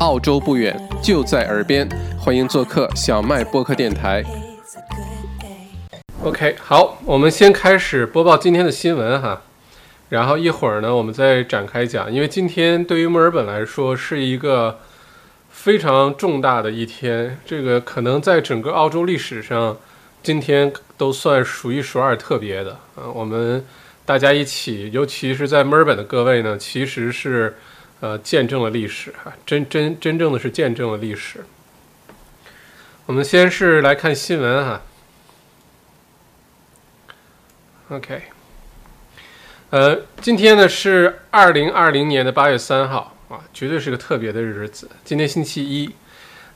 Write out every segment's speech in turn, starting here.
澳洲不远，就在耳边，欢迎做客小麦播客电台。OK，好，我们先开始播报今天的新闻哈，然后一会儿呢，我们再展开讲，因为今天对于墨尔本来说是一个非常重大的一天，这个可能在整个澳洲历史上，今天都算数一数二特别的啊。我们大家一起，尤其是在墨尔本的各位呢，其实是呃见证了历史哈，真真真正的是见证了历史。我们先是来看新闻哈。OK，呃，今天呢是二零二零年的八月三号啊，绝对是个特别的日子。今天星期一，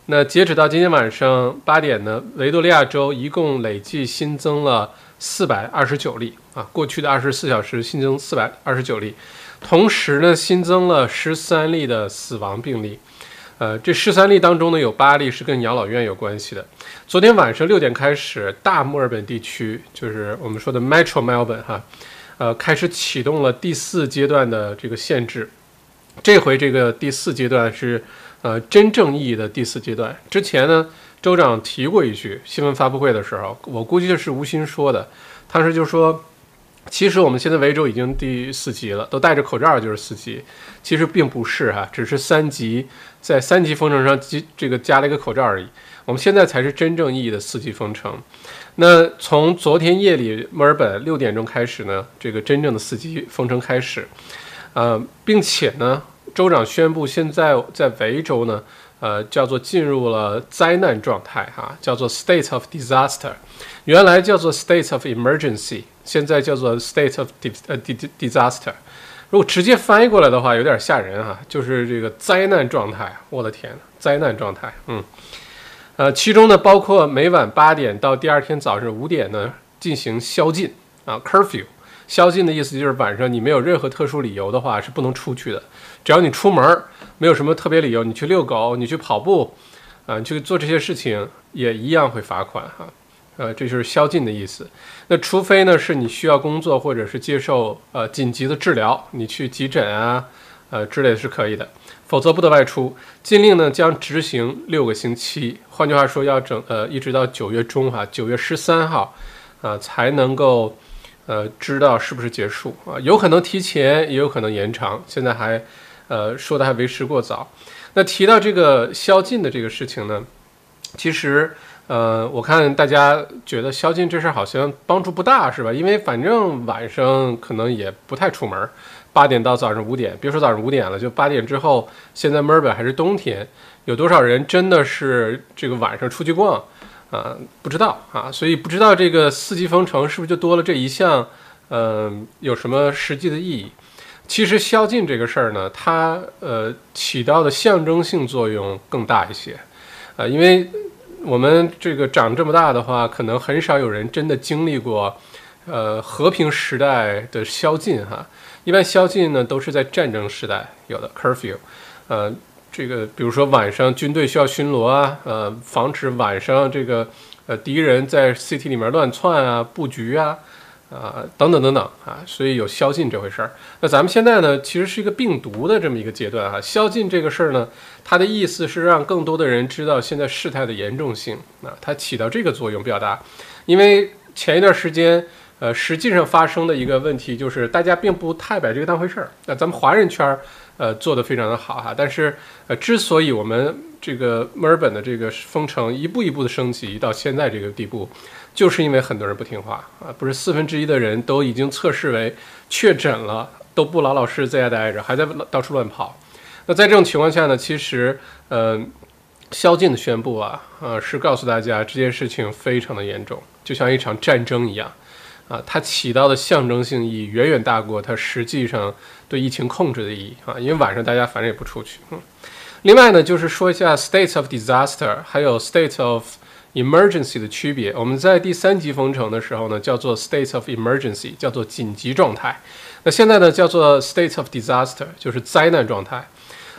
那截止到今天晚上八点呢，维多利亚州一共累计新增了四百二十九例啊，过去的二十四小时新增四百二十九例，同时呢新增了十三例的死亡病例。呃，这十三例当中呢，有八例是跟养老院有关系的。昨天晚上六点开始，大墨尔本地区就是我们说的 Metro Melbourne 哈，呃，开始启动了第四阶段的这个限制。这回这个第四阶段是呃真正意义的第四阶段。之前呢，州长提过一句，新闻发布会的时候，我估计是吴昕说的，当时就说。其实我们现在维州已经第四级了，都戴着口罩就是四级。其实并不是哈，只是三级，在三级封城上加这个加了一个口罩而已。我们现在才是真正意义的四级封城。那从昨天夜里墨尔本六点钟开始呢，这个真正的四级封城开始，呃，并且呢，州长宣布现在在维州呢。呃，叫做进入了灾难状态，哈，叫做 state of disaster，原来叫做 state of emergency，现在叫做 state of di 呃 disaster。如果直接翻译过来的话，有点吓人哈，就是这个灾难状态。我的天灾难状态，嗯，呃，其中呢，包括每晚八点到第二天早上五点呢进行宵禁啊，curfew。宵禁的意思就是晚上你没有任何特殊理由的话是不能出去的，只要你出门没有什么特别理由，你去遛狗，你去跑步，啊，你去做这些事情也一样会罚款哈，呃，这就是宵禁的意思。那除非呢是你需要工作或者是接受呃紧急的治疗，你去急诊啊，呃之类的是可以的，否则不得外出。禁令呢将执行六个星期，换句话说要整呃一直到九月中哈，九月十三号啊才能够。呃，知道是不是结束啊？有可能提前，也有可能延长。现在还，呃，说的还为时过早。那提到这个宵禁的这个事情呢，其实，呃，我看大家觉得宵禁这事儿好像帮助不大，是吧？因为反正晚上可能也不太出门，八点到早上五点，别说早上五点了，就八点之后，现在墨尔本还是冬天，有多少人真的是这个晚上出去逛？啊，不知道啊，所以不知道这个四级封城是不是就多了这一项，嗯，有什么实际的意义？其实宵禁这个事儿呢，它呃起到的象征性作用更大一些，啊，因为我们这个长这么大的话，可能很少有人真的经历过，呃，和平时代的宵禁哈。一般宵禁呢都是在战争时代有的 curfew，呃。这个，比如说晚上军队需要巡逻啊，呃，防止晚上这个呃敌人在 city 里面乱窜啊、布局啊，啊等等等等啊，所以有宵禁这回事儿。那咱们现在呢，其实是一个病毒的这么一个阶段啊。宵禁这个事儿呢，它的意思是让更多的人知道现在事态的严重性啊，它起到这个作用比较大。因为前一段时间，呃，实际上发生的一个问题就是大家并不太把这个当回事儿。那咱们华人圈儿。呃，做得非常的好哈，但是呃，之所以我们这个墨尔本的这个封城一步一步的升级到现在这个地步，就是因为很多人不听话啊，不是四分之一的人都已经测试为确诊了，都不老老实实在家待着，还在到处乱跑。那在这种情况下呢，其实呃，宵禁的宣布啊，呃，是告诉大家这件事情非常的严重，就像一场战争一样。啊，它起到的象征性意义远远大过它实际上对疫情控制的意义啊！因为晚上大家反正也不出去。嗯，另外呢，就是说一下 state of disaster 还有 state of emergency 的区别。我们在第三级封城的时候呢，叫做 state of emergency，叫做紧急状态。那现在呢，叫做 state of disaster，就是灾难状态。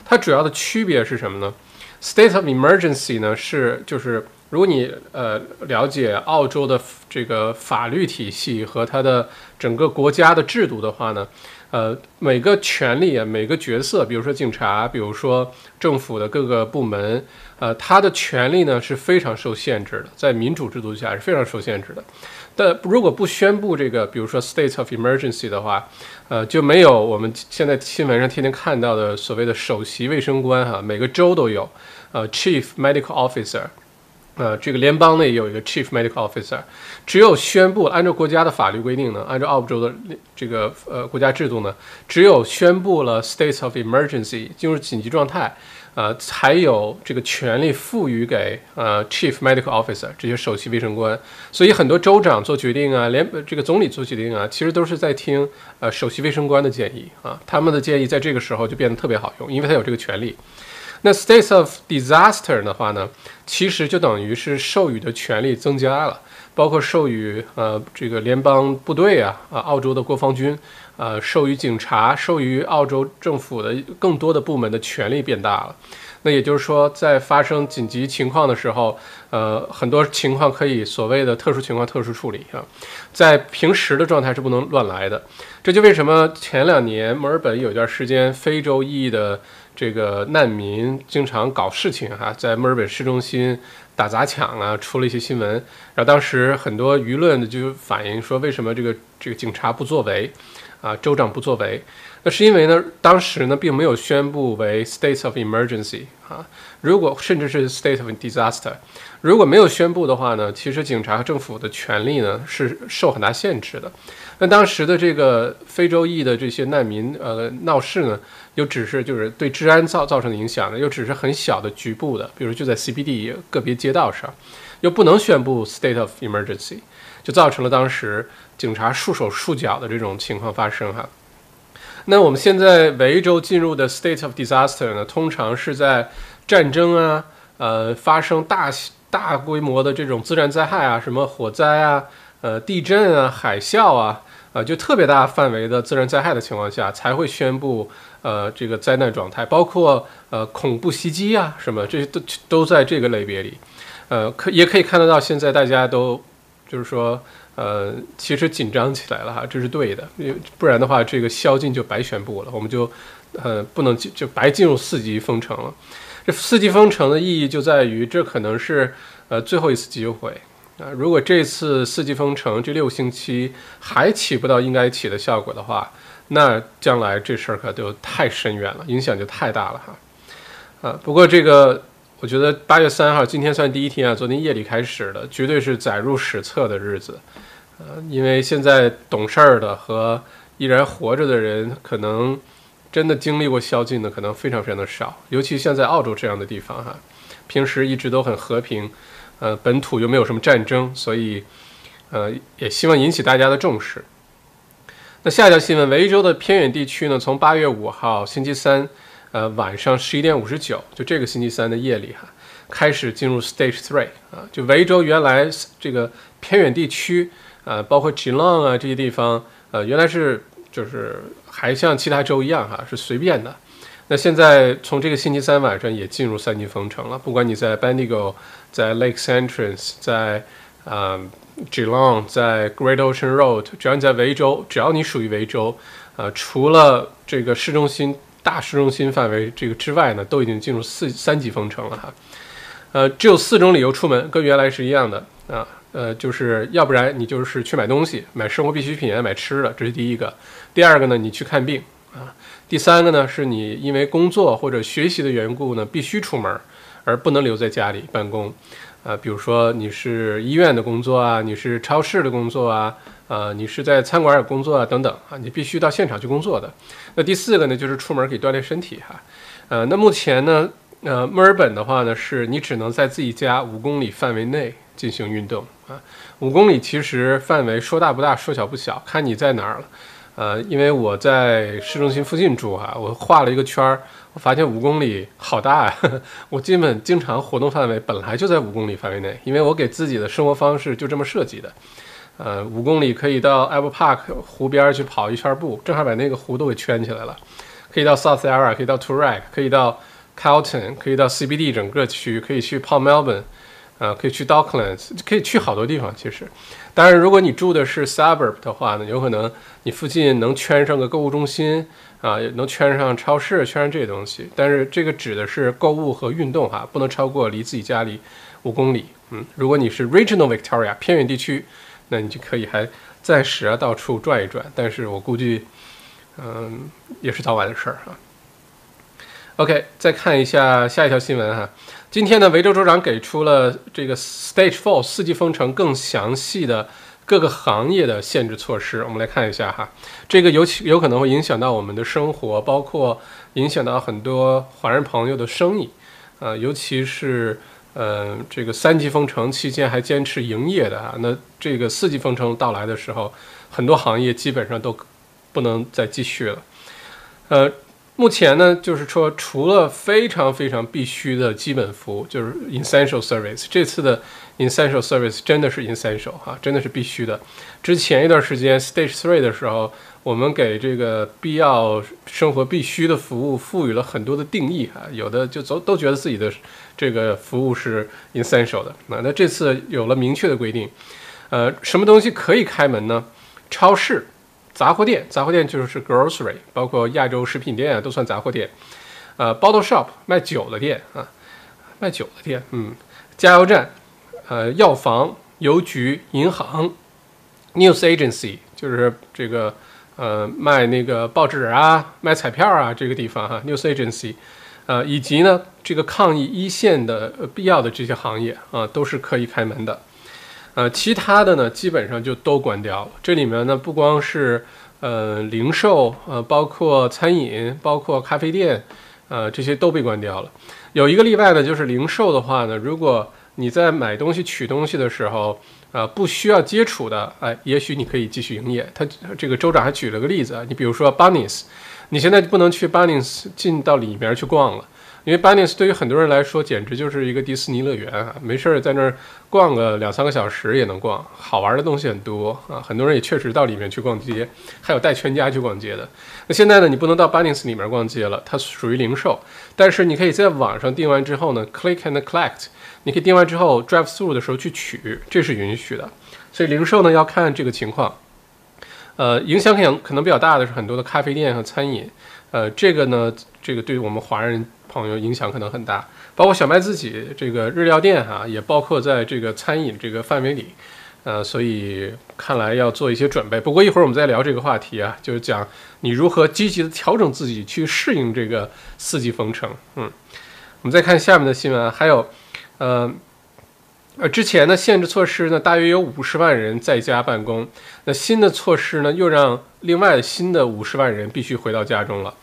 它主要的区别是什么呢？state of emergency 呢是就是。如果你呃了解澳洲的这个法律体系和它的整个国家的制度的话呢，呃，每个权利啊，每个角色，比如说警察，比如说政府的各个部门，呃，他的权利呢是非常受限制的，在民主制度下是非常受限制的。但如果不宣布这个，比如说 state of emergency 的话，呃，就没有我们现在新闻上天天看到的所谓的首席卫生官哈，每个州都有，呃，chief medical officer。呃，这个联邦呢有一个 chief medical officer，只有宣布按照国家的法律规定呢，按照澳洲的这个呃国家制度呢，只有宣布了 states of emergency 进入紧急状态，呃，才有这个权利赋予给呃 chief medical officer 这些首席卫生官。所以很多州长做决定啊，连这个总理做决定啊，其实都是在听呃首席卫生官的建议啊，他们的建议在这个时候就变得特别好用，因为他有这个权利。那 state of disaster 的话呢，其实就等于是授予的权利增加了，包括授予呃这个联邦部队啊啊澳洲的国防军，呃授予警察，授予澳洲政府的更多的部门的权力变大了。那也就是说，在发生紧急情况的时候，呃很多情况可以所谓的特殊情况特殊处理啊，在平时的状态是不能乱来的。这就为什么前两年墨尔本有一段时间非洲裔的。这个难民经常搞事情哈，在墨尔本市中心打砸抢啊，出了一些新闻。然后当时很多舆论就反映说，为什么这个这个警察不作为啊，州长不作为？那是因为呢，当时呢并没有宣布为 state of emergency 啊，如果甚至是 state of disaster，如果没有宣布的话呢，其实警察和政府的权力呢是受很大限制的。那当时的这个非洲裔的这些难民呃闹事呢？又只是就是对治安造造成的影响呢，又只是很小的局部的，比如就在 CBD 个别街道上，又不能宣布 state of emergency，就造成了当时警察束手束脚的这种情况发生哈。那我们现在维州进入的 state of disaster 呢，通常是在战争啊，呃，发生大大规模的这种自然灾害啊，什么火灾啊，呃，地震啊，海啸啊，呃，就特别大范围的自然灾害的情况下才会宣布。呃，这个灾难状态，包括呃恐怖袭击啊，什么这些都都在这个类别里。呃，可也可以看得到，现在大家都就是说，呃，其实紧张起来了哈，这是对的，因为不然的话，这个宵禁就白宣布了，我们就呃不能就白进入四级封城了。这四级封城的意义就在于，这可能是呃最后一次机会啊。如果这次四级封城这六星期还起不到应该起的效果的话，那将来这事儿可就太深远了，影响就太大了哈，啊，不过这个我觉得八月三号今天算第一天啊，昨天夜里开始的，绝对是载入史册的日子，呃，因为现在懂事儿的和依然活着的人，可能真的经历过宵禁的可能非常非常的少，尤其像在澳洲这样的地方哈，平时一直都很和平，呃，本土又没有什么战争，所以呃，也希望引起大家的重视。那下一条新闻，维州的偏远地区呢，从八月五号星期三，呃，晚上十一点五十九，就这个星期三的夜里哈，开始进入 Stage Three 啊，就维州原来这个偏远地区，呃，包括 Geelong 啊这些地方，呃，原来是就是还像其他州一样哈，是随便的。那现在从这个星期三晚上也进入三级封城了，不管你在 Bendigo，在 Lakes Entrance，在啊。Geelong 在 Great Ocean Road，只要你在维州，只要你属于维州，呃，除了这个市中心大市中心范围这个之外呢，都已经进入四三级封城了哈。呃，只有四种理由出门，跟原来是一样的啊。呃，就是要不然你就是去买东西，买生活必需品，买吃的，这是第一个。第二个呢，你去看病啊。第三个呢，是你因为工作或者学习的缘故呢，必须出门，而不能留在家里办公。啊，比如说你是医院的工作啊，你是超市的工作啊，啊，你是在餐馆工作啊，等等啊，你必须到现场去工作的。那第四个呢，就是出门可以锻炼身体哈。呃，那目前呢，呃，墨尔本的话呢，是你只能在自己家五公里范围内进行运动啊。五公里其实范围说大不大，说小不小，看你在哪儿了。呃，因为我在市中心附近住哈，我画了一个圈儿。我发现五公里好大呀！我基本经常活动范围本来就在五公里范围内，因为我给自己的生活方式就这么设计的。呃，五公里可以到 Apple Park 湖边去跑一圈步，正好把那个湖都给圈起来了。可以到 South Yarra，可以到 Toorak，可以到 Calton，可以到 CBD 整个区，可以去泡 Melbourne。呃，可以去 Docklands，可以去好多地方。其实，当然，如果你住的是 suburb 的话呢，有可能你附近能圈上个购物中心啊，也能圈上超市，圈上这些东西。但是这个指的是购物和运动哈，不能超过离自己家里五公里。嗯，如果你是 Regional Victoria 偏远地区，那你就可以还暂时啊到处转一转。但是我估计，嗯，也是早晚的事儿哈。OK，再看一下下一条新闻哈。今天呢，维州州长给出了这个 Stage Four 四级封城更详细的各个行业的限制措施。我们来看一下哈，这个尤其有可能会影响到我们的生活，包括影响到很多华人朋友的生意啊，尤其是呃这个三级封城期间还坚持营业的啊，那这个四级封城到来的时候，很多行业基本上都不能再继续了，呃。目前呢，就是说，除了非常非常必须的基本服务，就是 essential service。这次的 essential service 真的是 essential 哈，真的是必须的。之前一段时间 stage three 的时候，我们给这个必要生活必须的服务赋予了很多的定义啊，有的就都都觉得自己的这个服务是 essential 的。那那这次有了明确的规定，呃，什么东西可以开门呢？超市。杂货店，杂货店就是 grocery，包括亚洲食品店啊，都算杂货店。呃，bottle shop 卖酒的店啊，卖酒的店，嗯，加油站，呃，药房、邮局、银行，news agency 就是这个呃卖那个报纸啊、卖彩票啊这个地方哈，news agency，呃，以及呢这个抗疫一线的必要的这些行业啊，都是可以开门的。呃，其他的呢，基本上就都关掉了。这里面呢，不光是呃零售，呃，包括餐饮，包括咖啡店，呃，这些都被关掉了。有一个例外呢，就是零售的话呢，如果你在买东西、取东西的时候，呃，不需要接触的，哎，也许你可以继续营业。他这个州长还举了个例子，你比如说 Bunnings，你现在不能去 Bunnings 进到里面去逛了。因为 Bunnings 对于很多人来说简直就是一个迪士尼乐园啊，没事儿在那儿逛个两三个小时也能逛，好玩的东西很多啊，很多人也确实到里面去逛街，还有带全家去逛街的。那现在呢，你不能到 Bunnings 里面逛街了，它属于零售，但是你可以在网上订完之后呢，click and collect，你可以订完之后 drive through 的时候去取，这是允许的。所以零售呢要看这个情况，呃，影响可能可能比较大的是很多的咖啡店和餐饮，呃，这个呢，这个对于我们华人。朋友影响可能很大，包括小麦自己这个日料店哈，也包括在这个餐饮这个范围里，呃，所以看来要做一些准备。不过一会儿我们再聊这个话题啊，就是讲你如何积极的调整自己去适应这个四季封城。嗯，我们再看下面的新闻，还有，呃，呃，之前的限制措施呢，大约有五十万人在家办公，那新的措施呢，又让另外新的五十万人必须回到家中了。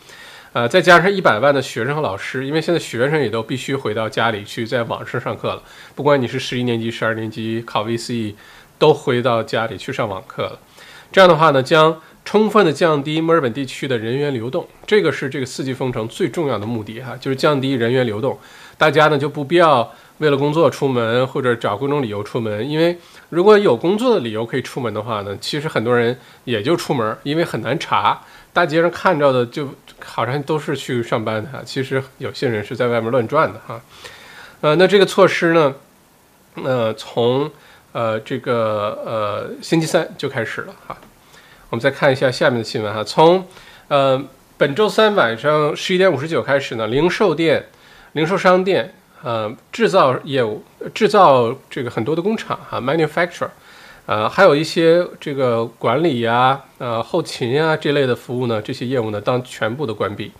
呃，再加上一百万的学生和老师，因为现在学生也都必须回到家里去在网上上课了。不管你是十一年级、十二年级考 VCE，都回到家里去上网课了。这样的话呢，将充分的降低墨尔本地区的人员流动。这个是这个四级封城最重要的目的哈，就是降低人员流动。大家呢就不必要为了工作出门或者找各种理由出门，因为如果有工作的理由可以出门的话呢，其实很多人也就出门，因为很难查。大街上看着的就好像都是去上班的，其实有些人是在外面乱转的哈。呃，那这个措施呢，呃，从呃这个呃星期三就开始了哈。我们再看一下下面的新闻哈，从呃本周三晚上十一点五十九开始呢，零售店、零售商店、呃制造业务、制造这个很多的工厂哈，manufacture。呃，还有一些这个管理呀、呃后勤呀这类的服务呢，这些业务呢，当全部的关闭。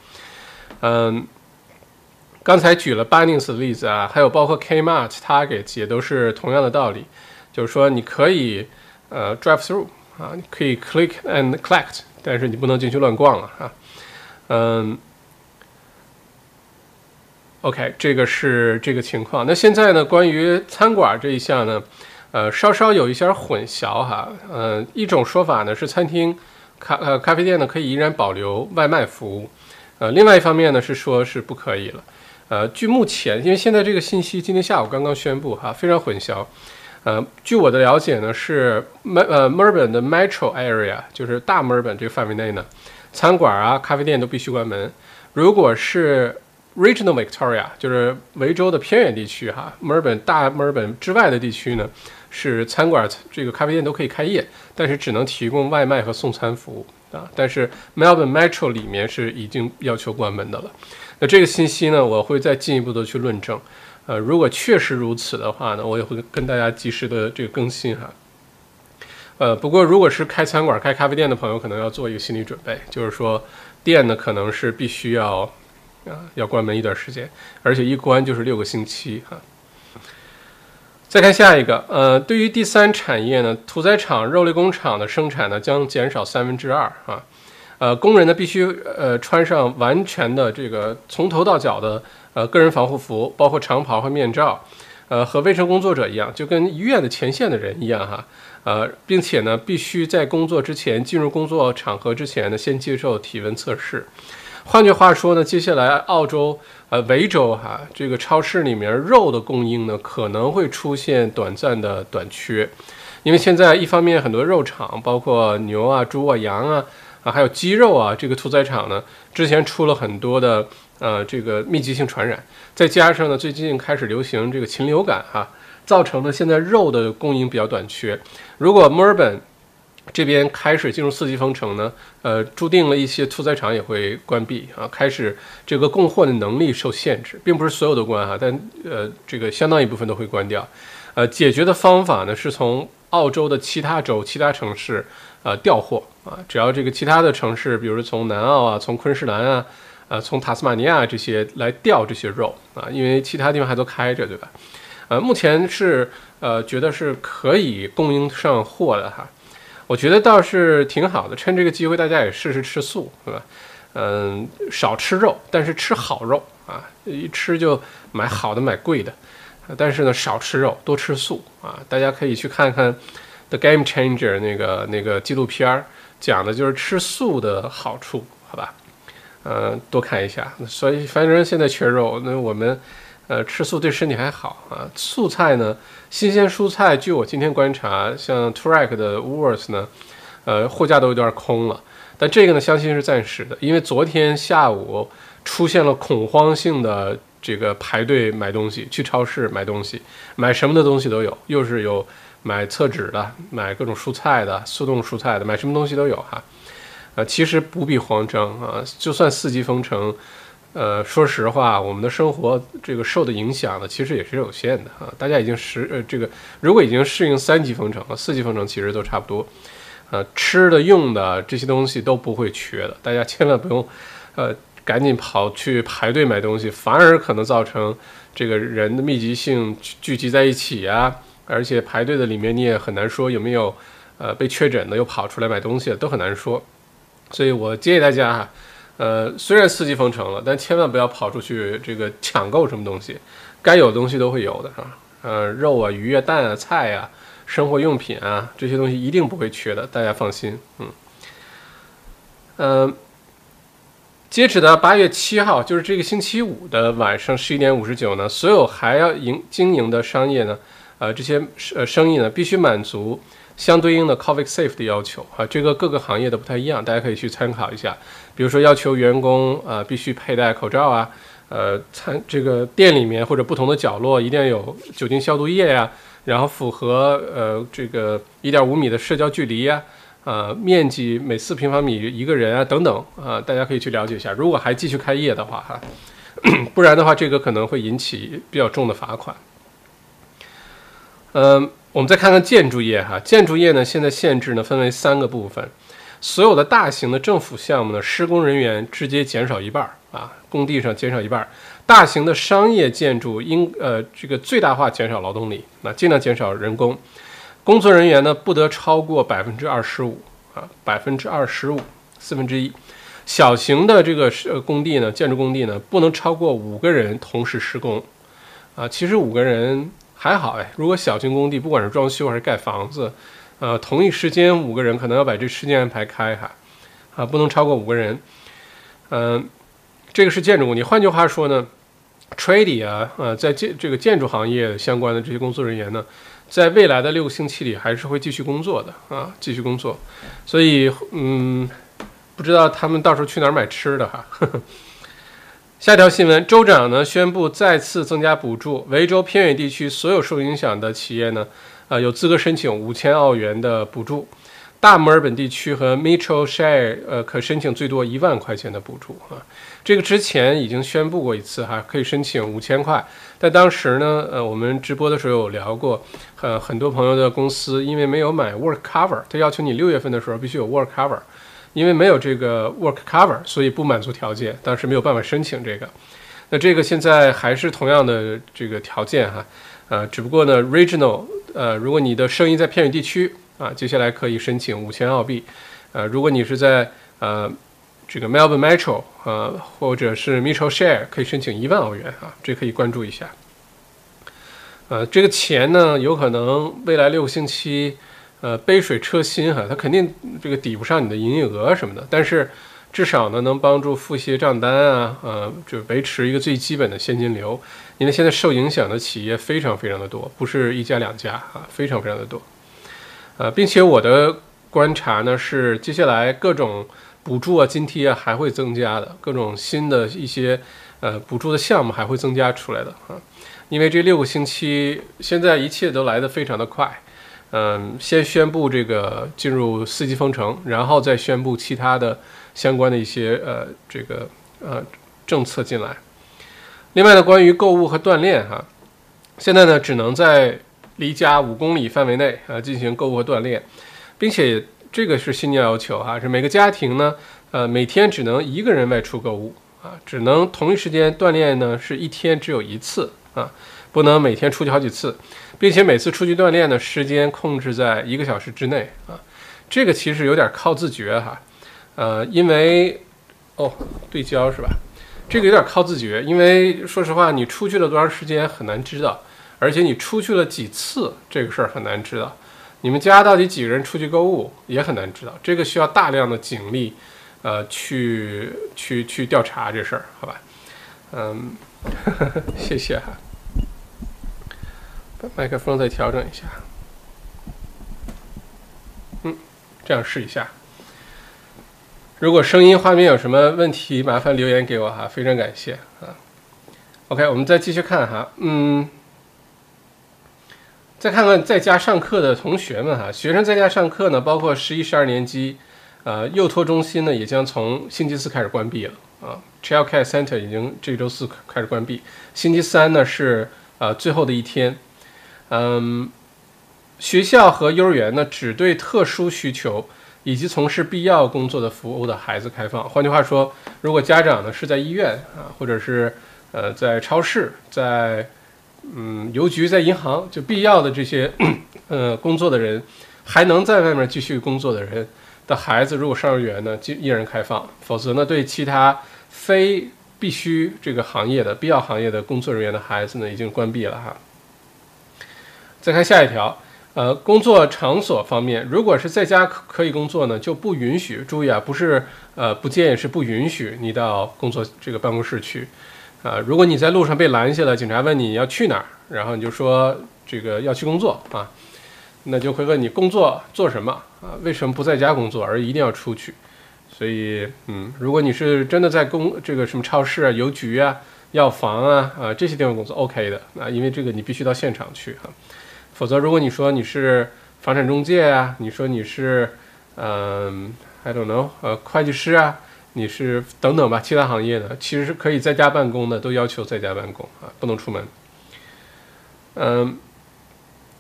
嗯，刚才举了 Bunnings 的例子啊，还有包括 Kmart、Target 也都是同样的道理，就是说你可以呃 drive through 啊，你可以 click and collect，但是你不能进去乱逛了啊。嗯，OK，这个是这个情况。那现在呢，关于餐馆这一项呢？呃，稍稍有一些混淆哈。呃，一种说法呢是餐厅、咖呃咖啡店呢可以依然保留外卖服务，呃，另外一方面呢是说是不可以了。呃，据目前，因为现在这个信息今天下午刚刚宣布哈，非常混淆。呃，据我的了解呢，是墨呃墨尔本的 Metro Area，就是大墨尔本这个范围内呢，餐馆啊、咖啡店都必须关门。如果是 Regional Victoria 就是维州的偏远地区哈，墨尔本大墨尔本之外的地区呢，是餐馆这个咖啡店都可以开业，但是只能提供外卖和送餐服务啊。但是 Melbourne Metro 里面是已经要求关门的了。那这个信息呢，我会再进一步的去论证。呃，如果确实如此的话呢，我也会跟大家及时的这个更新哈。呃，不过如果是开餐馆、开咖啡店的朋友，可能要做一个心理准备，就是说店呢可能是必须要。啊，要关门一段时间，而且一关就是六个星期哈。再看下一个，呃，对于第三产业呢，屠宰场、肉类工厂的生产呢将减少三分之二啊。呃，工人呢必须呃穿上完全的这个从头到脚的呃个人防护服，包括长袍和面罩，呃，和卫生工作者一样，就跟医院的前线的人一样哈。呃，并且呢，必须在工作之前进入工作场合之前呢，先接受体温测试。换句话说呢，接下来澳洲呃维州哈这个超市里面肉的供应呢可能会出现短暂的短缺，因为现在一方面很多肉场，包括牛啊、猪啊、羊啊啊还有鸡肉啊，这个屠宰场呢之前出了很多的呃这个密集性传染，再加上呢最近开始流行这个禽流感哈，造成了现在肉的供应比较短缺。如果墨尔本这边开始进入四级封城呢，呃，注定了一些屠宰场也会关闭啊，开始这个供货的能力受限制，并不是所有的关哈，但呃，这个相当一部分都会关掉。呃，解决的方法呢，是从澳洲的其他州、其他城市呃调货啊，只要这个其他的城市，比如从南澳啊、从昆士兰啊、呃、从塔斯马尼亚这些来调这些肉啊，因为其他地方还都开着，对吧？呃，目前是呃觉得是可以供应上货的哈。我觉得倒是挺好的，趁这个机会大家也试试吃素，是吧？嗯，少吃肉，但是吃好肉啊！一吃就买好的，买贵的。但是呢，少吃肉，多吃素啊！大家可以去看看《The Game Changer》那个那个纪录片儿，讲的就是吃素的好处，好吧？嗯，多看一下。所以反正现在缺肉，那我们。呃，吃素对身体还好啊。素菜呢，新鲜蔬菜，据我今天观察，像 t r a c k 的 w o r s 呢，呃，货架都有点空了。但这个呢，相信是暂时的，因为昨天下午出现了恐慌性的这个排队买东西，去超市买东西，买什么的东西都有，又是有买厕纸的，买各种蔬菜的，速冻蔬菜的，买什么东西都有哈。呃，其实不必慌张啊，就算四级封城。呃，说实话，我们的生活这个受的影响呢，其实也是有限的啊。大家已经适呃，这个如果已经适应三级封城了，四级封城其实都差不多。呃，吃的、用的这些东西都不会缺的，大家千万不用，呃，赶紧跑去排队买东西，反而可能造成这个人的密集性聚集在一起啊。而且排队的里面你也很难说有没有呃被确诊的又跑出来买东西的，都很难说。所以我建议大家哈。呃，虽然四级封城了，但千万不要跑出去这个抢购什么东西，该有的东西都会有的，啊？呃，肉啊、鱼啊、蛋啊、菜啊、生活用品啊，这些东西一定不会缺的，大家放心。嗯，呃，截止到八月七号，就是这个星期五的晚上十一点五十九呢，所有还要营经营的商业呢，呃，这些呃生意呢，必须满足。相对应的 COVID safe 的要求啊，这个各个行业都不太一样，大家可以去参考一下。比如说要求员工啊必须佩戴口罩啊，呃，餐这个店里面或者不同的角落一定要有酒精消毒液呀，然后符合呃这个一点五米的社交距离呀，呃，面积每四平方米一个人啊等等啊，大家可以去了解一下。如果还继续开业的话哈，不然的话这个可能会引起比较重的罚款。嗯。我们再看看建筑业哈，建筑业呢现在限制呢分为三个部分，所有的大型的政府项目呢，施工人员直接减少一半儿啊，工地上减少一半儿；大型的商业建筑应呃这个最大化减少劳动力，那尽量减少人工，工作人员呢不得超过百分之二十五啊，百分之二十五四分之一，小型的这个是工地呢，建筑工地呢不能超过五个人同时施工。啊，其实五个人。还好哎，如果小型工地，不管是装修还是盖房子，呃，同一时间五个人可能要把这时间安排开哈，啊，不能超过五个人。嗯，这个是建筑工地。换句话说呢，trade 啊，呃，在建这个建筑行业相关的这些工作人员呢，在未来的六个星期里还是会继续工作的啊，继续工作。所以，嗯，不知道他们到时候去哪儿买吃的哈。下条新闻，州长呢宣布再次增加补助，维州偏远地区所有受影响的企业呢，呃，有资格申请五千澳元的补助。大墨尔本地区和 Mitchell Shire，呃，可申请最多一万块钱的补助啊。这个之前已经宣布过一次哈，可以申请五千块。但当时呢，呃，我们直播的时候有聊过，呃，很多朋友的公司因为没有买 Work Cover，他要求你六月份的时候必须有 Work Cover。因为没有这个 work cover，所以不满足条件，当时没有办法申请这个。那这个现在还是同样的这个条件哈，呃，只不过呢，regional，呃，如果你的生意在偏远地区啊，接下来可以申请五千澳币，呃，如果你是在呃这个 Melbourne Metro 啊，或者是 Mitchell Share，可以申请一万澳元啊，这可以关注一下。呃，这个钱呢，有可能未来六个星期。呃，杯水车薪哈，它肯定这个抵不上你的营业额什么的，但是至少呢能帮助付些账单啊，呃，就维持一个最基本的现金流。因为现在受影响的企业非常非常的多，不是一家两家啊，非常非常的多。呃，并且我的观察呢是，接下来各种补助啊、津贴啊还会增加的，各种新的一些呃补助的项目还会增加出来的啊。因为这六个星期现在一切都来得非常的快。嗯，先宣布这个进入四级封城，然后再宣布其他的相关的一些呃这个呃政策进来。另外呢，关于购物和锻炼哈，现在呢只能在离家五公里范围内啊进行购物和锻炼，并且这个是新年要求哈，是每个家庭呢呃每天只能一个人外出购物啊，只能同一时间锻炼呢是一天只有一次啊，不能每天出去好几次。并且每次出去锻炼的时间控制在一个小时之内啊，这个其实有点靠自觉哈，呃，因为哦对焦是吧？这个有点靠自觉，因为说实话，你出去了多长时间很难知道，而且你出去了几次这个事儿很难知道。你们家到底几个人出去购物也很难知道，这个需要大量的警力，呃，去去去调查这事儿，好吧？嗯，谢谢哈。把麦克风再调整一下，嗯，这样试一下。如果声音、画面有什么问题，麻烦留言给我哈，非常感谢啊。OK，我们再继续看哈，嗯，再看看在家上课的同学们哈，学生在家上课呢，包括十一、十二年级，呃，幼托中心呢也将从星期四开始关闭了啊，Child Care Center 已经这周四开始关闭，星期三呢是呃最后的一天。嗯，学校和幼儿园呢，只对特殊需求以及从事必要工作的服务的孩子开放。换句话说，如果家长呢是在医院啊，或者是呃在超市、在嗯邮局、在银行，就必要的这些呃工作的人，还能在外面继续工作的人的孩子，如果上幼儿园呢，就依然开放；否则呢，对其他非必须这个行业的必要行业的工作人员的孩子呢，已经关闭了哈。再看下一条，呃，工作场所方面，如果是在家可以工作呢，就不允许。注意啊，不是呃不建议，是不允许你到工作这个办公室去。啊，如果你在路上被拦下了，警察问你要去哪儿，然后你就说这个要去工作啊，那就会问你工作做什么啊？为什么不在家工作而一定要出去？所以，嗯，如果你是真的在工这个什么超市啊、邮局啊、药房啊啊这些地方工作，OK 的啊，因为这个你必须到现场去哈。否则，如果你说你是房产中介啊，你说你是，嗯，I don't know，呃，会计师啊，你是等等吧，其他行业的其实是可以在家办公的，都要求在家办公啊，不能出门。嗯，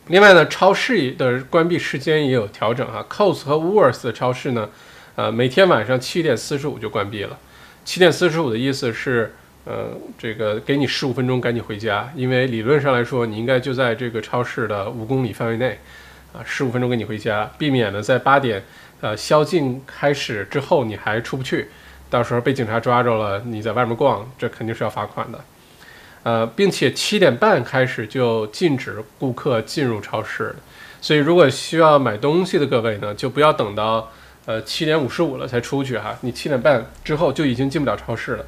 另外呢，超市的关闭时间也有调整啊，Coles 和 Woolworths 的超市呢，呃，每天晚上七点四十五就关闭了。七点四十五的意思是。呃，这个给你十五分钟赶紧回家，因为理论上来说，你应该就在这个超市的五公里范围内，啊，十五分钟给你回家，避免呢在八点，呃，宵禁开始之后你还出不去，到时候被警察抓着了，你在外面逛，这肯定是要罚款的，呃，并且七点半开始就禁止顾客进入超市，所以如果需要买东西的各位呢，就不要等到呃七点五十五了才出去哈，你七点半之后就已经进不了超市了。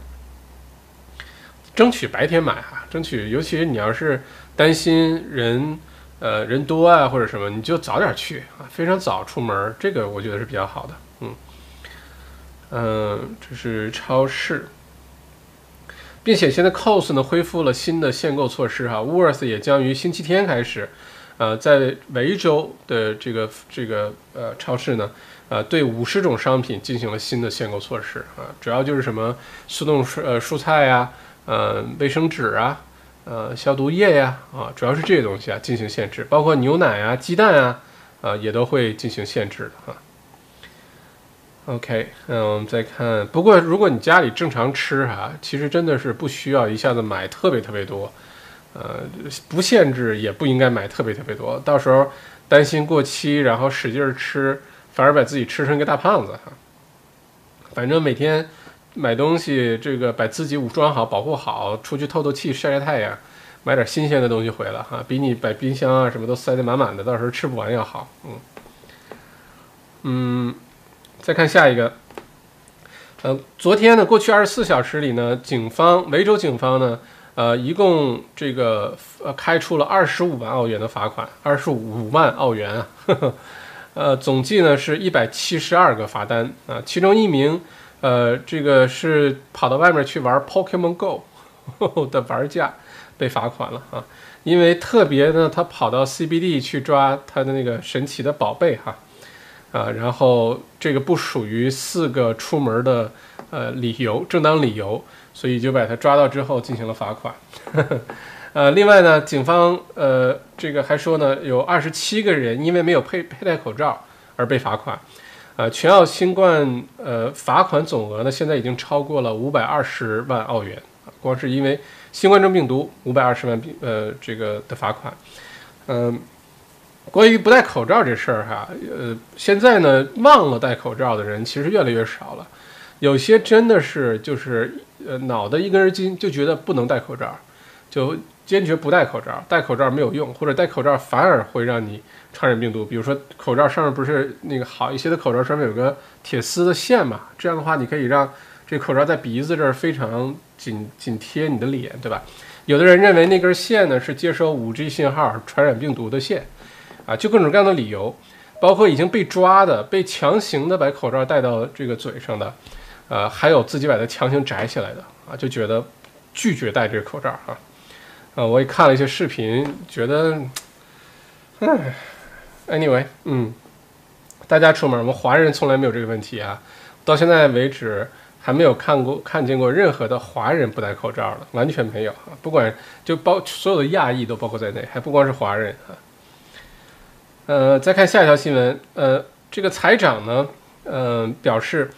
争取白天买哈，争取，尤其是你要是担心人，呃，人多啊或者什么，你就早点去啊，非常早出门，这个我觉得是比较好的。嗯，嗯，这是超市。并且现在 COS 呢恢复了新的限购措施哈 w o r t h 也将于星期天开始，呃，在维州的这个这个呃超市呢，呃，对五十种商品进行了新的限购措施啊，主要就是什么速冻蔬呃蔬菜呀，呃，卫生纸啊。呃，消毒液呀，啊，主要是这些东西啊进行限制，包括牛奶啊、鸡蛋啊，啊，也都会进行限制的哈。OK，嗯，我们再看，不过如果你家里正常吃哈，其实真的是不需要一下子买特别特别多，呃，不限制也不应该买特别特别多，到时候担心过期，然后使劲吃，反而把自己吃成一个大胖子哈。反正每天。买东西，这个把自己武装好、保护好，出去透透气、晒晒太阳，买点新鲜的东西回来哈，比你把冰箱啊什么都塞得满满的，到时候吃不完要好。嗯，嗯，再看下一个，呃，昨天呢，过去二十四小时里呢，警方维州警方呢，呃，一共这个呃开出了二十五万澳元的罚款，二十五万澳元啊，呃，总计呢是一百七十二个罚单啊，其中一名。呃，这个是跑到外面去玩 Pokemon Go 的玩家被罚款了啊，因为特别呢，他跑到 CBD 去抓他的那个神奇的宝贝哈，啊，然后这个不属于四个出门的呃理由，正当理由，所以就把他抓到之后进行了罚款。呃，另外呢，警方呃这个还说呢，有二十七个人因为没有佩佩戴口罩而被罚款。呃，全澳新冠呃罚款总额呢，现在已经超过了五百二十万澳元！光是因为新冠状病毒，五百二十万呃这个的罚款。嗯，关于不戴口罩这事儿哈，呃，现在呢忘了戴口罩的人其实越来越少了，有些真的是就是呃脑袋一根筋，就觉得不能戴口罩，就坚决不戴口罩，戴口罩没有用，或者戴口罩反而会让你。传染病毒，比如说口罩上面不是那个好一些的口罩上面有个铁丝的线嘛？这样的话，你可以让这口罩在鼻子这儿非常紧紧贴你的脸，对吧？有的人认为那根线呢是接收五 G 信号传染病毒的线，啊，就各种各样的理由，包括已经被抓的、被强行的把口罩戴到这个嘴上的，呃，还有自己把它强行摘下来的，啊，就觉得拒绝戴这个口罩啊。啊，我也看了一些视频，觉得，唉。Anyway，嗯，大家出门，我们华人从来没有这个问题啊，到现在为止还没有看过看见过任何的华人不戴口罩的，完全没有啊，不管就包所有的亚裔都包括在内，还不光是华人啊。呃，再看下一条新闻，呃，这个财长呢，呃，表示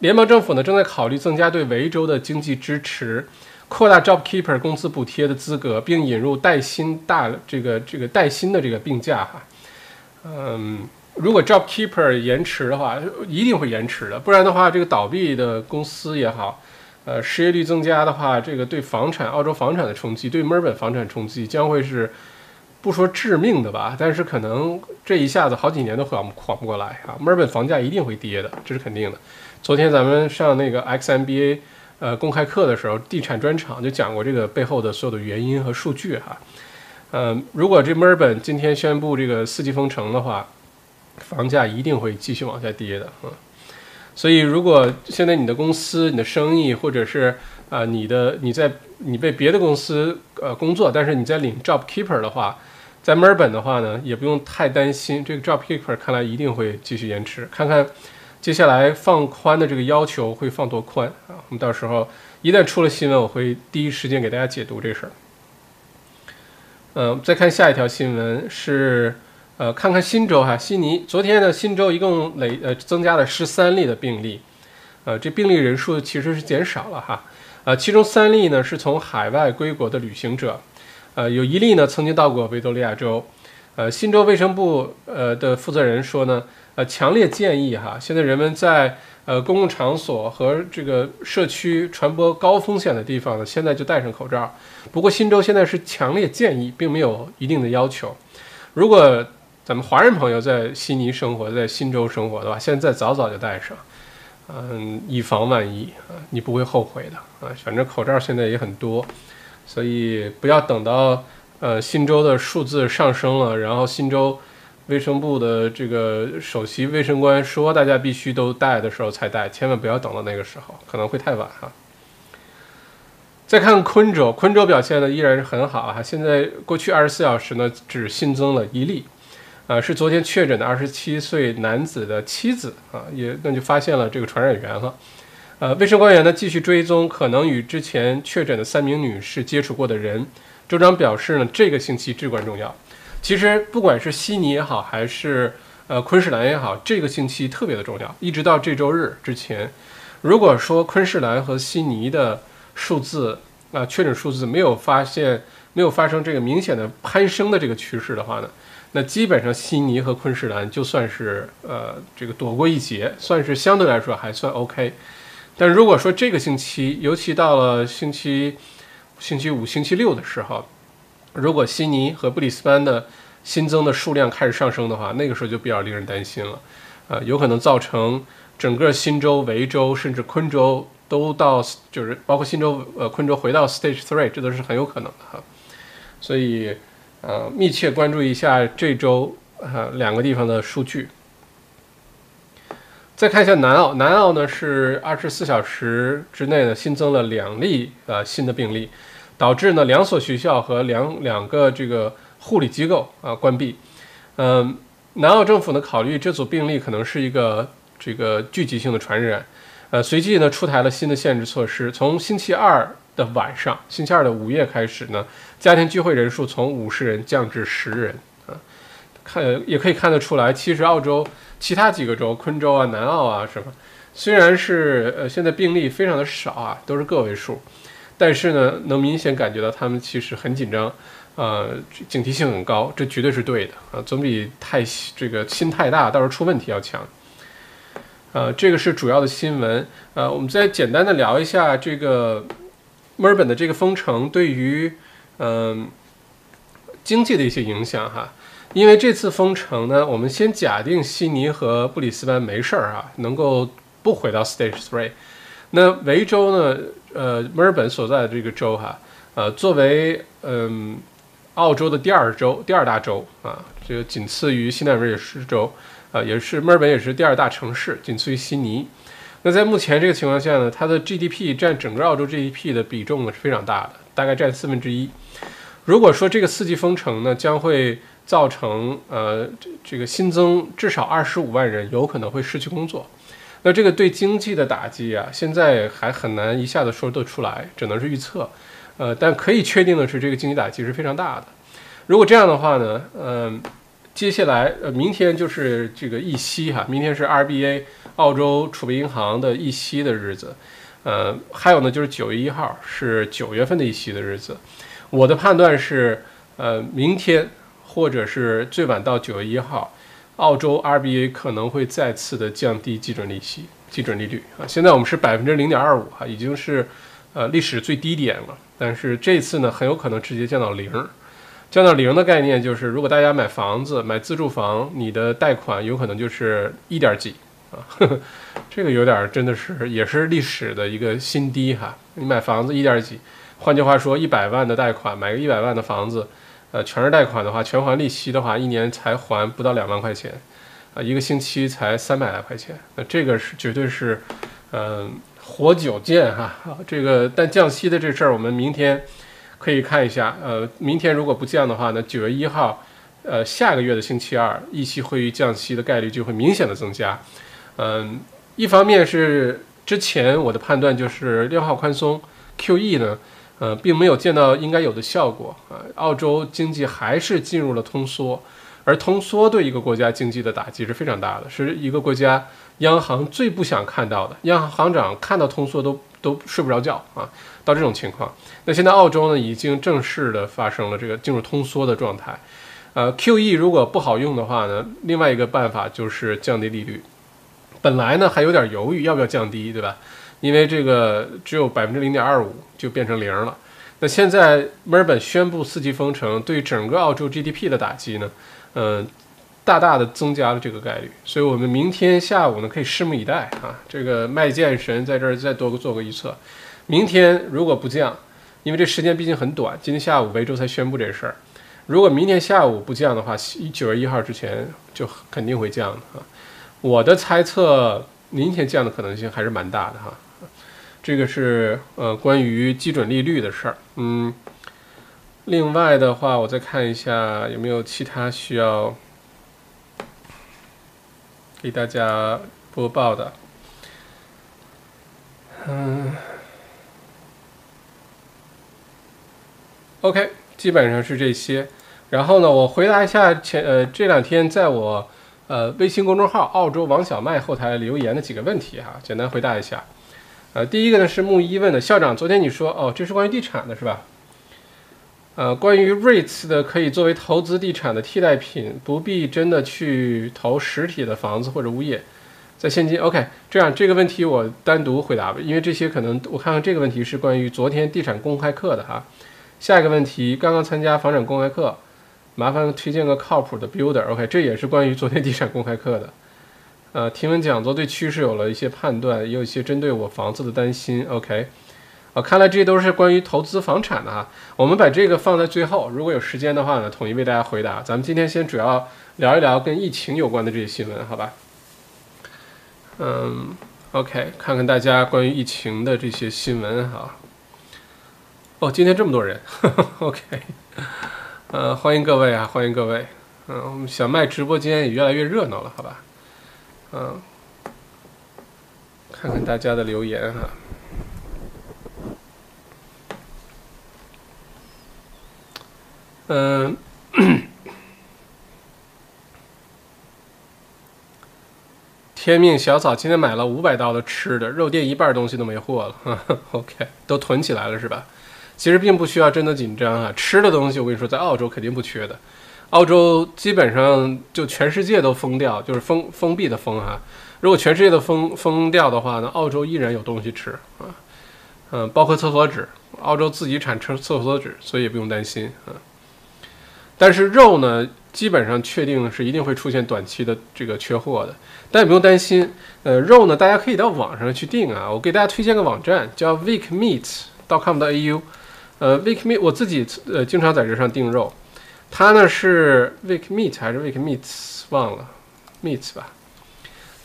联邦政府呢正在考虑增加对维州的经济支持，扩大 JobKeeper 工资补贴的资格，并引入带薪大这个这个带薪的这个病假哈。嗯，如果 Job Keeper 延迟的话，一定会延迟的。不然的话，这个倒闭的公司也好，呃，失业率增加的话，这个对房产、澳洲房产的冲击，对墨尔本房产冲击将会是不说致命的吧，但是可能这一下子好几年都缓缓不过来啊。墨尔本房价一定会跌的，这是肯定的。昨天咱们上那个 XMBA 呃公开课的时候，地产专场就讲过这个背后的所有的原因和数据哈。嗯，如果这墨尔本今天宣布这个四季封城的话，房价一定会继续往下跌的啊。所以，如果现在你的公司、你的生意，或者是啊你的你在你被别的公司呃工作，但是你在领 Job Keeper 的话，在墨尔本的话呢，也不用太担心。这个 Job Keeper 看来一定会继续延迟，看看接下来放宽的这个要求会放多宽啊。我们到时候一旦出了新闻，我会第一时间给大家解读这事儿。嗯，再看下一条新闻是，呃，看看新州哈，悉尼昨天呢，新州一共累呃增加了十三例的病例，呃，这病例人数其实是减少了哈，呃，其中三例呢是从海外归国的旅行者，呃，有一例呢曾经到过维多利亚州，呃，新州卫生部呃的负责人说呢，呃，强烈建议哈，现在人们在。呃，公共场所和这个社区传播高风险的地方呢，现在就戴上口罩。不过新州现在是强烈建议，并没有一定的要求。如果咱们华人朋友在悉尼生活，在新州生活的话，现在早早就戴上，嗯，以防万一啊，你不会后悔的啊。反正口罩现在也很多，所以不要等到呃新州的数字上升了，然后新州。卫生部的这个首席卫生官说：“大家必须都戴的时候才戴，千万不要等到那个时候，可能会太晚哈。”再看昆州，昆州表现的依然是很好啊。现在过去二十四小时呢，只新增了一例，啊，是昨天确诊的二十七岁男子的妻子啊，也那就发现了这个传染源了。呃，卫生官员呢继续追踪可能与之前确诊的三名女士接触过的人。州长表示呢，这个星期至关重要。其实不管是悉尼也好，还是呃昆士兰也好，这个星期特别的重要。一直到这周日之前，如果说昆士兰和悉尼的数字啊，确诊数字没有发现没有发生这个明显的攀升的这个趋势的话呢，那基本上悉尼和昆士兰就算是呃这个躲过一劫，算是相对来说还算 OK。但如果说这个星期，尤其到了星期星期五、星期六的时候，如果悉尼和布里斯班的新增的数量开始上升的话，那个时候就比较令人担心了，呃，有可能造成整个新州、维州甚至昆州。都到就是包括新州呃昆州回到 stage three，这都是很有可能的哈，所以呃密切关注一下这周呃两个地方的数据。再看一下南澳，南澳呢是二十四小时之内呢新增了两例呃新的病例，导致呢两所学校和两两个这个护理机构啊关闭。嗯，南澳政府呢考虑这组病例可能是一个这个聚集性的传染。呃，随即呢，出台了新的限制措施。从星期二的晚上，星期二的午夜开始呢，家庭聚会人数从五十人降至十人。啊，看也可以看得出来，其实澳洲其他几个州，昆州啊、南澳啊什么，虽然是呃现在病例非常的少啊，都是个位数，但是呢，能明显感觉到他们其实很紧张，呃，警惕性很高，这绝对是对的啊，总比太这个心太大，到时候出问题要强。呃，这个是主要的新闻。呃，我们再简单的聊一下这个墨尔本的这个封城对于嗯经济的一些影响哈。因为这次封城呢，我们先假定悉尼和布里斯班没事儿啊，能够不回到 Stage Three。那维州呢，呃，墨尔本所在的这个州哈，呃，作为嗯澳洲的第二州、第二大州啊，这个仅次于新南威尔士州。啊，也是墨尔本，也是第二大城市，仅次于悉尼。那在目前这个情况下呢，它的 GDP 占整个澳洲 GDP 的比重呢是非常大的，大概占四分之一。如果说这个四季封城呢，将会造成呃这这个新增至少二十五万人有可能会失去工作，那这个对经济的打击啊，现在还很难一下子说得出来，只能是预测。呃，但可以确定的是，这个经济打击是非常大的。如果这样的话呢，嗯。接下来，呃，明天就是这个议息哈，明天是 RBA 澳洲储备银行的议息的日子，呃，还有呢就是九月一号是九月份的议息的日子。我的判断是，呃，明天或者是最晚到九月一号，澳洲 RBA 可能会再次的降低基准利息、基准利率啊。现在我们是百分之零点二五哈，已经是呃历史最低点了，但是这次呢很有可能直接降到零。降到零的概念就是，如果大家买房子、买自住房，你的贷款有可能就是一点几啊，这个有点真的是也是历史的一个新低哈。你买房子一点几，换句话说，一百万的贷款买个一百万的房子，呃，全是贷款的话，全还利息的话，一年才还不到两万块钱，啊，一个星期才三百来块钱，那这个是绝对是，嗯，活久见哈。这个但降息的这事儿，我们明天。可以看一下，呃，明天如果不降的话呢，九月一号，呃，下个月的星期二，议息会议降息的概率就会明显的增加。嗯，一方面是之前我的判断就是六号宽松，QE 呢，呃，并没有见到应该有的效果啊，澳洲经济还是进入了通缩，而通缩对一个国家经济的打击是非常大的，是一个国家央行最不想看到的，央行行长看到通缩都都睡不着觉啊。到这种情况，那现在澳洲呢已经正式的发生了这个进入通缩的状态，呃，QE 如果不好用的话呢，另外一个办法就是降低利率。本来呢还有点犹豫要不要降低，对吧？因为这个只有百分之零点二五就变成零了。那现在墨尔本宣布四级封城，对整个澳洲 GDP 的打击呢，嗯，大大的增加了这个概率。所以我们明天下午呢可以拭目以待啊。这个麦剑神在这儿再多个做个预测。明天如果不降，因为这时间毕竟很短，今天下午维州才宣布这事儿。如果明天下午不降的话，九月一号之前就肯定会降的啊。我的猜测，明天降的可能性还是蛮大的哈。这个是呃关于基准利率的事儿。嗯，另外的话，我再看一下有没有其他需要给大家播报的。嗯，OK，基本上是这些。然后呢，我回答一下前呃这两天在我呃微信公众号“澳洲王小麦”后台留言的几个问题哈，简单回答一下。呃，第一个呢是木一问的，校长，昨天你说哦，这是关于地产的是吧？呃，关于 REITs 的可以作为投资地产的替代品，不必真的去投实体的房子或者物业，在现金 OK，这样这个问题我单独回答吧，因为这些可能我看看这个问题是关于昨天地产公开课的哈。下一个问题，刚刚参加房产公开课。麻烦推荐个靠谱的 builder，OK，这也是关于昨天地产公开课的。呃，听闻讲座对趋势有了一些判断，也有一些针对我房子的担心，OK。啊，看来这都是关于投资房产的哈。我们把这个放在最后，如果有时间的话呢，统一为大家回答。咱们今天先主要聊一聊跟疫情有关的这些新闻，好吧？嗯，OK，看看大家关于疫情的这些新闻哈。哦，今天这么多人，OK。呃，欢迎各位啊，欢迎各位。嗯，小麦直播间也越来越热闹了，好吧？嗯，看看大家的留言哈。嗯，天命小草今天买了五百刀的吃的，肉店一半东西都没货了。OK，都囤起来了是吧？其实并不需要真的紧张啊，吃的东西我跟你说，在澳洲肯定不缺的。澳洲基本上就全世界都封掉，就是封封闭的封哈。如果全世界都封封掉的话呢，澳洲依然有东西吃啊，嗯，包括厕所纸，澳洲自己产厕厕所纸，所以也不用担心啊。但是肉呢，基本上确定是一定会出现短期的这个缺货的，但也不用担心。呃，肉呢，大家可以到网上去订啊，我给大家推荐个网站，叫 Vic Meat.com 的 AU。呃，Vic Meat，我自己呃经常在这上订肉，它呢是 Vic Meat 还是 Vic Meats 忘了，Meats 吧。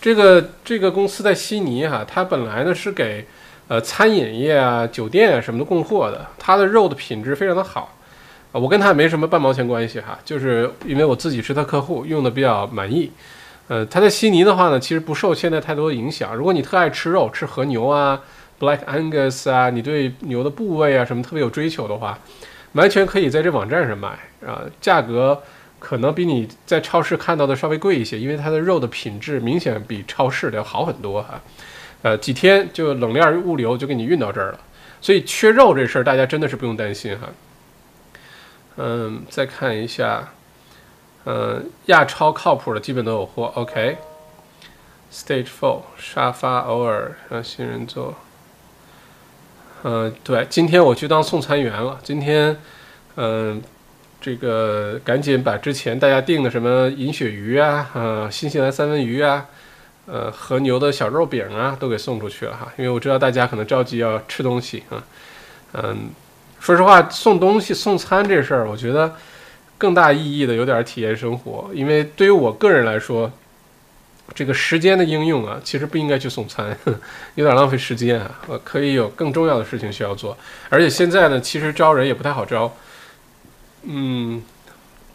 这个这个公司在悉尼哈，它本来呢是给呃餐饮业啊、酒店啊什么的供货的，它的肉的品质非常的好啊。我跟它没什么半毛钱关系哈，就是因为我自己是他客户，用的比较满意。呃，它在悉尼的话呢，其实不受现在太多的影响。如果你特爱吃肉，吃和牛啊。Black Angus 啊，你对牛的部位啊什么特别有追求的话，完全可以在这网站上买啊，价格可能比你在超市看到的稍微贵一些，因为它的肉的品质明显比超市的要好很多哈。呃，几天就冷链物流就给你运到这儿了，所以缺肉这事儿大家真的是不用担心哈。嗯，再看一下，嗯，亚超靠谱的基本都有货，OK。Stage Four 沙发偶尔让新人坐。嗯，对，今天我去当送餐员了。今天，嗯，这个赶紧把之前大家订的什么银鳕鱼啊、呃，新西兰三文鱼啊、呃，和牛的小肉饼啊，都给送出去了哈。因为我知道大家可能着急要吃东西啊。嗯，说实话，送东西、送餐这事儿，我觉得更大意义的有点体验生活。因为对于我个人来说，这个时间的应用啊，其实不应该去送餐，有点浪费时间啊。呃，可以有更重要的事情需要做。而且现在呢，其实招人也不太好招。嗯，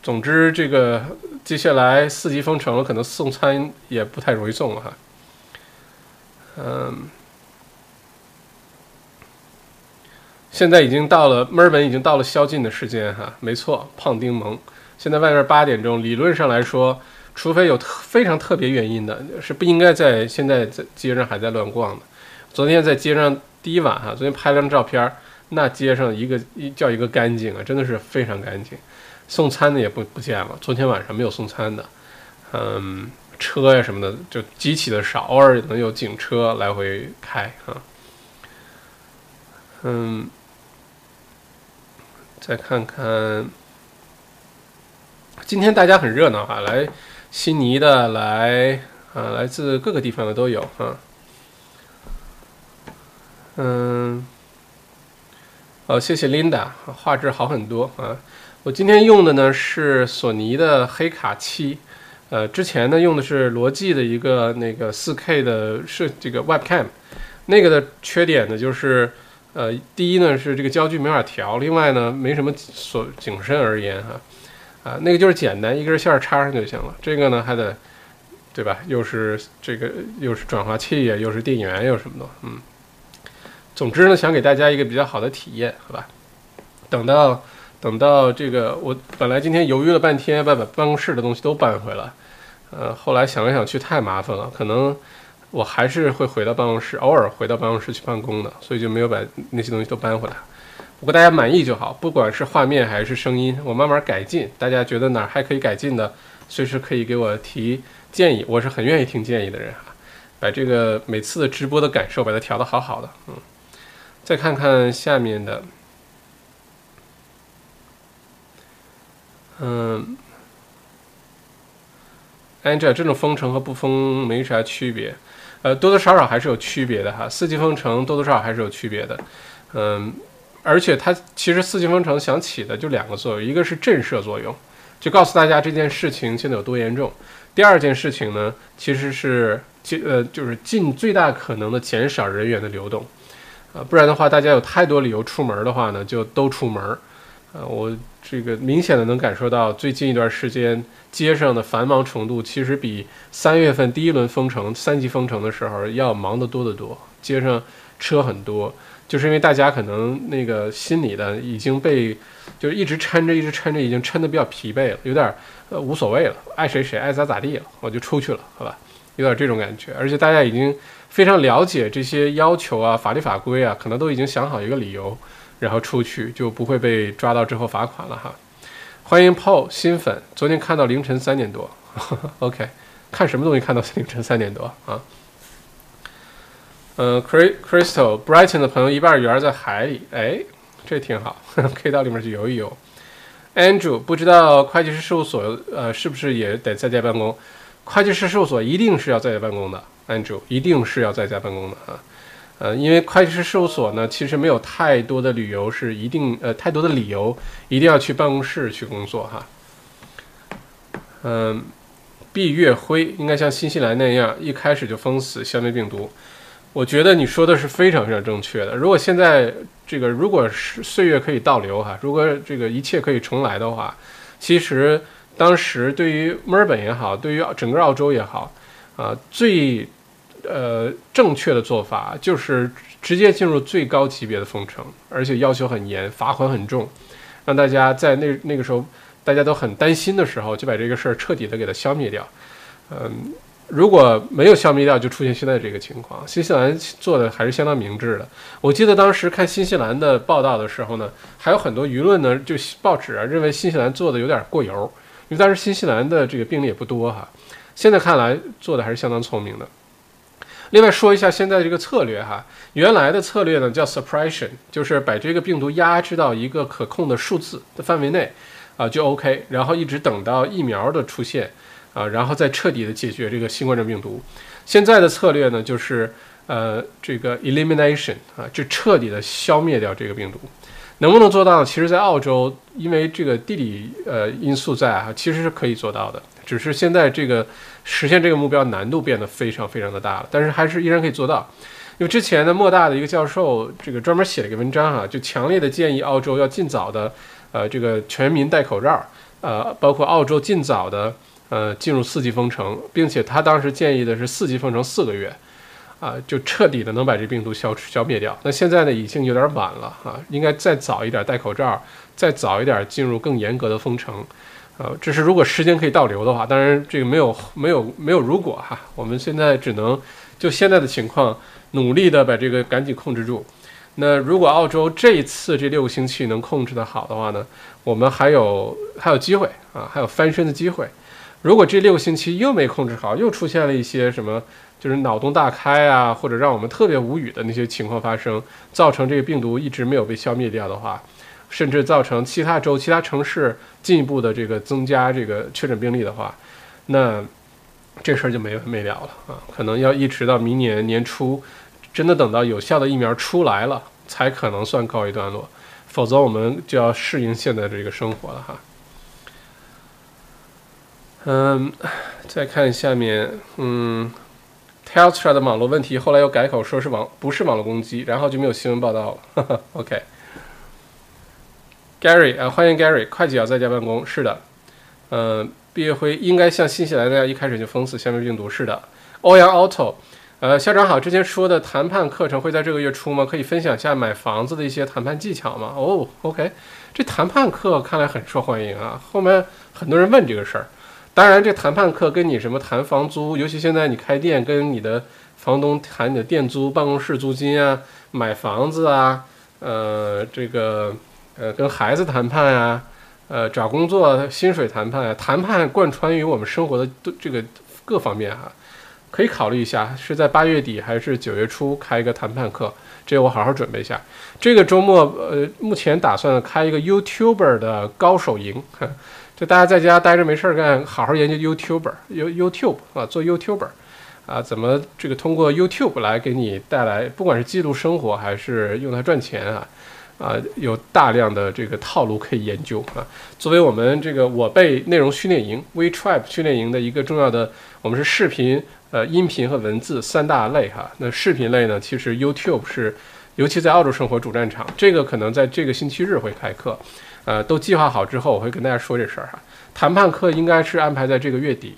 总之这个接下来四级封城了，可能送餐也不太容易送了哈。嗯，现在已经到了墨尔本，已经到了宵禁的时间哈。没错，胖丁蒙。现在外面八点钟，理论上来说。除非有特非常特别原因的，是不应该在现在在街上还在乱逛的。昨天在街上第一晚哈，昨天拍了张照片，那街上一个一叫一个干净啊，真的是非常干净。送餐的也不不见了，昨天晚上没有送餐的。嗯，车呀什么的就极其的少，偶尔能有警车来回开啊。嗯，再看看，今天大家很热闹啊，来。悉尼的来啊，来自各个地方的都有啊。嗯，哦，谢谢 Linda，画质好很多啊。我今天用的呢是索尼的黑卡七，呃，之前呢用的是罗技的一个那个 4K 的摄这个 Webcam，那个的缺点呢，就是呃，第一呢是这个焦距没法调，另外呢没什么所景深而言哈，啊，那个就是简单一根线插上就行了，这个呢还得对吧？又是这个又是转化器呀，又是电源又什么的，嗯。总之呢，想给大家一个比较好的体验，好吧？等到等到这个，我本来今天犹豫了半天，把把办公室的东西都搬回来，呃，后来想来想去太麻烦了，可能我还是会回到办公室，偶尔回到办公室去办公的，所以就没有把那些东西都搬回来。不过大家满意就好，不管是画面还是声音，我慢慢改进。大家觉得哪儿还可以改进的，随时可以给我提建议，我是很愿意听建议的人啊。把这个每次的直播的感受，把它调得好好的，嗯。再看看下面的，嗯，Angel，这种封城和不封没啥区别，呃，多多少少还是有区别的哈。四级封城多多少少还是有区别的，嗯，而且它其实四级封城想起的就两个作用，一个是震慑作用，就告诉大家这件事情现在有多严重；第二件事情呢，其实是尽呃就是尽最大可能的减少人员的流动。啊，不然的话，大家有太多理由出门的话呢，就都出门。呃，我这个明显的能感受到，最近一段时间街上的繁忙程度，其实比三月份第一轮封城、三级封城的时候要忙得多得多。街上车很多，就是因为大家可能那个心里的已经被，就是一直撑着，一直撑着，已经撑得比较疲惫了，有点呃无所谓了，爱谁谁，爱咋咋地了，我就出去了，好吧，有点这种感觉。而且大家已经。非常了解这些要求啊，法律法规啊，可能都已经想好一个理由，然后出去就不会被抓到之后罚款了哈。欢迎 Po 新粉，昨天看到凌晨三点多，OK，看什么东西看到凌晨三点多啊？嗯，Crystal Brighton 的朋友一半鱼儿在海里，哎，这挺好，可以到里面去游一游。Andrew 不知道会计师事务所呃是不是也得在家办公？会计师事务所一定是要在家办公的。Andrew 一定是要在家办公的啊，呃，因为会计师事务所呢，其实没有太多的理由是一定呃太多的理由一定要去办公室去工作哈。嗯，毕月辉应该像新西兰那样一开始就封死消灭病毒，我觉得你说的是非常非常正确的。如果现在这个如果是岁月可以倒流哈，如果这个一切可以重来的话，其实当时对于墨尔本也好，对于整个澳洲也好。啊，最呃正确的做法就是直接进入最高级别的封城，而且要求很严，罚款很重，让大家在那那个时候大家都很担心的时候，就把这个事儿彻底的给它消灭掉。嗯，如果没有消灭掉，就出现现在这个情况。新西兰做的还是相当明智的。我记得当时看新西兰的报道的时候呢，还有很多舆论呢，就报纸啊认为新西兰做的有点过油，因为当时新西兰的这个病例也不多哈。现在看来做的还是相当聪明的。另外说一下现在这个策略哈，原来的策略呢叫 suppression，就是把这个病毒压制到一个可控的数字的范围内，啊就 OK，然后一直等到疫苗的出现，啊然后再彻底的解决这个新冠状病毒。现在的策略呢就是呃这个 elimination 啊，就彻底的消灭掉这个病毒。能不能做到？其实，在澳洲，因为这个地理呃因素在啊，其实是可以做到的。只是现在这个实现这个目标难度变得非常非常的大了，但是还是依然可以做到。因为之前的莫大的一个教授，这个专门写了一个文章哈，就强烈的建议澳洲要尽早的呃这个全民戴口罩，呃，包括澳洲尽早的呃进入四级封城，并且他当时建议的是四级封城四个月，啊，就彻底的能把这病毒消消灭掉。那现在呢，已经有点晚了啊，应该再早一点戴口罩，再早一点进入更严格的封城。呃，这是如果时间可以倒流的话，当然这个没有没有没有如果哈，我们现在只能就现在的情况努力的把这个赶紧控制住。那如果澳洲这一次这六个星期能控制的好的话呢，我们还有还有机会啊，还有翻身的机会。如果这六个星期又没控制好，又出现了一些什么就是脑洞大开啊，或者让我们特别无语的那些情况发生，造成这个病毒一直没有被消灭掉的话。甚至造成其他州、其他城市进一步的这个增加这个确诊病例的话，那这事儿就没完没了了啊！可能要一直到明年年初，真的等到有效的疫苗出来了，才可能算告一段落，否则我们就要适应现在的这个生活了哈。嗯，再看下面，嗯 Telstra 的网络问题，后来又改口说是网不是网络攻击，然后就没有新闻报道了。OK Gary，啊，欢迎 Gary，会计要在家办公，是的，嗯，毕业会应该像新西兰那样一开始就封死消灭病毒，是的。欧阳 Auto，呃，校长好，之前说的谈判课程会在这个月出吗？可以分享下买房子的一些谈判技巧吗？哦，OK，这谈判课看来很受欢迎啊，后面很多人问这个事儿。当然，这谈判课跟你什么谈房租，尤其现在你开店，跟你的房东谈你的店租、办公室租金啊，买房子啊，呃，这个呃，跟孩子谈判呀，呃，找工作薪水谈判啊，谈判贯穿于我们生活的这个各方面哈，可以考虑一下，是在八月底还是九月初开一个谈判课，这我好好准备一下。这个周末，呃，目前打算开一个 YouTuber 的高手营。就大家在家待着没事儿干，好好研究 YouTuber，You YouTube 啊，做 YouTuber，啊，怎么这个通过 YouTube 来给你带来，不管是记录生活还是用来赚钱啊，啊，有大量的这个套路可以研究啊。作为我们这个我辈内容训练营 WeTribe 训练营的一个重要的，我们是视频、呃音频和文字三大类哈。那视频类呢，其实 YouTube 是，尤其在澳洲生活主战场，这个可能在这个星期日会开课。呃，都计划好之后，我会跟大家说这事儿哈。谈判课应该是安排在这个月底。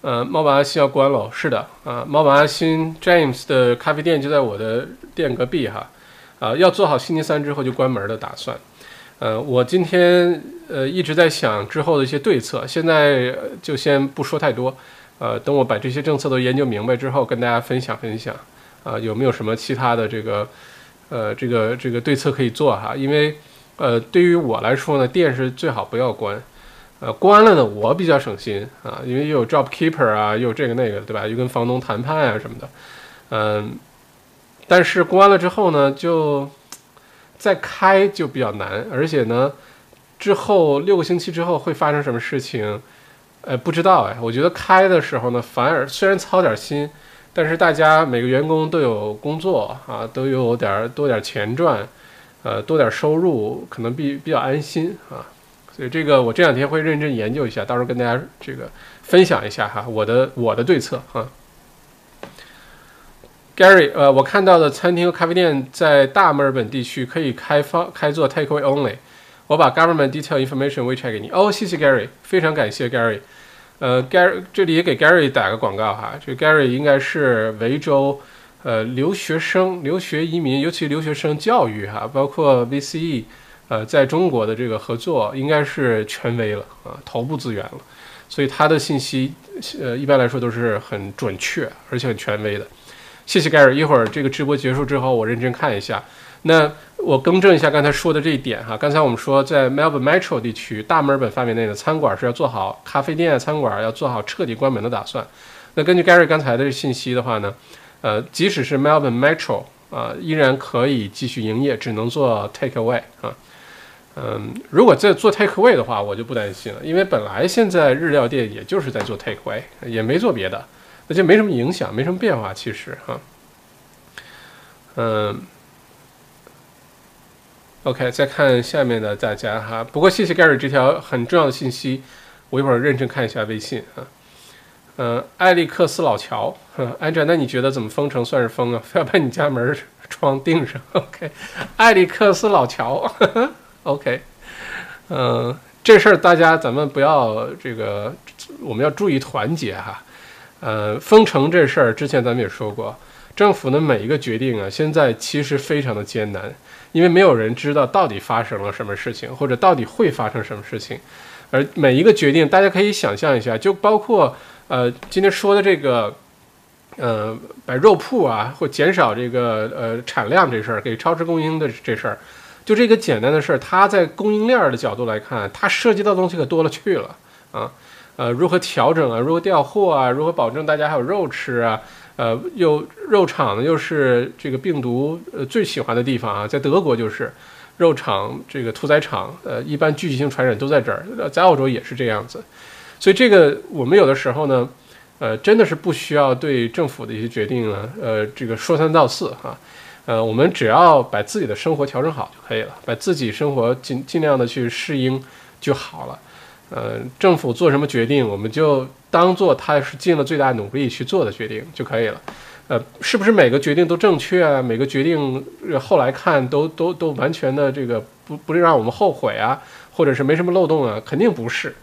呃，猫板阿新要关了，是的啊，猫板阿新 James 的咖啡店就在我的店隔壁哈。啊，要做好星期三之后就关门的打算。呃，我今天呃一直在想之后的一些对策，现在就先不说太多。呃，等我把这些政策都研究明白之后，跟大家分享分享。啊，有没有什么其他的这个？呃，这个这个对策可以做哈，因为，呃，对于我来说呢，店是最好不要关，呃，关了呢，我比较省心啊，因为又有 job keeper 啊，又有这个那个，对吧？又跟房东谈判啊什么的，嗯，但是关了之后呢，就再开就比较难，而且呢，之后六个星期之后会发生什么事情，呃，不知道哎，我觉得开的时候呢，反而虽然操点心。但是大家每个员工都有工作啊，都有点儿多点钱赚，呃，多点收入，可能比比较安心啊。所以这个我这两天会认真研究一下，到时候跟大家这个分享一下哈，我的我的对策哈。Gary，呃，我看到的餐厅和咖啡店在大墨尔本地区可以开放开做 takeaway only。我把 government detail information WeChat 给你。哦，谢谢 Gary，非常感谢 Gary。呃，Gary 这里也给 Gary 打个广告哈，这 Gary 应该是维州呃留学生、留学移民，尤其留学生教育哈，包括 VCE 呃在中国的这个合作，应该是权威了啊，头部资源了，所以他的信息呃一般来说都是很准确而且很权威的。谢谢 Gary，一会儿这个直播结束之后，我认真看一下。那我更正一下刚才说的这一点哈，刚才我们说在 Melbourne Metro 地区，大墨尔本范围内的餐馆是要做好咖啡店、餐馆要做好彻底关门的打算。那根据 Gary 刚才的信息的话呢，呃，即使是 Melbourne Metro 啊，依然可以继续营业，只能做 take away 啊。嗯，如果在做 take away 的话，我就不担心了，因为本来现在日料店也就是在做 take away，也没做别的，那就没什么影响，没什么变化，其实哈。嗯。OK，再看下面的大家哈。不过谢谢 Gary 这条很重要的信息，我一会儿认真看一下微信啊。嗯，艾利克斯老乔，安哲，那你觉得怎么封城算是封啊？非要把你家门 窗钉上？OK，艾利克斯老乔 ，OK，嗯，这事儿大家咱们不要这个，我们要注意团结哈。呃，封城这事儿之前咱们也说过，政府的每一个决定啊，现在其实非常的艰难。因为没有人知道到底发生了什么事情，或者到底会发生什么事情，而每一个决定，大家可以想象一下，就包括呃今天说的这个，呃摆肉铺啊，或减少这个呃产量这事儿，给超市供应的这事儿，就这个简单的事儿，它在供应链的角度来看，它涉及到东西可多了去了啊，呃如何调整啊，如何调货啊，如何保证大家还有肉吃啊。呃，又肉厂呢，又是这个病毒呃最喜欢的地方啊，在德国就是肉厂这个屠宰场，呃，一般聚集性传染都在这儿，在澳洲也是这样子，所以这个我们有的时候呢，呃，真的是不需要对政府的一些决定呢，呃，这个说三道四哈，呃，我们只要把自己的生活调整好就可以了，把自己生活尽尽量的去适应就好了，呃，政府做什么决定，我们就当做他是尽了最大努力去做的决定就可以了。呃，是不是每个决定都正确啊？每个决定后来看都都都完全的这个不不是让我们后悔啊，或者是没什么漏洞啊？肯定不是。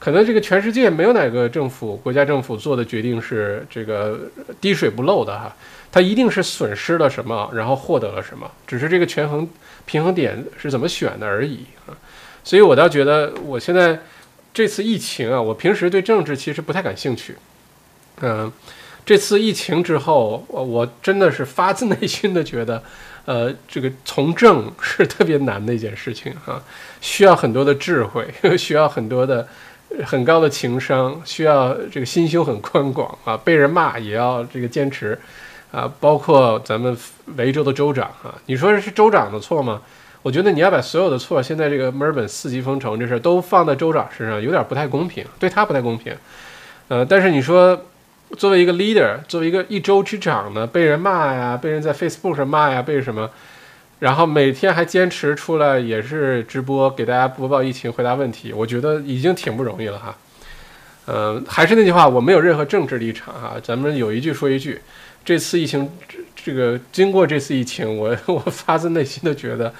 可能这个全世界没有哪个政府国家政府做的决定是这个滴水不漏的哈，它一定是损失了什么，然后获得了什么，只是这个权衡平衡点是怎么选的而已啊。所以我倒觉得我现在。这次疫情啊，我平时对政治其实不太感兴趣。嗯，这次疫情之后，我真的是发自内心的觉得，呃，这个从政是特别难的一件事情啊，需要很多的智慧，需要很多的很高的情商，需要这个心胸很宽广啊，被人骂也要这个坚持啊，包括咱们维州的州长啊，你说是州长的错吗？我觉得你要把所有的错，现在这个墨尔本四级封城这事儿都放在州长身上，有点不太公平，对他不太公平。呃，但是你说，作为一个 leader，作为一个一州之长呢，被人骂呀，被人在 Facebook 上骂呀，被什么，然后每天还坚持出来也是直播给大家播报疫情、回答问题，我觉得已经挺不容易了哈。呃，还是那句话，我没有任何政治立场哈，咱们有一句说一句，这次疫情，这个经过这次疫情，我 我发自内心的觉得。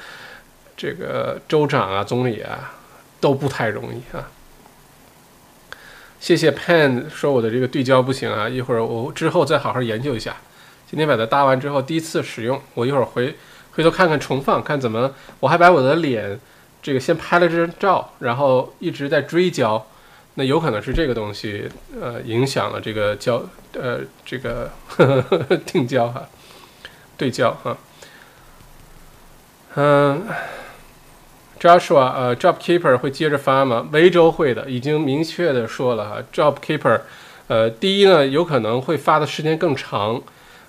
这个州长啊，总理啊，都不太容易啊。谢谢 Pan 说我的这个对焦不行啊，一会儿我之后再好好研究一下。今天把它搭完之后，第一次使用，我一会儿回回头看看重放，看怎么。我还把我的脸这个先拍了这张照，然后一直在追焦，那有可能是这个东西呃影响了这个焦呃这个呵 呵定焦哈，对焦哈，嗯。Joshua，呃，JobKeeper 会接着发吗？维州会的，已经明确的说了哈。JobKeeper，呃，第一呢，有可能会发的时间更长，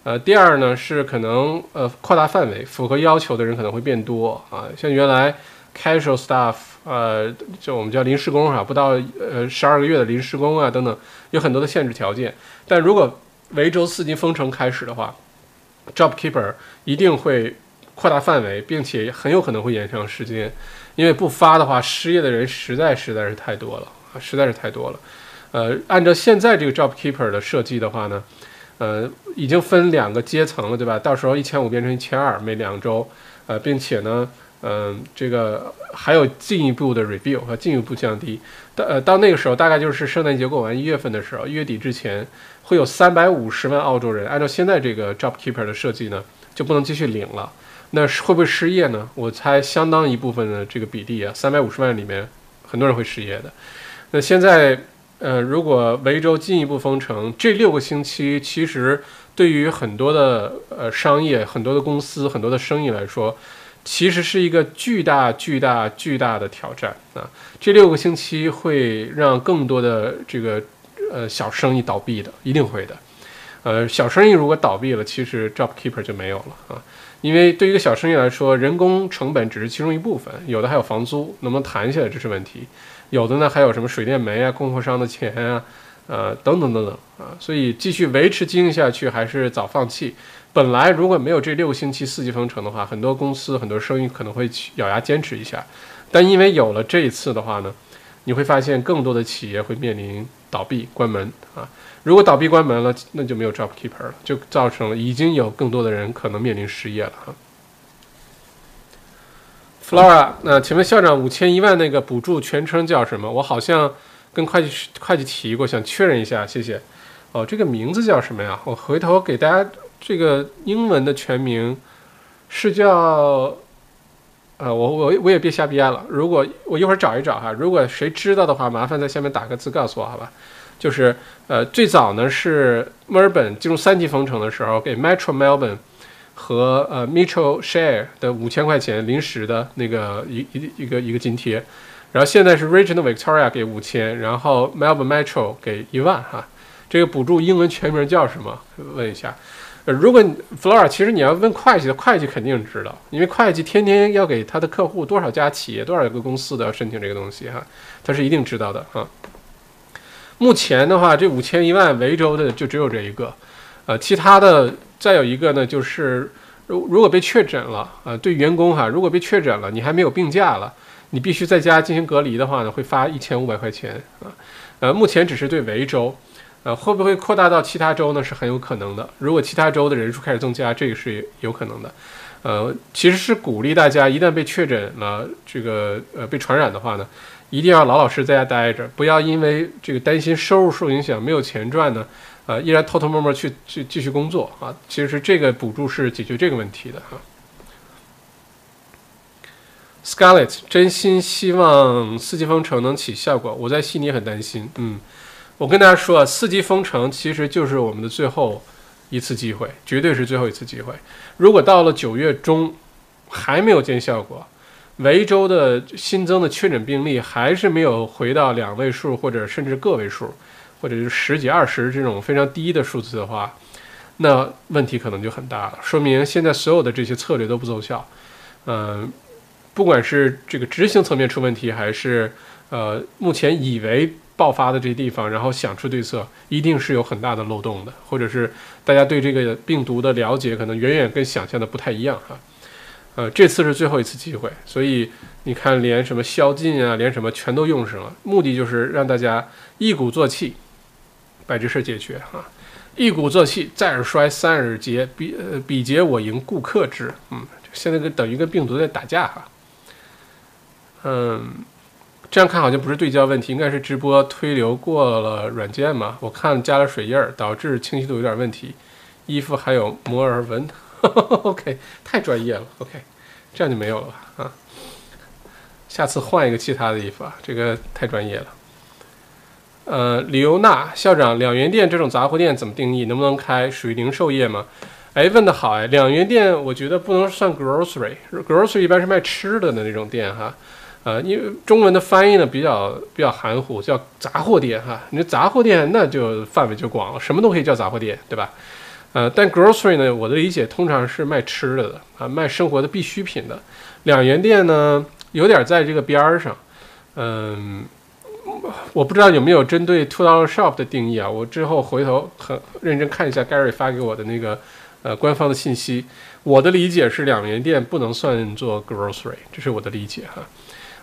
呃，第二呢是可能呃扩大范围，符合要求的人可能会变多啊。像原来 Casual Staff，呃，就我们叫临时工哈，不到呃十二个月的临时工啊等等，有很多的限制条件。但如果维州四级封城开始的话，JobKeeper 一定会扩大范围，并且很有可能会延长时间。因为不发的话，失业的人实在实在是太多了啊，实在是太多了。呃，按照现在这个 Job Keeper 的设计的话呢，呃，已经分两个阶层了，对吧？到时候一千五变成一千二每两周，呃，并且呢，嗯，这个还有进一步的 review 和进一步降低。到呃到那个时候，大概就是圣诞节过完一月份的时候，一月底之前会有三百五十万澳洲人，按照现在这个 Job Keeper 的设计呢，就不能继续领了。那会不会失业呢？我猜相当一部分的这个比例啊，三百五十万里面很多人会失业的。那现在，呃，如果维州进一步封城，这六个星期其实对于很多的呃商业、很多的公司、很多的生意来说，其实是一个巨大、巨大、巨大的挑战啊。这六个星期会让更多的这个呃小生意倒闭的，一定会的。呃，小生意如果倒闭了，其实 Job Keeper 就没有了啊。因为对于一个小生意来说，人工成本只是其中一部分，有的还有房租，能不能谈下来这是问题；有的呢还有什么水电煤啊、供货商的钱啊，呃等等等等啊，所以继续维持经营下去还是早放弃。本来如果没有这六星期四级封城的话，很多公司很多生意可能会咬牙坚持一下，但因为有了这一次的话呢，你会发现更多的企业会面临倒闭关门啊。如果倒闭关门了，那就没有 job keeper 了，就造成了已经有更多的人可能面临失业了哈。Flora，那请问校长五千一万那个补助全称叫什么？我好像跟会计会计提过，想确认一下，谢谢。哦，这个名字叫什么呀？我回头给大家这个英文的全名是叫……呃，我我我也别瞎编了。如果我一会儿找一找哈，如果谁知道的话，麻烦在下面打个字告诉我，好吧？就是呃，最早呢是墨尔本进入三级封城的时候，给 Metro Melbourne 和呃 Metro Share 的五千块钱临时的那个一一一个一个津贴，然后现在是 Regional Victoria 给五千，然后 Melbourne Metro 给一万哈。这个补助英文全名叫什么？问一下。呃，如果 Flora，其实你要问会计的，会计肯定知道，因为会计天天要给他的客户多少家企业、多少个公司的要申请这个东西哈，他是一定知道的啊。目前的话，这五千一万维州的就只有这一个，呃，其他的再有一个呢，就是如如果被确诊了，呃，对员工哈，如果被确诊了，你还没有病假了，你必须在家进行隔离的话呢，会发一千五百块钱啊。呃，目前只是对维州，呃，会不会扩大到其他州呢？是很有可能的。如果其他州的人数开始增加，这个是有可能的。呃，其实是鼓励大家，一旦被确诊了，这个呃被传染的话呢，一定要老老实实在家待着，不要因为这个担心收入受影响，没有钱赚呢。呃，依然偷偷摸摸去去继续工作啊！其实这个补助是解决这个问题的哈。Scarlett 真心希望四级封城能起效果，我在悉尼很担心。嗯，我跟大家说啊，四级封城其实就是我们的最后一次机会，绝对是最后一次机会。如果到了九月中还没有见效果，维州的新增的确诊病例还是没有回到两位数或者甚至个位数。或者是十几二十这种非常低的数字的话，那问题可能就很大了，说明现在所有的这些策略都不奏效。嗯，不管是这个执行层面出问题，还是呃目前以为爆发的这地方，然后想出对策，一定是有很大的漏洞的，或者是大家对这个病毒的了解可能远远跟想象的不太一样哈。呃，这次是最后一次机会，所以你看，连什么宵禁啊，连什么全都用上了，目的就是让大家一鼓作气。把这事解决哈，一鼓作气，再而衰，三而竭，比呃比劫我赢，故克之。嗯，现在跟等于跟病毒在打架哈。嗯，这样看好像不是对焦问题，应该是直播推流过了软件嘛？我看加了水印儿，导致清晰度有点问题。衣服还有摩尔纹，OK，太专业了。OK，这样就没有了吧？啊，下次换一个其他的衣服啊，这个太专业了。呃，李欧娜校长，两元店这种杂货店怎么定义？能不能开？属于零售业吗？哎，问的好哎。两元店我觉得不能算 grocery，grocery 一般是卖吃的的那种店哈。呃，因为中文的翻译呢比较比较含糊，叫杂货店哈。你杂货店那就范围就广了，什么都可以叫杂货店，对吧？呃，但 grocery 呢，我的理解通常是卖吃的的啊，卖生活的必需品的。两元店呢，有点在这个边儿上，嗯。我不知道有没有针对 two dollar shop 的定义啊？我之后回头很认真看一下 Gary 发给我的那个呃官方的信息。我的理解是两元店不能算做 grocery，这是我的理解哈。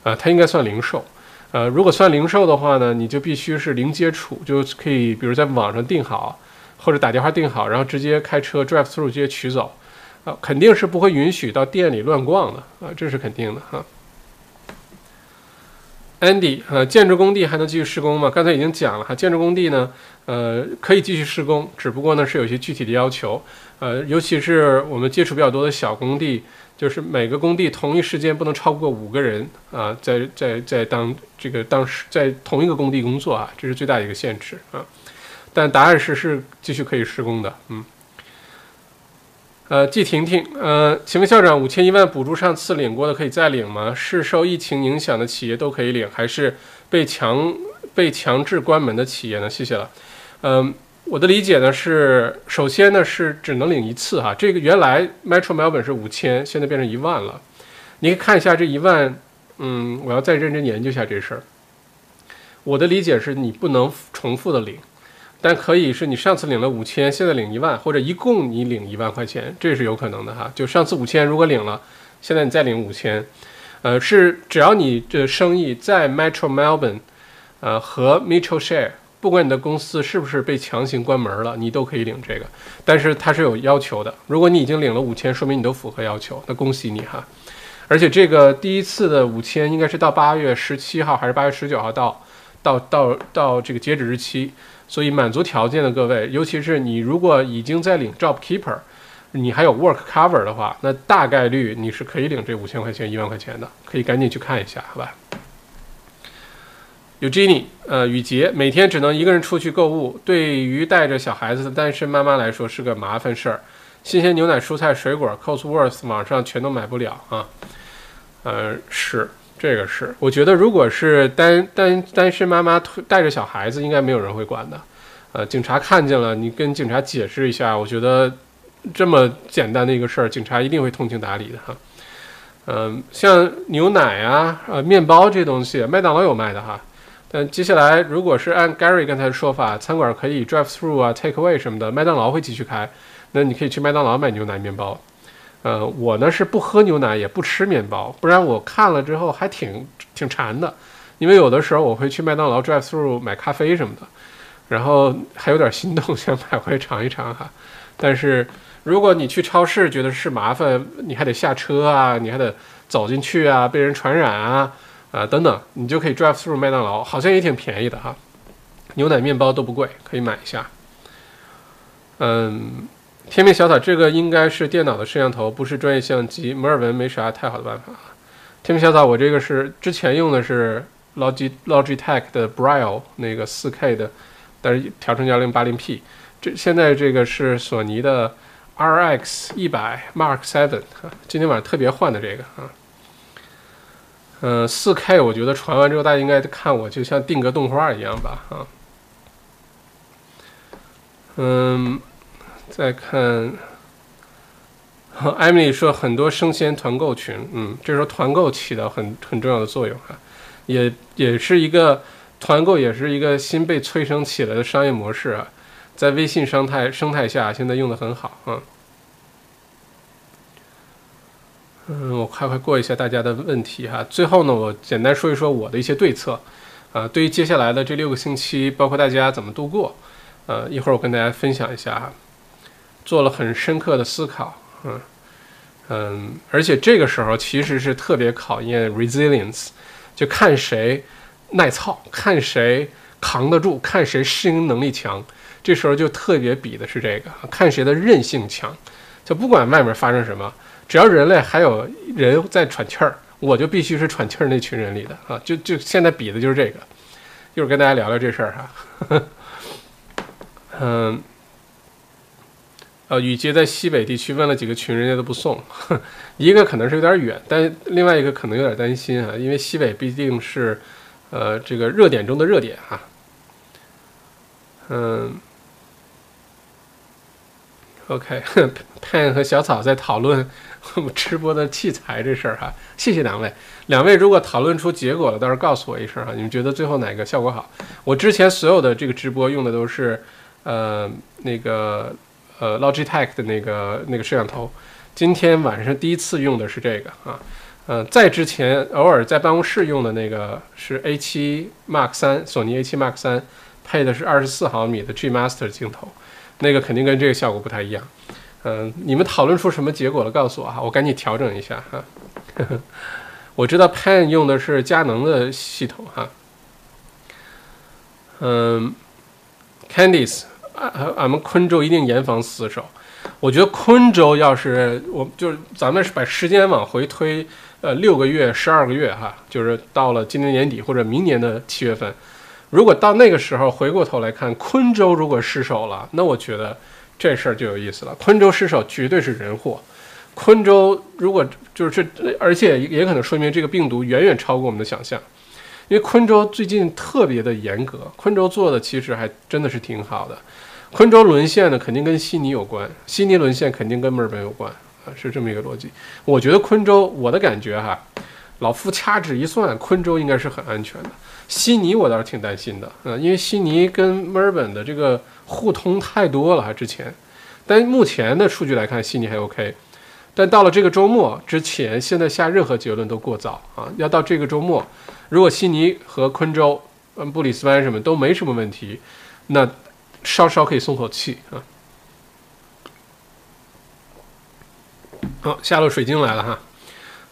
啊，它应该算零售。呃，如果算零售的话呢，你就必须是零接触，就可以比如在网上订好，或者打电话订好，然后直接开车 drive through 直接取走。啊，肯定是不会允许到店里乱逛的啊，这是肯定的哈。Andy，呃，建筑工地还能继续施工吗？刚才已经讲了哈，建筑工地呢，呃，可以继续施工，只不过呢是有一些具体的要求，呃，尤其是我们接触比较多的小工地，就是每个工地同一时间不能超过五个人啊，在在在当这个当时在同一个工地工作啊，这是最大的一个限制啊。但答案是是继续可以施工的，嗯。呃，季婷婷，呃，请问校长，五千一万补助上次领过的可以再领吗？是受疫情影响的企业都可以领，还是被强被强制关门的企业呢？谢谢了。嗯，我的理解呢是，首先呢是只能领一次哈，这个原来 Metro Melbourne 是五千，现在变成一万了。你可以看一下这一万，嗯，我要再认真研究一下这事儿。我的理解是你不能重复的领。但可以是你上次领了五千，现在领一万，或者一共你领一万块钱，这是有可能的哈。就上次五千如果领了，现在你再领五千，呃，是只要你的生意在 Metro Melbourne，呃和 Metro Share，不管你的公司是不是被强行关门了，你都可以领这个。但是它是有要求的，如果你已经领了五千，说明你都符合要求，那恭喜你哈。而且这个第一次的五千应该是到八月十七号还是八月十九号到，到到到这个截止日期。所以满足条件的各位，尤其是你如果已经在领 Job Keeper，你还有 Work Cover 的话，那大概率你是可以领这五千块钱、一万块钱的，可以赶紧去看一下，好吧？有 Jenny，呃，雨杰，每天只能一个人出去购物，对于带着小孩子的单身妈妈来说是个麻烦事儿。新鲜牛奶、蔬菜、水果，Costworth 网上全都买不了啊。呃，是。这个是，我觉得如果是单单单身妈妈带着小孩子，应该没有人会管的。呃，警察看见了，你跟警察解释一下，我觉得这么简单的一个事儿，警察一定会通情达理的哈。嗯，像牛奶啊、呃面包这东西，麦当劳有卖的哈。但接下来，如果是按 Gary 刚才的说法，餐馆可以 drive through 啊、take away 什么的，麦当劳会继续开，那你可以去麦当劳买牛奶、面包。呃，我呢是不喝牛奶也不吃面包，不然我看了之后还挺挺馋的，因为有的时候我会去麦当劳 drive through 买咖啡什么的，然后还有点心动想买回来尝一尝哈。但是如果你去超市觉得是麻烦，你还得下车啊，你还得走进去啊，被人传染啊，啊等等，你就可以 drive through 麦当劳，好像也挺便宜的哈，牛奶面包都不贵，可以买一下。嗯。天命小草，这个应该是电脑的摄像头，不是专业相机。摩尔纹没啥太好的办法。天命小草，我这个是之前用的是 Log Logitech 的 Braille 那个 4K 的，但是调成 1080P。这现在这个是索尼的 RX 100 Mark Seven，今天晚上特别换的这个啊。嗯，4K 我觉得传完之后大家应该看我就像定格动画一样吧啊。嗯。再看，艾米丽说很多生鲜团购群，嗯，这时候团购起到很很重要的作用哈，也也是一个团购，也是一个新被催生起来的商业模式啊，在微信生态生态下，现在用的很好啊。嗯，我快快过一下大家的问题哈，最后呢，我简单说一说我的一些对策啊，对于接下来的这六个星期，包括大家怎么度过，呃，一会儿我跟大家分享一下哈。做了很深刻的思考，嗯嗯，而且这个时候其实是特别考验 resilience，就看谁耐操，看谁扛得住，看谁适应能力强。这时候就特别比的是这个，看谁的韧性强。就不管外面发生什么，只要人类还有人在喘气儿，我就必须是喘气儿那群人里的啊！就就现在比的就是这个。一会儿跟大家聊聊这事儿哈，嗯。呃，雨杰在西北地区问了几个群，人家都不送，一个可能是有点远，但另外一个可能有点担心啊，因为西北毕竟是，呃，这个热点中的热点哈。嗯，OK，Pan 和小草在讨论我们直播的器材这事儿哈，谢谢两位，两位如果讨论出结果了，到时候告诉我一声哈，你们觉得最后哪个效果好？我之前所有的这个直播用的都是，呃，那个。呃，Logitech 的那个那个摄像头，今天晚上第一次用的是这个啊，呃，在之前偶尔在办公室用的那个是 A7 Mark 三，索尼 A7 Mark 三，配的是二十四毫米的 G Master 镜头，那个肯定跟这个效果不太一样。嗯，你们讨论出什么结果了？告诉我哈，我赶紧调整一下哈。呵 呵我知道 Pan 用的是佳能的系统哈。嗯，Candice。俺，俺们昆州一定严防死守。我觉得昆州要是我，就是咱们是把时间往回推，呃，六个月、十二个月哈，就是到了今年年底或者明年的七月份，如果到那个时候回过头来看，昆州如果失守了，那我觉得这事儿就有意思了。昆州失守绝对是人祸。昆州如果就是这，而且也可能说明这个病毒远远超过我们的想象，因为昆州最近特别的严格，昆州做的其实还真的是挺好的。昆州沦陷呢，肯定跟悉尼有关；悉尼沦陷肯定跟墨尔本有关啊，是这么一个逻辑。我觉得昆州，我的感觉哈，老夫掐指一算，昆州应该是很安全的。悉尼我倒是挺担心的啊，因为悉尼跟墨尔本的这个互通太多了哈，之前。但目前的数据来看，悉尼还 OK。但到了这个周末之前，现在下任何结论都过早啊。要到这个周末，如果悉尼和昆州、嗯布里斯班什么都没什么问题，那。稍稍可以松口气啊！好，下路水晶来了哈，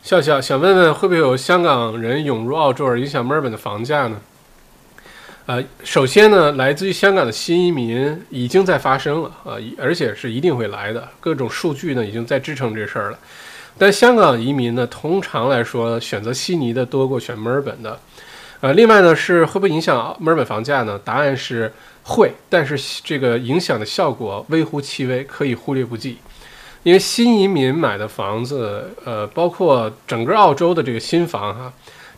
笑笑想问问会不会有香港人涌入澳洲而影响墨尔本的房价呢？呃，首先呢，来自于香港的新移民已经在发生了啊，而且是一定会来的，各种数据呢已经在支撑这事儿了。但香港移民呢，通常来说选择悉尼的多过选墨尔本的。呃，另外呢，是会不会影响墨尔本房价呢？答案是。会，但是这个影响的效果微乎其微，可以忽略不计。因为新移民买的房子，呃，包括整个澳洲的这个新房哈，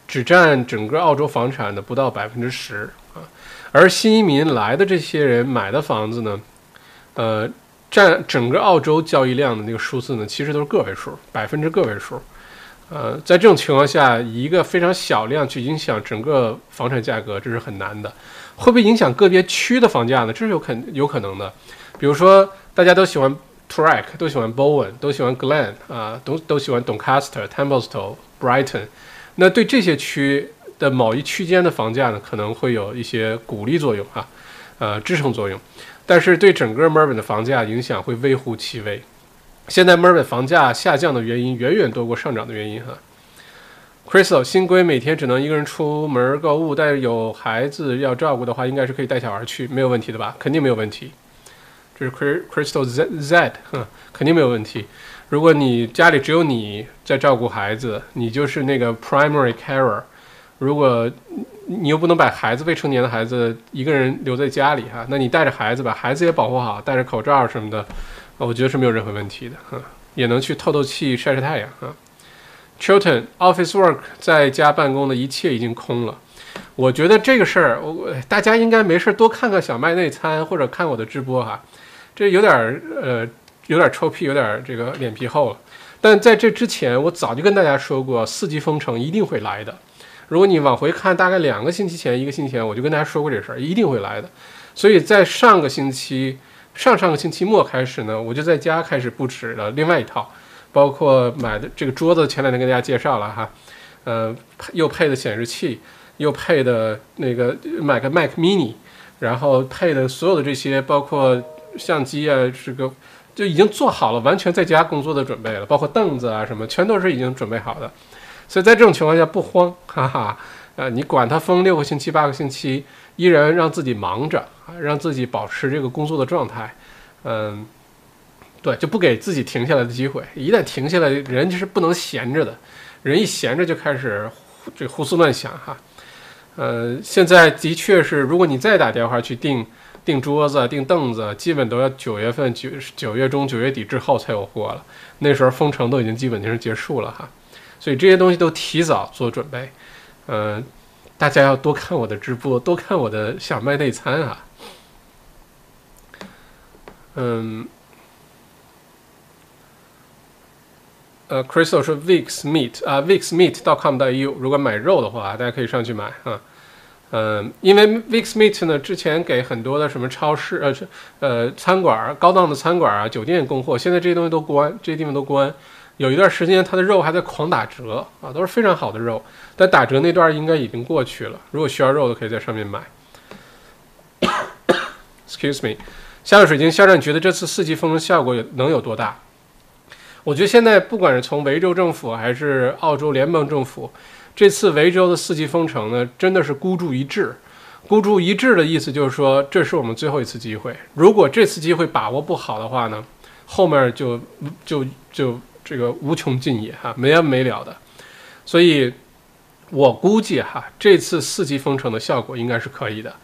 只占整个澳洲房产的不到百分之十啊。而新移民来的这些人买的房子呢，呃，占整个澳洲交易量的那个数字呢，其实都是个位数，百分之个位数。呃，在这种情况下，一个非常小量去影响整个房产价格，这是很难的。会不会影响个别区的房价呢？这是有肯有可能的。比如说，大家都喜欢 Turek，都喜欢 Bowen，都喜欢 Glen 啊，都都喜欢 Doncaster、Templestowe、Brighton。那对这些区的某一区间的房价呢，可能会有一些鼓励作用啊，呃，支撑作用。但是对整个墨尔本的房价影响会微乎其微。现在墨尔本房价下降的原因远远多过上涨的原因哈。Crystal，新规每天只能一个人出门购物，但是有孩子要照顾的话，应该是可以带小孩去，没有问题的吧？肯定没有问题。这是 Crystal Z Z，哼，肯定没有问题。如果你家里只有你在照顾孩子，你就是那个 primary carer。如果你又不能把孩子未成年的孩子一个人留在家里哈，那你带着孩子把孩子也保护好，戴着口罩什么的，我觉得是没有任何问题的哈，也能去透透气、晒晒太阳啊。Chilton office work 在家办公的一切已经空了。我觉得这个事儿，我大家应该没事多看看小麦内参或者看我的直播哈。这有点儿呃，有点臭屁，有点这个脸皮厚了。但在这之前，我早就跟大家说过，四级封城一定会来的。如果你往回看，大概两个星期前、一个星期前，我就跟大家说过这事儿，一定会来的。所以在上个星期、上上个星期末开始呢，我就在家开始布置了另外一套。包括买的这个桌子，前两天跟大家介绍了哈，呃，又配的显示器，又配的那个买个 Mac Mini，然后配的所有的这些，包括相机啊，这个就已经做好了，完全在家工作的准备了，包括凳子啊什么，全都是已经准备好的。所以在这种情况下不慌，哈哈，呃，你管它封六个星期、八个星期，依然让自己忙着啊，让自己保持这个工作的状态，嗯。对，就不给自己停下来的机会。一旦停下来，人就是不能闲着的。人一闲着就开始这胡思乱想哈。呃，现在的确是，如果你再打电话去订订桌子、订凳子，基本都要九月份九九月中、九月底之后才有货了。那时候封城都已经基本就是结束了哈。所以这些东西都提早做准备。嗯，大家要多看我的直播，多看我的小麦内参啊。嗯。呃，Crystal 说 Vix Meat 啊，Vix Meat 到 com 到 u，如果买肉的话，大家可以上去买啊。嗯，因为 Vix Meat 呢，之前给很多的什么超市呃呃餐馆、高档的餐馆啊、酒店供货，现在这些东西都关，这些地方都关。有一段时间它的肉还在狂打折啊，都是非常好的肉，但打折那段应该已经过去了。如果需要肉的，可以在上面买。Excuse me，下个水晶肖战觉得这次四级封城效果有能有多大？我觉得现在不管是从维州政府还是澳洲联邦政府，这次维州的四级封城呢，真的是孤注一掷。孤注一掷的意思就是说，这是我们最后一次机会。如果这次机会把握不好的话呢，后面就就就这个无穷尽也哈，没完没了的。所以，我估计哈，这次四级封城的效果应该是可以的。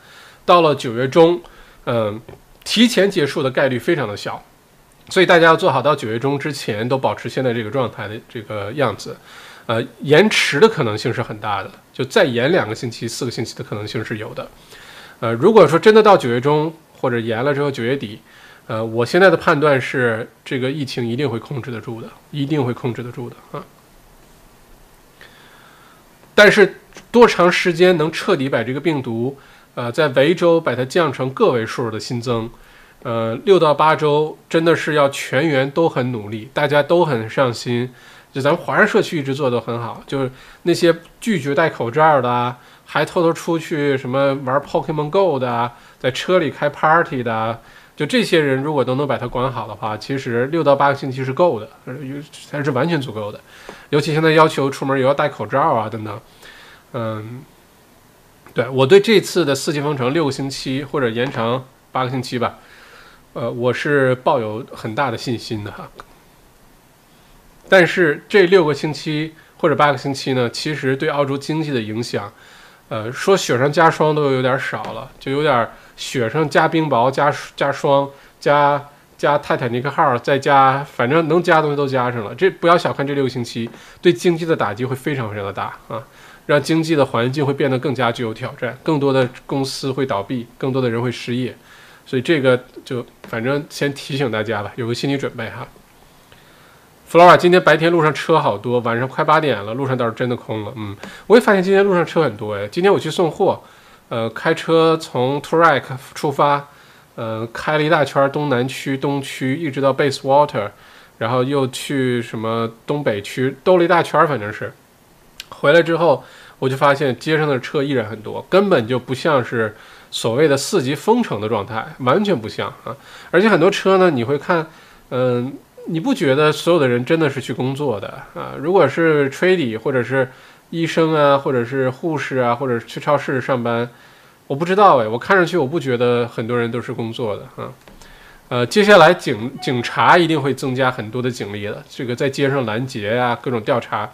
到了九月中，嗯，提前结束的概率非常的小。所以大家要做好到九月中之前都保持现在这个状态的这个样子，呃，延迟的可能性是很大的，就再延两个星期、四个星期的可能性是有的。呃，如果说真的到九月中或者延了之后九月底，呃，我现在的判断是这个疫情一定会控制得住的，一定会控制得住的啊。但是多长时间能彻底把这个病毒，呃，在维州把它降成个位数的新增？呃，六到八周真的是要全员都很努力，大家都很上心。就咱们华人社区一直做的很好，就是那些拒绝戴口罩的，还偷偷出去什么玩 Pokemon Go 的，在车里开 party 的，就这些人如果都能把它管好的话，其实六到八个星期是够的，才是完全足够的。尤其现在要求出门也要戴口罩啊，等等。嗯，对我对这次的四级封城六个星期或者延长八个星期吧。呃，我是抱有很大的信心的哈，但是这六个星期或者八个星期呢，其实对澳洲经济的影响，呃，说雪上加霜都有点少了，就有点雪上加冰雹加加霜加加泰坦尼克号再加，反正能加的东西都加上了。这不要小看这六个星期，对经济的打击会非常非常的大啊，让经济的环境会变得更加具有挑战，更多的公司会倒闭，更多的人会失业。所以这个就反正先提醒大家吧，有个心理准备哈。Flora，今天白天路上车好多，晚上快八点了，路上倒是真的空了。嗯，我也发现今天路上车很多哎。今天我去送货，呃，开车从 Turek 出发，呃，开了一大圈东南区、东区，一直到 Basewater，然后又去什么东北区，兜了一大圈，反正是。回来之后，我就发现街上的车依然很多，根本就不像是所谓的四级封城的状态，完全不像啊！而且很多车呢，你会看，嗯，你不觉得所有的人真的是去工作的啊？如果是 trade 或者是医生啊，或者是护士啊，或者是去超市上班，我不知道哎，我看上去我不觉得很多人都是工作的啊。呃，接下来警警察一定会增加很多的警力的，这个在街上拦截呀，各种调查。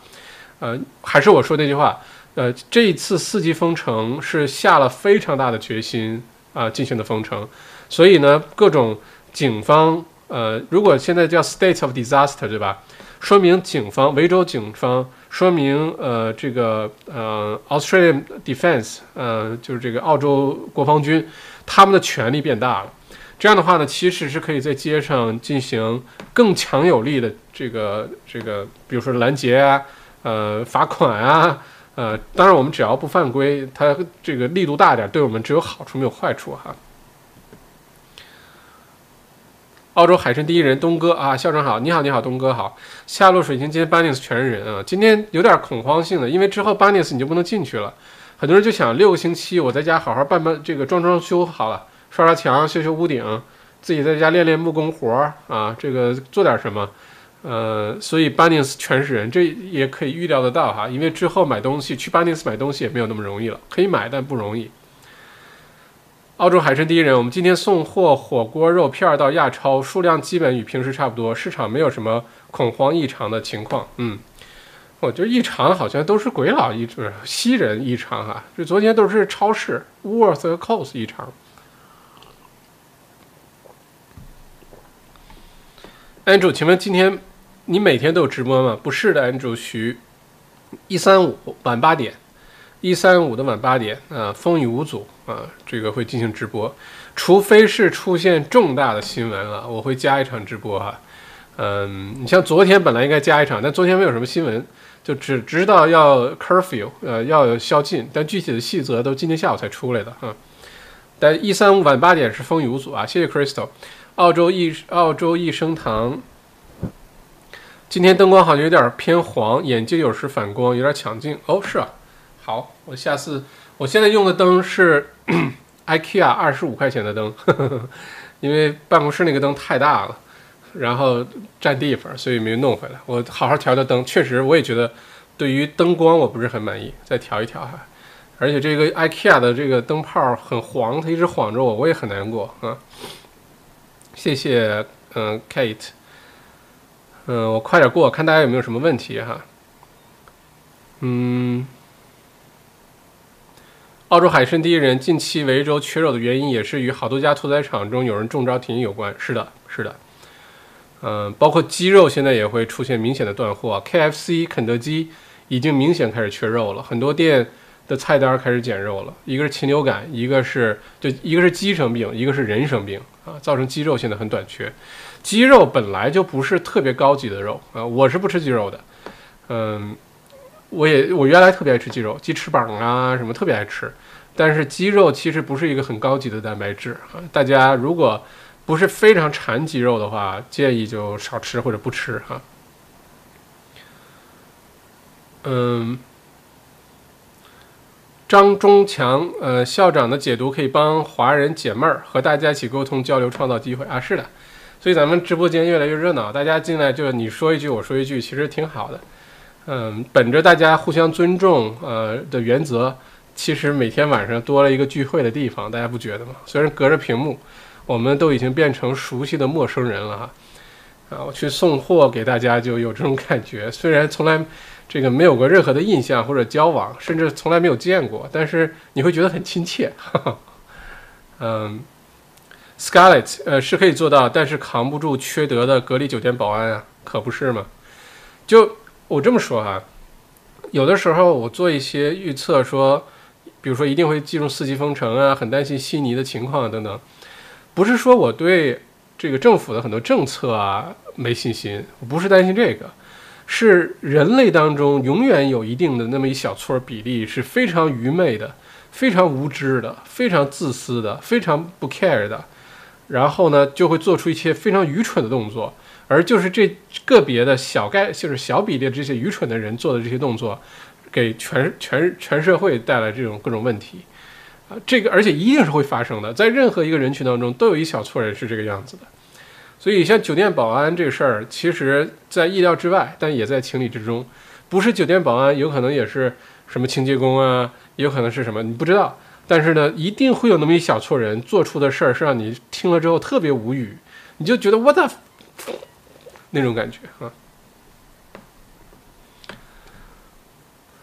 呃，还是我说那句话，呃，这一次四级封城是下了非常大的决心啊进行的封城，所以呢，各种警方，呃，如果现在叫 state of disaster，对吧？说明警方，维州警方，说明呃，这个呃，Australian Defence，呃，就是这个澳洲国防军，他们的权力变大了。这样的话呢，其实是可以在街上进行更强有力的这个这个，比如说拦截啊。呃，罚款啊，呃，当然我们只要不犯规，它这个力度大点，对我们只有好处没有坏处哈。澳洲海参第一人东哥啊，校长好，你好你好东哥好，下落水晶今天 Bunnies 全是人啊，今天有点恐慌性的，因为之后 Bunnies 你就不能进去了，很多人就想六个星期我在家好好办办这个装装修好了，刷刷墙修修屋顶，自己在家练练木工活儿啊，这个做点什么。呃，所以巴尼斯全是人，这也可以预料得到哈，因为之后买东西去巴尼斯买东西也没有那么容易了，可以买但不容易。澳洲海参第一人，我们今天送货火锅肉片到亚超，数量基本与平时差不多，市场没有什么恐慌异常的情况。嗯，我觉得异常好像都是鬼佬异，不是西人异常哈，这昨天都是超市 Worth 和 Cost 异常。Andrew，请问今天？你每天都有直播吗？不是的，Andrew 徐，一三五晚八点，一三五的晚八点啊，风雨无阻啊，这个会进行直播，除非是出现重大的新闻了，我会加一场直播哈。嗯，你像昨天本来应该加一场，但昨天没有什么新闻，就只知道要 curfew，呃，要宵禁，但具体的细则都今天下午才出来的哈。但一三五晚八点是风雨无阻啊，谢谢 Crystal，澳洲益澳洲益生堂。今天灯光好像有点偏黄，眼睛有时反光，有点抢镜。哦，是啊，好，我下次，我现在用的灯是 IKEA 二十五块钱的灯呵呵，因为办公室那个灯太大了，然后占地方，所以没弄回来。我好好调调灯，确实我也觉得对于灯光我不是很满意，再调一调哈。而且这个 IKEA 的这个灯泡很黄，它一直晃着我，我也很难过啊。谢谢，嗯，Kate。嗯，我快点过，看大家有没有什么问题哈。嗯，澳洲海参第一人近期维州缺肉的原因，也是与好多家屠宰场中有人中招停运有关。是的，是的。嗯，包括鸡肉现在也会出现明显的断货，KFC、肯德基已经明显开始缺肉了，很多店的菜单开始减肉了。一个是禽流感，一个是就一个是鸡生病，一个是人生病啊，造成鸡肉现在很短缺。鸡肉本来就不是特别高级的肉啊，我是不吃鸡肉的。嗯，我也我原来特别爱吃鸡肉，鸡翅膀啊什么特别爱吃。但是鸡肉其实不是一个很高级的蛋白质啊，大家如果不是非常馋鸡肉的话，建议就少吃或者不吃哈。嗯，张忠强，呃，校长的解读可以帮华人解闷儿，和大家一起沟通交流，创造机会啊，是的。所以咱们直播间越来越热闹，大家进来就你说一句我说一句，其实挺好的。嗯，本着大家互相尊重呃的原则，其实每天晚上多了一个聚会的地方，大家不觉得吗？虽然隔着屏幕，我们都已经变成熟悉的陌生人了哈。啊，我去送货给大家就有这种感觉，虽然从来这个没有过任何的印象或者交往，甚至从来没有见过，但是你会觉得很亲切。嗯。Scarlett，呃，是可以做到，但是扛不住缺德的隔离酒店保安啊，可不是吗？就我这么说哈，有的时候我做一些预测，说，比如说一定会进入四级封城啊，很担心悉尼的情况等等，不是说我对这个政府的很多政策啊没信心，我不是担心这个，是人类当中永远有一定的那么一小撮比例是非常愚昧的、非常无知的、非常自私的、非常不 care 的。然后呢就会做出一些非常愚蠢的动作，而就是这个别的小概就是小比例这些愚蠢的人做的这些动作，给全全全社会带来这种各种问题。啊，这个而且一定是会发生的，在任何一个人群当中都有一小撮人是这个样子的。所以像酒店保安这个事儿，其实在意料之外，但也在情理之中。不是酒店保安，有可能也是什么清洁工啊，也有可能是什么，你不知道。但是呢，一定会有那么一小撮人做出的事儿，是让你听了之后特别无语，你就觉得 what the 那种感觉啊。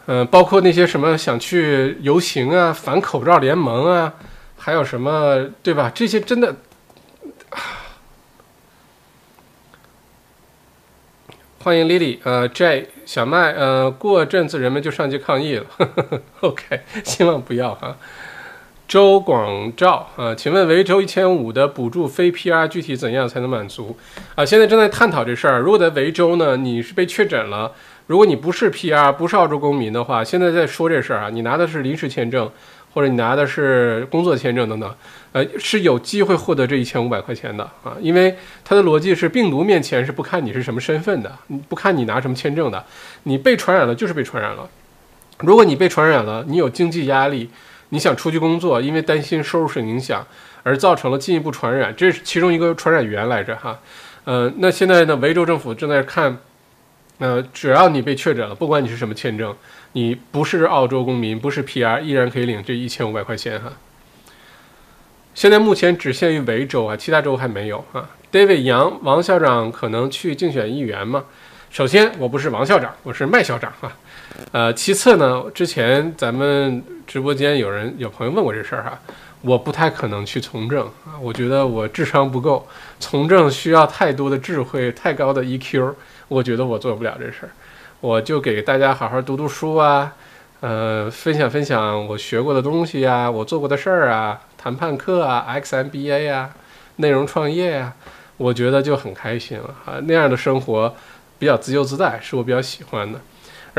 嗯，包括那些什么想去游行啊、反口罩联盟啊，还有什么，对吧？这些真的，欢迎 Lily，呃，J 小麦，呃，过阵子人们就上街抗议了。OK，希望不要哈。周广照，啊，请问维州一千五的补助非 PR 具体怎样才能满足？啊，现在正在探讨这事儿。如果在维州呢，你是被确诊了。如果你不是 PR，不是澳洲公民的话，现在在说这事儿啊，你拿的是临时签证，或者你拿的是工作签证等等，呃，是有机会获得这一千五百块钱的啊，因为它的逻辑是病毒面前是不看你是什么身份的，不看你拿什么签证的，你被传染了就是被传染了。如果你被传染了，你有经济压力，你想出去工作，因为担心收入受影响而造成了进一步传染，这是其中一个传染源来着哈，呃，那现在呢，维州政府正在看。呃，只要你被确诊了，不管你是什么签证，你不是澳洲公民，不是 PR，依然可以领这一千五百块钱哈。现在目前只限于维州啊，其他州还没有啊。David 杨王校长可能去竞选议员吗？首先，我不是王校长，我是麦校长啊。呃，其次呢，之前咱们直播间有人有朋友问过这事儿哈，我不太可能去从政啊，我觉得我智商不够，从政需要太多的智慧，太高的 EQ。我觉得我做不了这事儿，我就给大家好好读读书啊，呃，分享分享我学过的东西呀，我做过的事儿啊，谈判课啊，XMBA 呀，内容创业呀，我觉得就很开心了啊，那样的生活比较自由自在，是我比较喜欢的。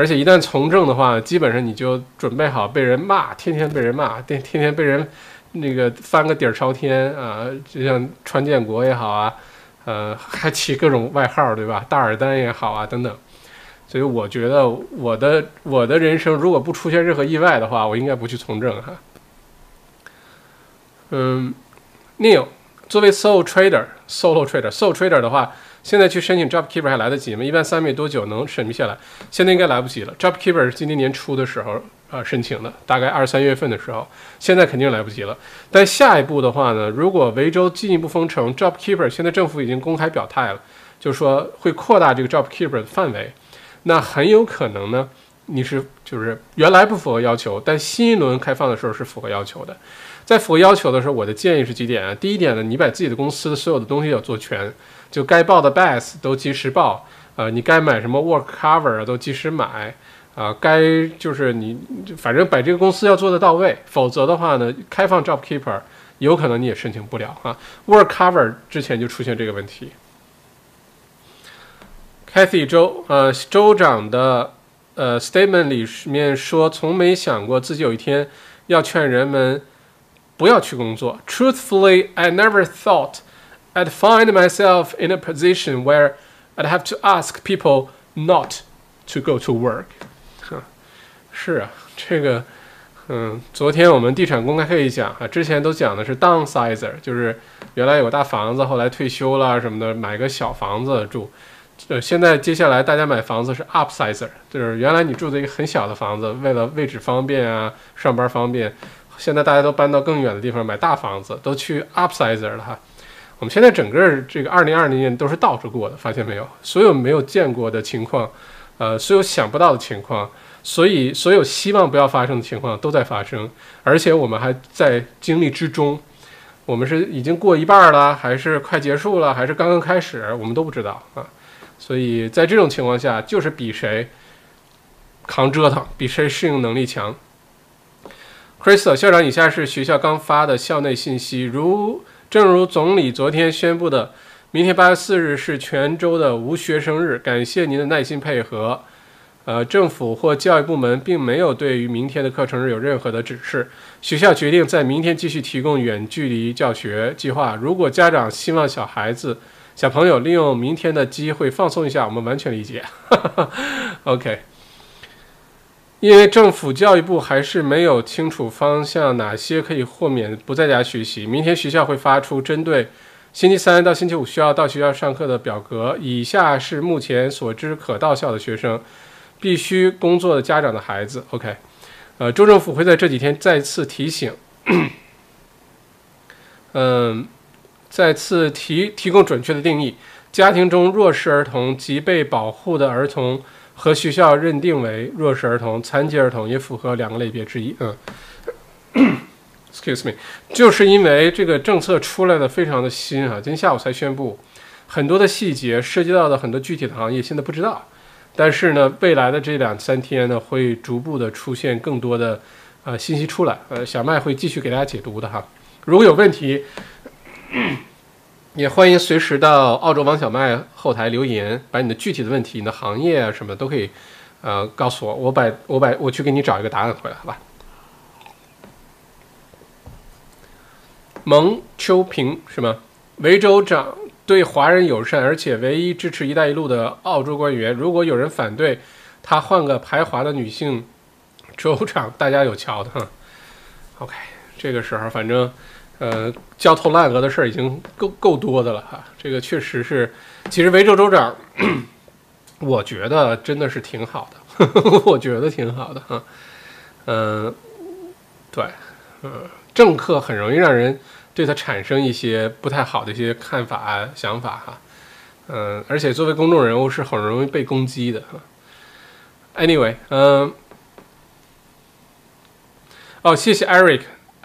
而且一旦从政的话，基本上你就准备好被人骂，天天被人骂，天天天被人那个翻个底儿朝天啊，就像川建国也好啊。呃，还起各种外号，对吧？大耳丹也好啊，等等。所以我觉得我的我的人生如果不出现任何意外的话，我应该不去从政哈。嗯，Neil，作为 sole trader，solo trader，sole trader 的话。现在去申请 JobKeeper 还来得及吗？一般三面多久能审批下来？现在应该来不及了。JobKeeper 是今年年初的时候啊申请的，大概二三月份的时候，现在肯定来不及了。但下一步的话呢，如果维州进一步封城，JobKeeper 现在政府已经公开表态了，就是说会扩大这个 JobKeeper 的范围，那很有可能呢，你是就是原来不符合要求，但新一轮开放的时候是符合要求的。在符合要求的时候，我的建议是几点啊？第一点呢，你把自己的公司的所有的东西要做全。就该报的 BAS 都及时报，呃，你该买什么 Work Cover 都及时买，啊，该就是你反正把这个公司要做的到位，否则的话呢，开放 Job Keeper 有可能你也申请不了啊。Work Cover 之前就出现这个问题。Cathy 州，呃，州长的呃 statement 里面说，从没想过自己有一天要劝人们不要去工作。Truthfully, I never thought. I'd find myself in a position where I'd have to ask people not to go to work。是啊，这个，嗯，昨天我们地产公开会讲啊，之前都讲的是 downsizer，就是原来有大房子，后来退休了什么的，买个小房子住。呃，现在接下来大家买房子是 upsizer，就是原来你住的一个很小的房子，为了位置方便啊，上班方便，现在大家都搬到更远的地方买大房子，都去 upsizer 了哈。我们现在整个这个二零二零年都是倒着过的，发现没有？所有没有见过的情况，呃，所有想不到的情况，所以所有希望不要发生的情况都在发生，而且我们还在经历之中。我们是已经过一半了，还是快结束了，还是刚刚开始？我们都不知道啊。所以在这种情况下，就是比谁扛折腾，比谁适应能力强。Chris 校长，以下是学校刚发的校内信息，如。正如总理昨天宣布的，明天八月四日是全州的无学生日。感谢您的耐心配合。呃，政府或教育部门并没有对于明天的课程日有任何的指示。学校决定在明天继续提供远距离教学计划。如果家长希望小孩子、小朋友利用明天的机会放松一下，我们完全理解。OK，因为政府教育部还是没有清楚方向，哪些可以豁免不在家学习。明天学校会发出针对星期三到星期五需要到学校上课的表格。以下是目前所知可到校的学生。必须工作的家长的孩子，OK，呃，州政府会在这几天再次提醒，嗯，再次提提供准确的定义，家庭中弱势儿童及被保护的儿童和学校认定为弱势儿童、残疾儿童也符合两个类别之一。嗯，Excuse me，就是因为这个政策出来的非常的新啊，今天下午才宣布，很多的细节涉及到的很多具体的行业现在不知道。但是呢，未来的这两三天呢，会逐步的出现更多的呃信息出来，呃，小麦会继续给大家解读的哈。如果有问题，也欢迎随时到澳洲王小麦后台留言，把你的具体的问题、你的行业啊什么都可以，呃，告诉我，我把我把我去给你找一个答案回来，好吧？蒙秋平是吗？维州长。对华人友善，而且唯一支持“一带一路”的澳洲官员，如果有人反对，他换个排华的女性州长，大家有瞧的哈。OK，这个时候反正，呃，焦头烂额的事儿已经够够多的了哈。这个确实是，其实维州州长，我觉得真的是挺好的，我觉得挺好的哈。嗯，对，嗯，政客很容易让人。对他产生一些不太好的一些看法啊、想法哈，嗯，而且作为公众人物是很容易被攻击的。Anyway，嗯，哦，谢谢 Eric，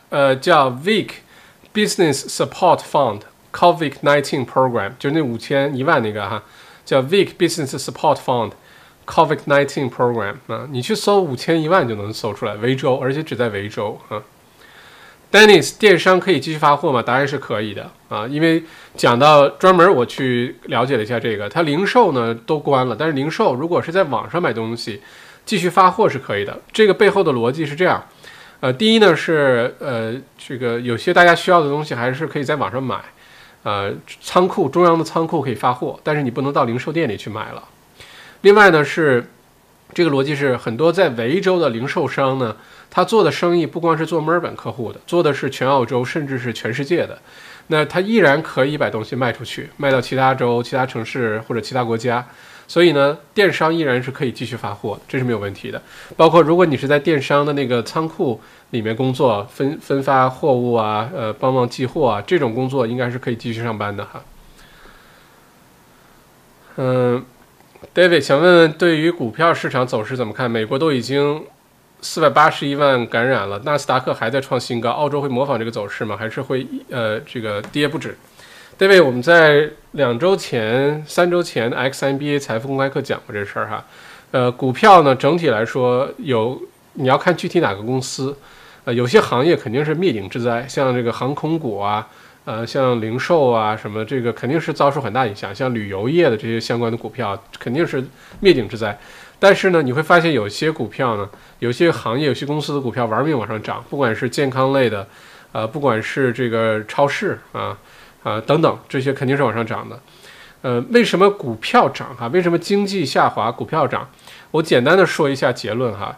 呃，叫 Vic Business Support Fund COVID nineteen Program，就是那五千一万那个哈，叫 Vic Business Support Fund COVID nineteen Program 啊，你去搜五千一万就能搜出来，维州，而且只在维州啊。Dennis，电商可以继续发货吗？答案是可以的啊，因为讲到专门我去了解了一下这个，它零售呢都关了，但是零售如果是在网上买东西，继续发货是可以的。这个背后的逻辑是这样，呃，第一呢是呃这个有些大家需要的东西还是可以在网上买，呃，仓库中央的仓库可以发货，但是你不能到零售店里去买了。另外呢是这个逻辑是很多在维州的零售商呢。他做的生意不光是做墨尔本客户的，做的是全澳洲，甚至是全世界的。那他依然可以把东西卖出去，卖到其他州、其他城市或者其他国家。所以呢，电商依然是可以继续发货，这是没有问题的。包括如果你是在电商的那个仓库里面工作，分分发货物啊，呃，帮忙寄货啊，这种工作应该是可以继续上班的哈。嗯，David 想问问，对于股票市场走势怎么看？美国都已经。四百八十一万感染了，纳斯达克还在创新高，澳洲会模仿这个走势吗？还是会呃这个跌不止？David，我们在两周前、三周前的 XNBA 财富公开课讲过这事儿哈。呃，股票呢整体来说有你要看具体哪个公司，呃，有些行业肯定是灭顶之灾，像这个航空股啊，呃，像零售啊什么，这个肯定是遭受很大影响。像旅游业的这些相关的股票肯定是灭顶之灾。但是呢，你会发现有些股票呢，有些行业、有些公司的股票玩命往上涨，不管是健康类的，呃，不管是这个超市啊，啊等等，这些肯定是往上涨的。呃，为什么股票涨哈？为什么经济下滑股票涨？我简单的说一下结论哈，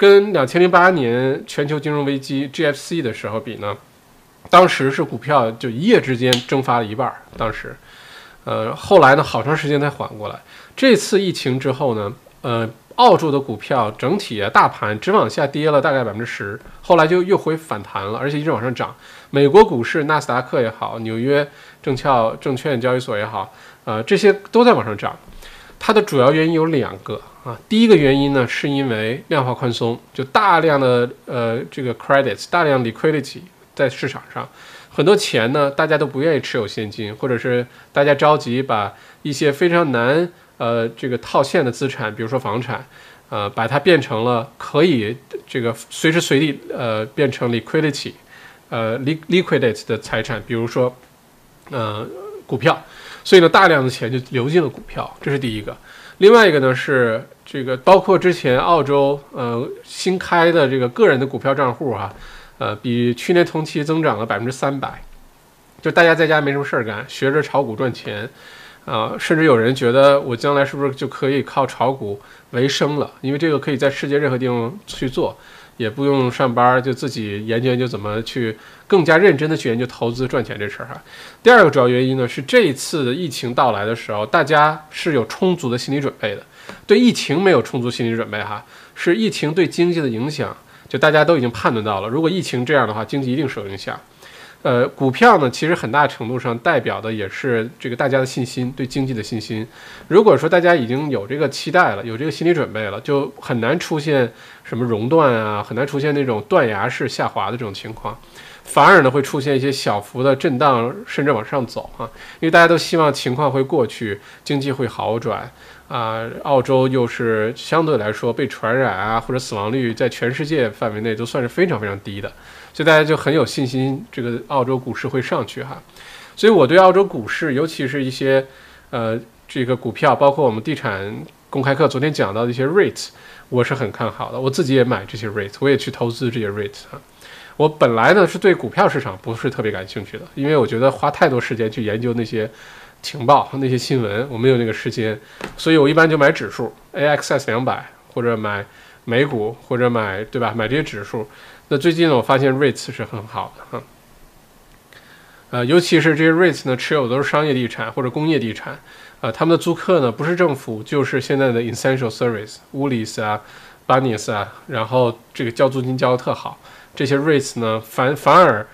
跟两千零八年全球金融危机 GFC 的时候比呢，当时是股票就一夜之间蒸发了一半，当时，呃，后来呢，好长时间才缓过来。这次疫情之后呢？呃，澳洲的股票整体啊，大盘只往下跌了大概百分之十，后来就又回反弹了，而且一直往上涨。美国股市纳斯达克也好，纽约证券证券交易所也好，呃，这些都在往上涨。它的主要原因有两个啊，第一个原因呢，是因为量化宽松，就大量的呃这个 credits，大量 liquidity 在市场上，很多钱呢，大家都不愿意持有现金，或者是大家着急把一些非常难。呃，这个套现的资产，比如说房产，呃，把它变成了可以这个随时随地呃变成 liquidity，呃 liquidate 的财产，比如说呃股票，所以呢，大量的钱就流进了股票，这是第一个。另外一个呢是这个包括之前澳洲呃新开的这个个人的股票账户哈，呃比去年同期增长了百分之三百，就大家在家没什么事儿干，学着炒股赚钱。啊，甚至有人觉得我将来是不是就可以靠炒股为生了？因为这个可以在世界任何地方去做，也不用上班，就自己研究研究怎么去更加认真的去研究投资赚钱这事儿哈。第二个主要原因呢，是这一次的疫情到来的时候，大家是有充足的心理准备的。对疫情没有充足心理准备哈，是疫情对经济的影响，就大家都已经判断到了，如果疫情这样的话，经济一定受影响。呃，股票呢，其实很大程度上代表的也是这个大家的信心，对经济的信心。如果说大家已经有这个期待了，有这个心理准备了，就很难出现什么熔断啊，很难出现那种断崖式下滑的这种情况，反而呢会出现一些小幅的震荡，甚至往上走啊。因为大家都希望情况会过去，经济会好转啊。澳洲又是相对来说被传染啊或者死亡率在全世界范围内都算是非常非常低的。所以大家就很有信心，这个澳洲股市会上去哈。所以我对澳洲股市，尤其是一些呃这个股票，包括我们地产公开课昨天讲到的一些 rate，我是很看好的。我自己也买这些 rate，我也去投资这些 rate 哈。我本来呢是对股票市场不是特别感兴趣的，因为我觉得花太多时间去研究那些情报、那些新闻，我没有那个时间。所以我一般就买指数，AXS 两百，或者买美股，或者买对吧？买这些指数。那最近呢，我发现 REITs 是很好的哈，呃，尤其是这些 REITs 呢，持有的都是商业地产或者工业地产，呃，他们的租客呢不是政府就是现在的 essential service，乌里斯啊、巴尼斯啊，然后这个交租金交的特好，这些 REITs 呢反反而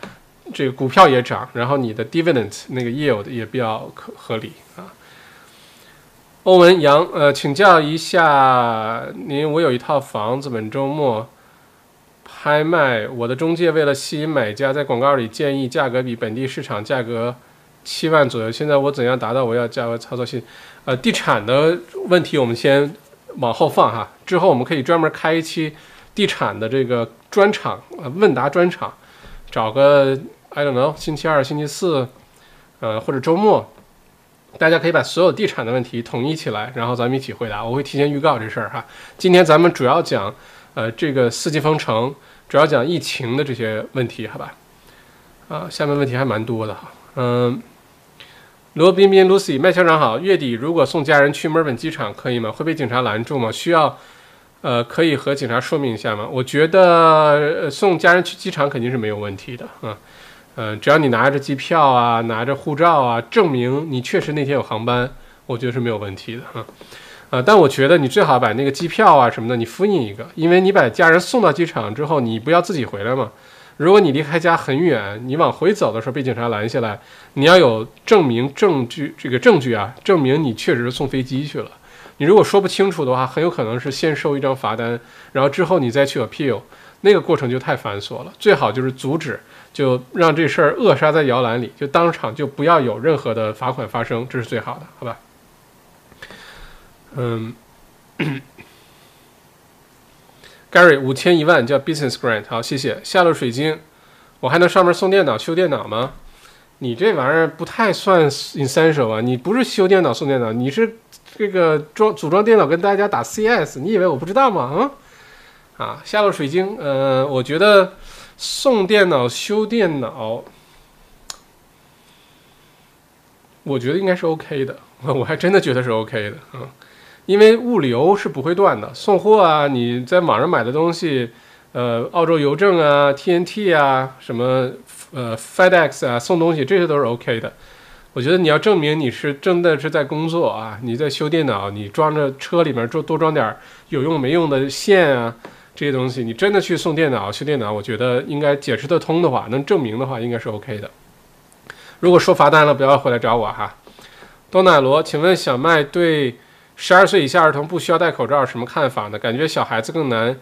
这个股票也涨，然后你的 dividend 那个 yield 也比较可合理啊。欧文杨，呃，请教一下您，我有一套房子，本周末。拍卖，我的中介为了吸引买家，在广告里建议价格比本地市场价格七万左右。现在我怎样达到我要价格操作性？呃，地产的问题我们先往后放哈，之后我们可以专门开一期地产的这个专场，呃，问答专场，找个 I don't know，星期二、星期四，呃，或者周末，大家可以把所有地产的问题统一起来，然后咱们一起回答。我会提前预告这事儿哈。今天咱们主要讲，呃，这个四季风城。主要讲疫情的这些问题，好吧？啊，下面问题还蛮多的哈。嗯，罗彬彬、Lucy、麦校长好。月底如果送家人去墨尔本机场，可以吗？会被警察拦住吗？需要呃，可以和警察说明一下吗？我觉得送家人去机场肯定是没有问题的啊。嗯，只要你拿着机票啊，拿着护照啊，证明你确实那天有航班，我觉得是没有问题的哈。呃，但我觉得你最好把那个机票啊什么的，你复印一个，因为你把家人送到机场之后，你不要自己回来嘛。如果你离开家很远，你往回走的时候被警察拦下来，你要有证明证据，这个证据啊，证明你确实是送飞机去了。你如果说不清楚的话，很有可能是先收一张罚单，然后之后你再去 appeal，那个过程就太繁琐了。最好就是阻止，就让这事儿扼杀在摇篮里，就当场就不要有任何的罚款发生，这是最好的，好吧？嗯，Gary 五千一万叫 Business Grant，好，谢谢。下路水晶，我还能上面送电脑、修电脑吗？你这玩意儿不太算 essential 啊，你不是修电脑、送电脑，你是这个装组装电脑跟大家打 CS，你以为我不知道吗？嗯，啊，下路水晶，呃，我觉得送电脑、修电脑，我觉得应该是 OK 的，我还真的觉得是 OK 的，嗯。因为物流是不会断的，送货啊，你在网上买的东西，呃，澳洲邮政啊，TNT 啊，什么呃，FedEx 啊，送东西这些都是 OK 的。我觉得你要证明你是真的是在工作啊，你在修电脑，你装着车里面多多装点有用没用的线啊，这些东西，你真的去送电脑修电脑，我觉得应该解释得通的话，能证明的话，应该是 OK 的。如果收罚单了，不要回来找我哈。多奶罗，请问小麦对？十二岁以下儿童不需要戴口罩，什么看法呢？感觉小孩子更难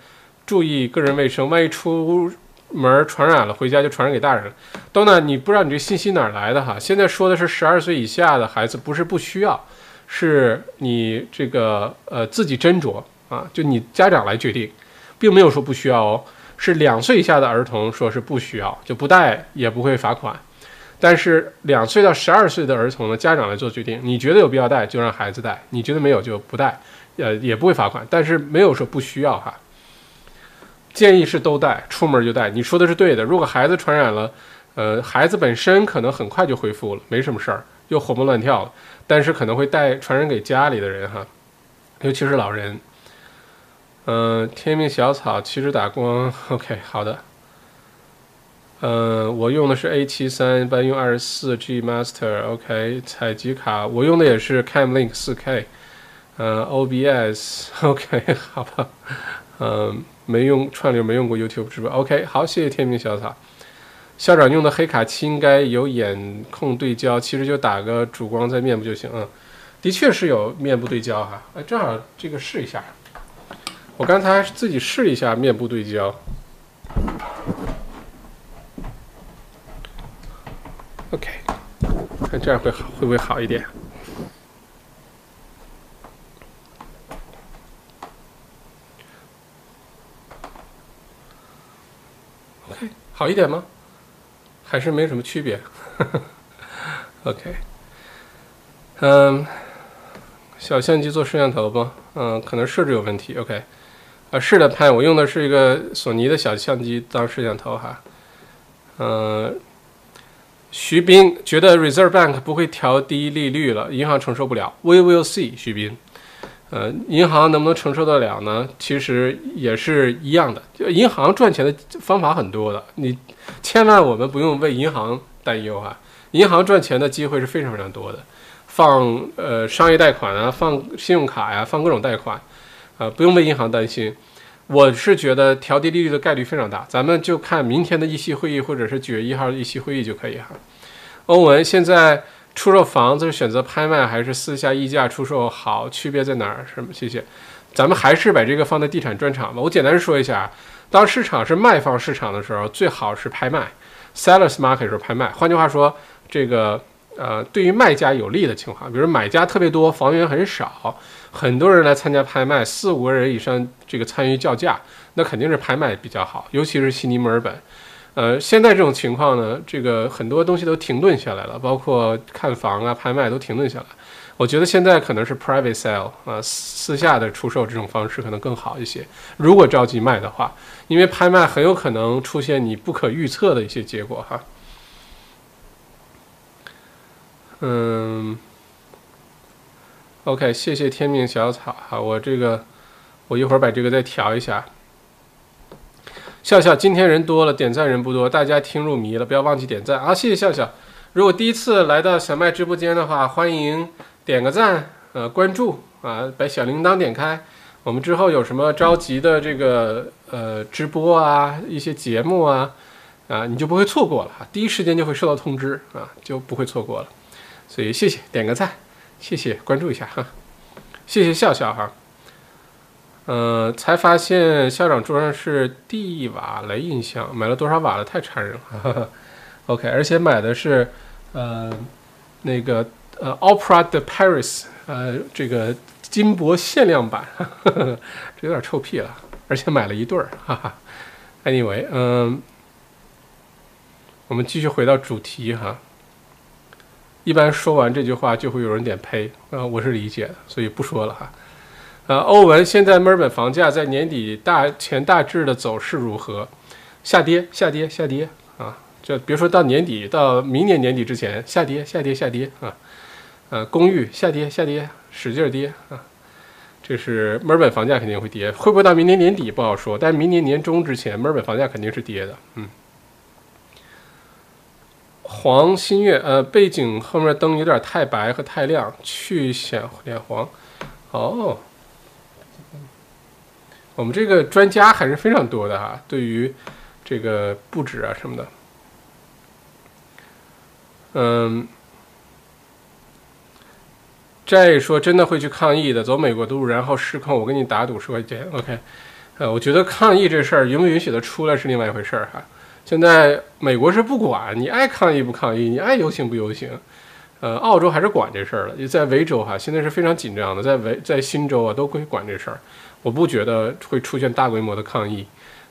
注意个人卫生，万一出门传染了，回家就传染给大人。了。东呢，你不知道你这信息哪来的哈？现在说的是十二岁以下的孩子不是不需要，是你这个呃自己斟酌啊，就你家长来决定，并没有说不需要哦。是两岁以下的儿童说是不需要，就不戴也不会罚款。但是两岁到十二岁的儿童呢，家长来做决定，你觉得有必要带就让孩子带，你觉得没有就不带，呃，也不会罚款，但是没有说不需要哈。建议是都带，出门就带。你说的是对的。如果孩子传染了，呃，孩子本身可能很快就恢复了，没什么事儿，又活蹦乱跳了，但是可能会带传染给家里的人哈，尤其是老人。嗯，天命小草其实打光，OK，好的。嗯，我用的是 A 七三，一般用二十四 G Master，OK，采集卡我用的也是 CamLink 四 K，嗯，OBS，OK，好吧，嗯，没用串流，没用过 YouTube 直播，OK，好，谢谢天命小草。校长用的黑卡七应该有眼控对焦，其实就打个主光在面部就行，嗯，的确是有面部对焦哈，哎，正好这个试一下。我刚才自己试一下面部对焦，OK，看这样会好，会不会好一点？OK，好一点吗？还是没什么区别？OK，嗯，小相机做摄像头不？嗯，可能设置有问题。OK。啊，是的，拍我用的是一个索尼的小相机当摄像头哈。嗯，徐斌觉得 Reserve Bank 不会调低利率了，银行承受不了。We will see，徐斌。呃，银行能不能承受得了呢？其实也是一样的，就银行赚钱的方法很多的，你千万我们不用为银行担忧啊。银行赚钱的机会是非常非常多的，放呃商业贷款啊，放信用卡呀，放各种贷款。啊，不用为银行担心，我是觉得调低利率的概率非常大，咱们就看明天的议息会议或者是九月一号的议息会议就可以哈。欧文现在出售房子选择拍卖还是私下溢价出售好？区别在哪儿？什么？谢谢。咱们还是把这个放在地产专场吧。我简单说一下，当市场是卖方市场的时候，最好是拍卖，sellers market 时候拍卖。换句话说，这个呃，对于卖家有利的情况，比如买家特别多，房源很少。很多人来参加拍卖，四五个人以上这个参与叫价，那肯定是拍卖比较好，尤其是悉尼、墨尔本。呃，现在这种情况呢，这个很多东西都停顿下来了，包括看房啊、拍卖都停顿下来。我觉得现在可能是 private sale 啊，私下的出售这种方式可能更好一些。如果着急卖的话，因为拍卖很有可能出现你不可预测的一些结果哈。嗯。OK，谢谢天命小草哈，我这个我一会儿把这个再调一下。笑笑，今天人多了，点赞人不多，大家听入迷了，不要忘记点赞啊！谢谢笑笑。如果第一次来到小麦直播间的话，欢迎点个赞，呃，关注啊，把小铃铛点开。我们之后有什么着急的这个呃直播啊，一些节目啊啊，你就不会错过了，第一时间就会收到通知啊，就不会错过了。所以谢谢，点个赞。谢谢关注一下哈，谢谢笑笑哈，呃，才发现校长桌上是蒂瓦雷音响，买了多少瓦了？太残忍了。OK，而且买的是呃那个呃 Opera de Paris，呃这个金箔限量版，这有点臭屁了，而且买了一对儿，哈哈。Anyway，嗯，我们继续回到主题哈。一般说完这句话就会有人点呸，啊，我是理解的，所以不说了哈。呃，欧文，现在墨尔本房价在年底大前大致的走势如何？下跌，下跌，下跌啊！就别说到年底，到明年年底之前，下跌，下跌，下跌啊！呃，公寓下跌，下跌，使劲跌啊！这是墨尔本房价肯定会跌，会不会到明年年底不好说，但明年年中之前，墨尔本房价肯定是跌的，嗯。黄新月，呃，背景后面灯有点太白和太亮，去显脸黄。哦，我们这个专家还是非常多的哈，对于这个布置啊什么的。嗯，再说真的会去抗议的，走美国路然后失控，我跟你打赌十块钱，OK？呃，我觉得抗议这事儿允不允许的出来是另外一回事儿哈。现在美国是不管你爱抗议不抗议，你爱游行不游行，呃，澳洲还是管这事儿了。也在维州哈，现在是非常紧张的，在维在新州啊都会管这事儿。我不觉得会出现大规模的抗议，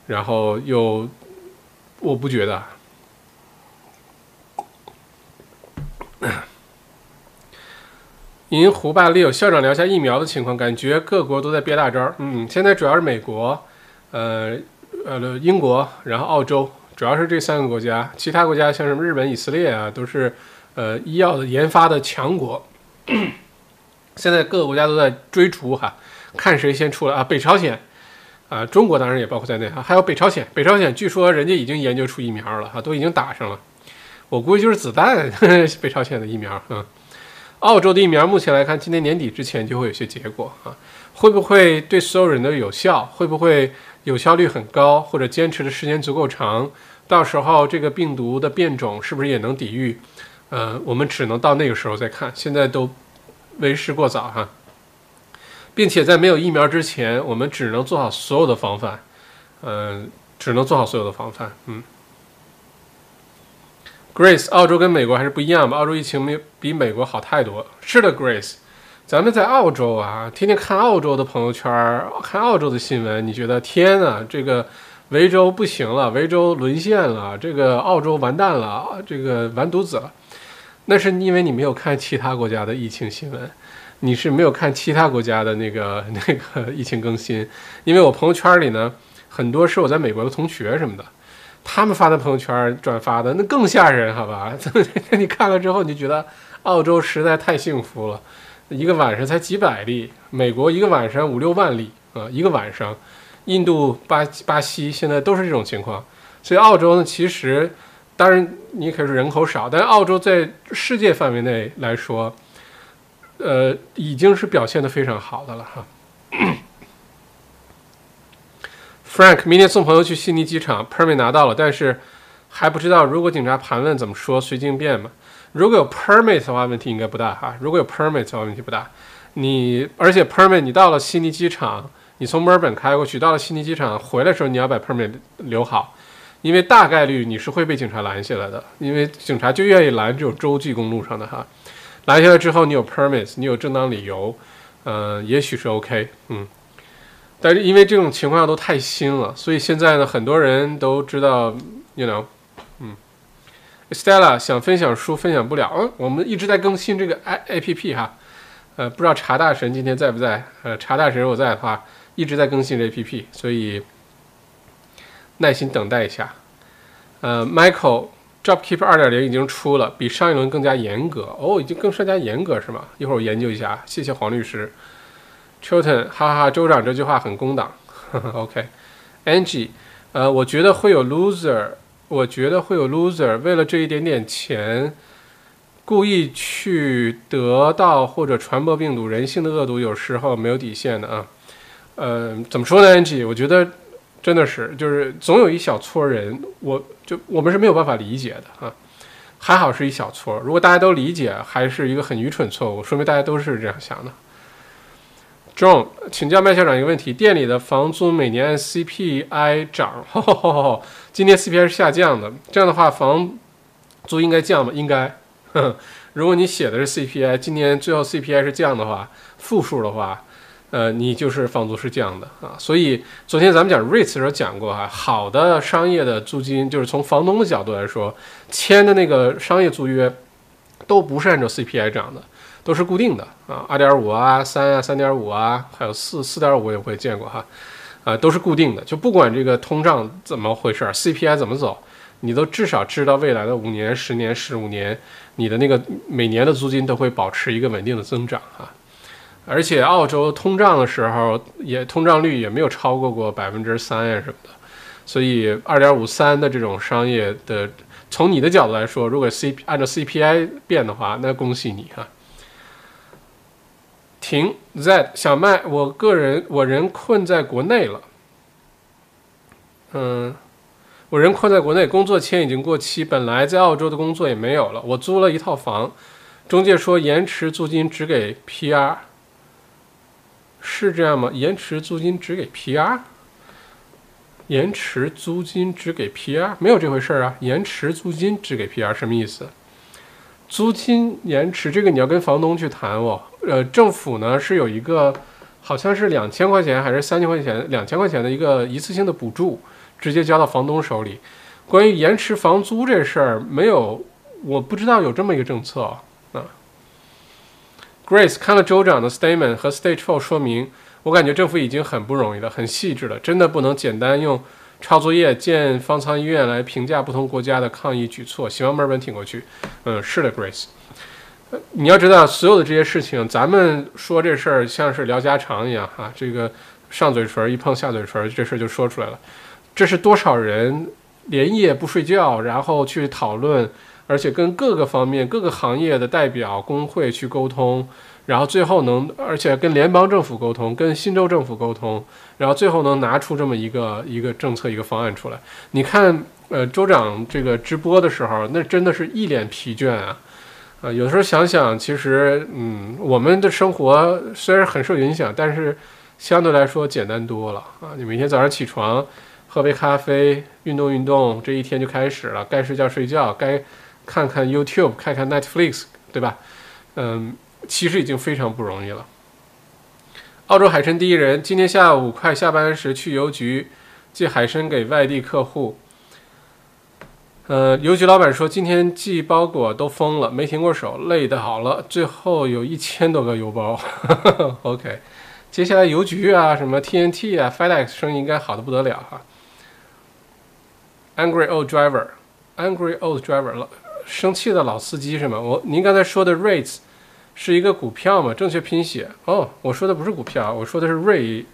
然后又我不觉得。银湖畔里有校长聊下疫苗的情况，感觉各国都在憋大招。嗯，现在主要是美国，呃呃英国，然后澳洲，主要是这三个国家。其他国家像什么日本、以色列啊，都是呃医药的研发的强国。现在各个国家都在追逐哈，看谁先出来啊？北朝鲜啊，中国当然也包括在内哈，还有北朝鲜。北朝鲜据说人家已经研究出疫苗了哈，都已经打上了。我估计就是子弹，北朝鲜的疫苗。嗯，澳洲的疫苗目前来看，今年年底之前就会有些结果啊。会不会对所有人都有效？会不会有效率很高，或者坚持的时间足够长？到时候这个病毒的变种是不是也能抵御？呃，我们只能到那个时候再看。现在都。为时过早哈，并且在没有疫苗之前，我们只能做好所有的防范，嗯，只能做好所有的防范。嗯，Grace，澳洲跟美国还是不一样吧？澳洲疫情没比美国好太多。是的，Grace，咱们在澳洲啊，天天看澳洲的朋友圈，看澳洲的新闻，你觉得天呐，这个维州不行了，维州沦陷了，这个澳洲完蛋了，这个完犊子了。那是因为你没有看其他国家的疫情新闻，你是没有看其他国家的那个那个疫情更新。因为我朋友圈里呢，很多是我在美国的同学什么的，他们发的朋友圈转发的那更吓人，好吧？你看了之后，你就觉得澳洲实在太幸福了，一个晚上才几百例，美国一个晚上五六万例啊，一个晚上，印度、巴巴西现在都是这种情况，所以澳洲呢，其实。当然，你可以说人口少，但是澳洲在世界范围内来说，呃，已经是表现的非常好的了哈。Frank，明天送朋友去悉尼机场，permit 拿到了，但是还不知道如果警察盘问怎么说，随机应变嘛。如果有 permit 的话，问题应该不大哈。如果有 permit 的话，问题不大。你而且 permit 你到了悉尼机场，你从墨尔本开过去，到了悉尼机场回来的时候，你要把 permit 留好。因为大概率你是会被警察拦下来的，因为警察就愿意拦这种洲际公路上的哈，拦下来之后你有 permits，你有正当理由，嗯，也许是 OK，嗯，但是因为这种情况都太新了，所以现在呢，很多人都知道，you know，，Stella 想分享书分享不了，嗯，我们一直在更新这个 A A P P 哈，呃，不知道查大神今天在不在？呃，查大神如果在的话，一直在更新 A P P，所以。耐心等待一下，呃，Michael JobKeeper 二点零已经出了，比上一轮更加严格哦，已经更更加严格是吗？一会儿我研究一下，谢谢黄律师。Chilton，哈哈哈，州长这句话很公党。OK，Angie，呃，我觉得会有 loser，我觉得会有 loser，为了这一点点钱，故意去得到或者传播病毒，人性的恶毒有时候没有底线的啊。呃，怎么说呢，Angie？我觉得。真的是，就是总有一小撮人，我就我们是没有办法理解的啊。还好是一小撮，如果大家都理解，还是一个很愚蠢错误，说明大家都是这样想的。John，请教麦校长一个问题：店里的房租每年按 CPI 涨，今年 CPI 是下降的，这样的话房租应该降吗？应该。如果你写的是 CPI，今年最后 CPI 是降的话，负数的话。呃，你就是房租是降的啊，所以昨天咱们讲 REITs 的时候讲过哈，好的商业的租金就是从房东的角度来说，签的那个商业租约都不是按照 CPI 涨的，都是固定的啊，二点五啊，三啊，三点五啊，还有四四点五也会见过哈，啊，都是固定的，就不管这个通胀怎么回事儿，CPI 怎么走，你都至少知道未来的五年、十年、十五年，你的那个每年的租金都会保持一个稳定的增长啊。而且澳洲通胀的时候，也通胀率也没有超过过百分之三呀什么的，所以二点五三的这种商业的，从你的角度来说，如果 C 按照 CPI 变的话，那恭喜你哈。停，Z 小麦，我个人我人困在国内了，嗯，我人困在国内，工作签已经过期，本来在澳洲的工作也没有了，我租了一套房，中介说延迟租金只给 PR。是这样吗？延迟租金只给 PR？延迟租金只给 PR？没有这回事儿啊！延迟租金只给 PR 什么意思？租金延迟这个你要跟房东去谈哦。呃，政府呢是有一个，好像是两千块钱还是三千块钱，两千块钱的一个一次性的补助，直接交到房东手里。关于延迟房租这事儿，没有，我不知道有这么一个政策啊。Grace 看了州长的 statement 和 Stage Four 说明，我感觉政府已经很不容易了，很细致了，真的不能简单用抄作业、建方舱医院来评价不同国家的抗疫举措。希望墨尔本挺过去。嗯，是的，Grace。你要知道，所有的这些事情，咱们说这事儿像是聊家常一样哈，这个上嘴唇一碰下嘴唇，这事儿就说出来了。这是多少人连夜不睡觉，然后去讨论。而且跟各个方面、各个行业的代表、工会去沟通，然后最后能，而且跟联邦政府沟通，跟新州政府沟通，然后最后能拿出这么一个一个政策、一个方案出来。你看，呃，州长这个直播的时候，那真的是一脸疲倦啊！啊，有时候想想，其实，嗯，我们的生活虽然很受影响，但是相对来说简单多了啊！你每天早上起床，喝杯咖啡，运动运动，这一天就开始了。该睡觉睡觉，该。看看 YouTube，看看 Netflix，对吧？嗯，其实已经非常不容易了。澳洲海参第一人今天下午快下班时去邮局寄海参给外地客户。呃，邮局老板说今天寄包裹都疯了，没停过手，累的好了。最后有一千多个邮包。OK，接下来邮局啊，什么 TNT 啊，FedEx 生意应该好的不得了哈。Angry old driver，Angry old driver 了。生气的老司机是吗？我您刚才说的 rates 是一个股票吗？正确拼写哦，我说的不是股票，我说的是瑞，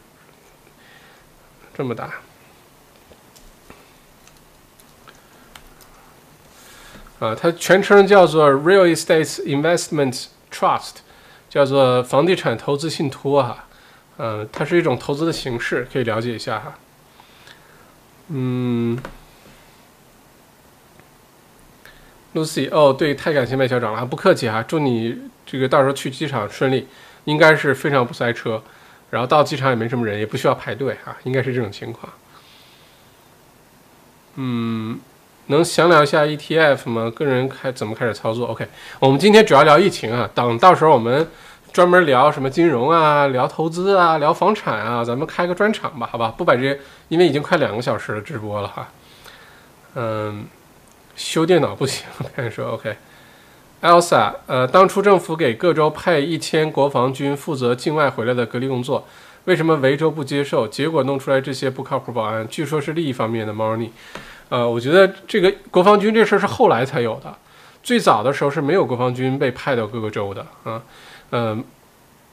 这么大啊，它全称叫做 Real Estate Investment Trust，叫做房地产投资信托哈，嗯，它是一种投资的形式，可以了解一下哈，嗯。Lucy，哦，对，太感谢麦校长了，不客气哈，祝你这个到时候去机场顺利，应该是非常不塞车，然后到机场也没什么人，也不需要排队哈，应该是这种情况。嗯，能详聊一下 ETF 吗？个人开怎么开始操作？OK，我们今天主要聊疫情啊，等到时候我们专门聊什么金融啊，聊投资啊，聊房产啊，咱们开个专场吧，好吧？不把这些，因为已经快两个小时的直播了哈，嗯。修电脑不行，看你说 OK，Elsa，呃，当初政府给各州派一千国防军负责境外回来的隔离工作，为什么维州不接受？结果弄出来这些不靠谱保安，据说是利益方面的猫腻。呃，我觉得这个国防军这事儿是后来才有的，最早的时候是没有国防军被派到各个州的啊，嗯。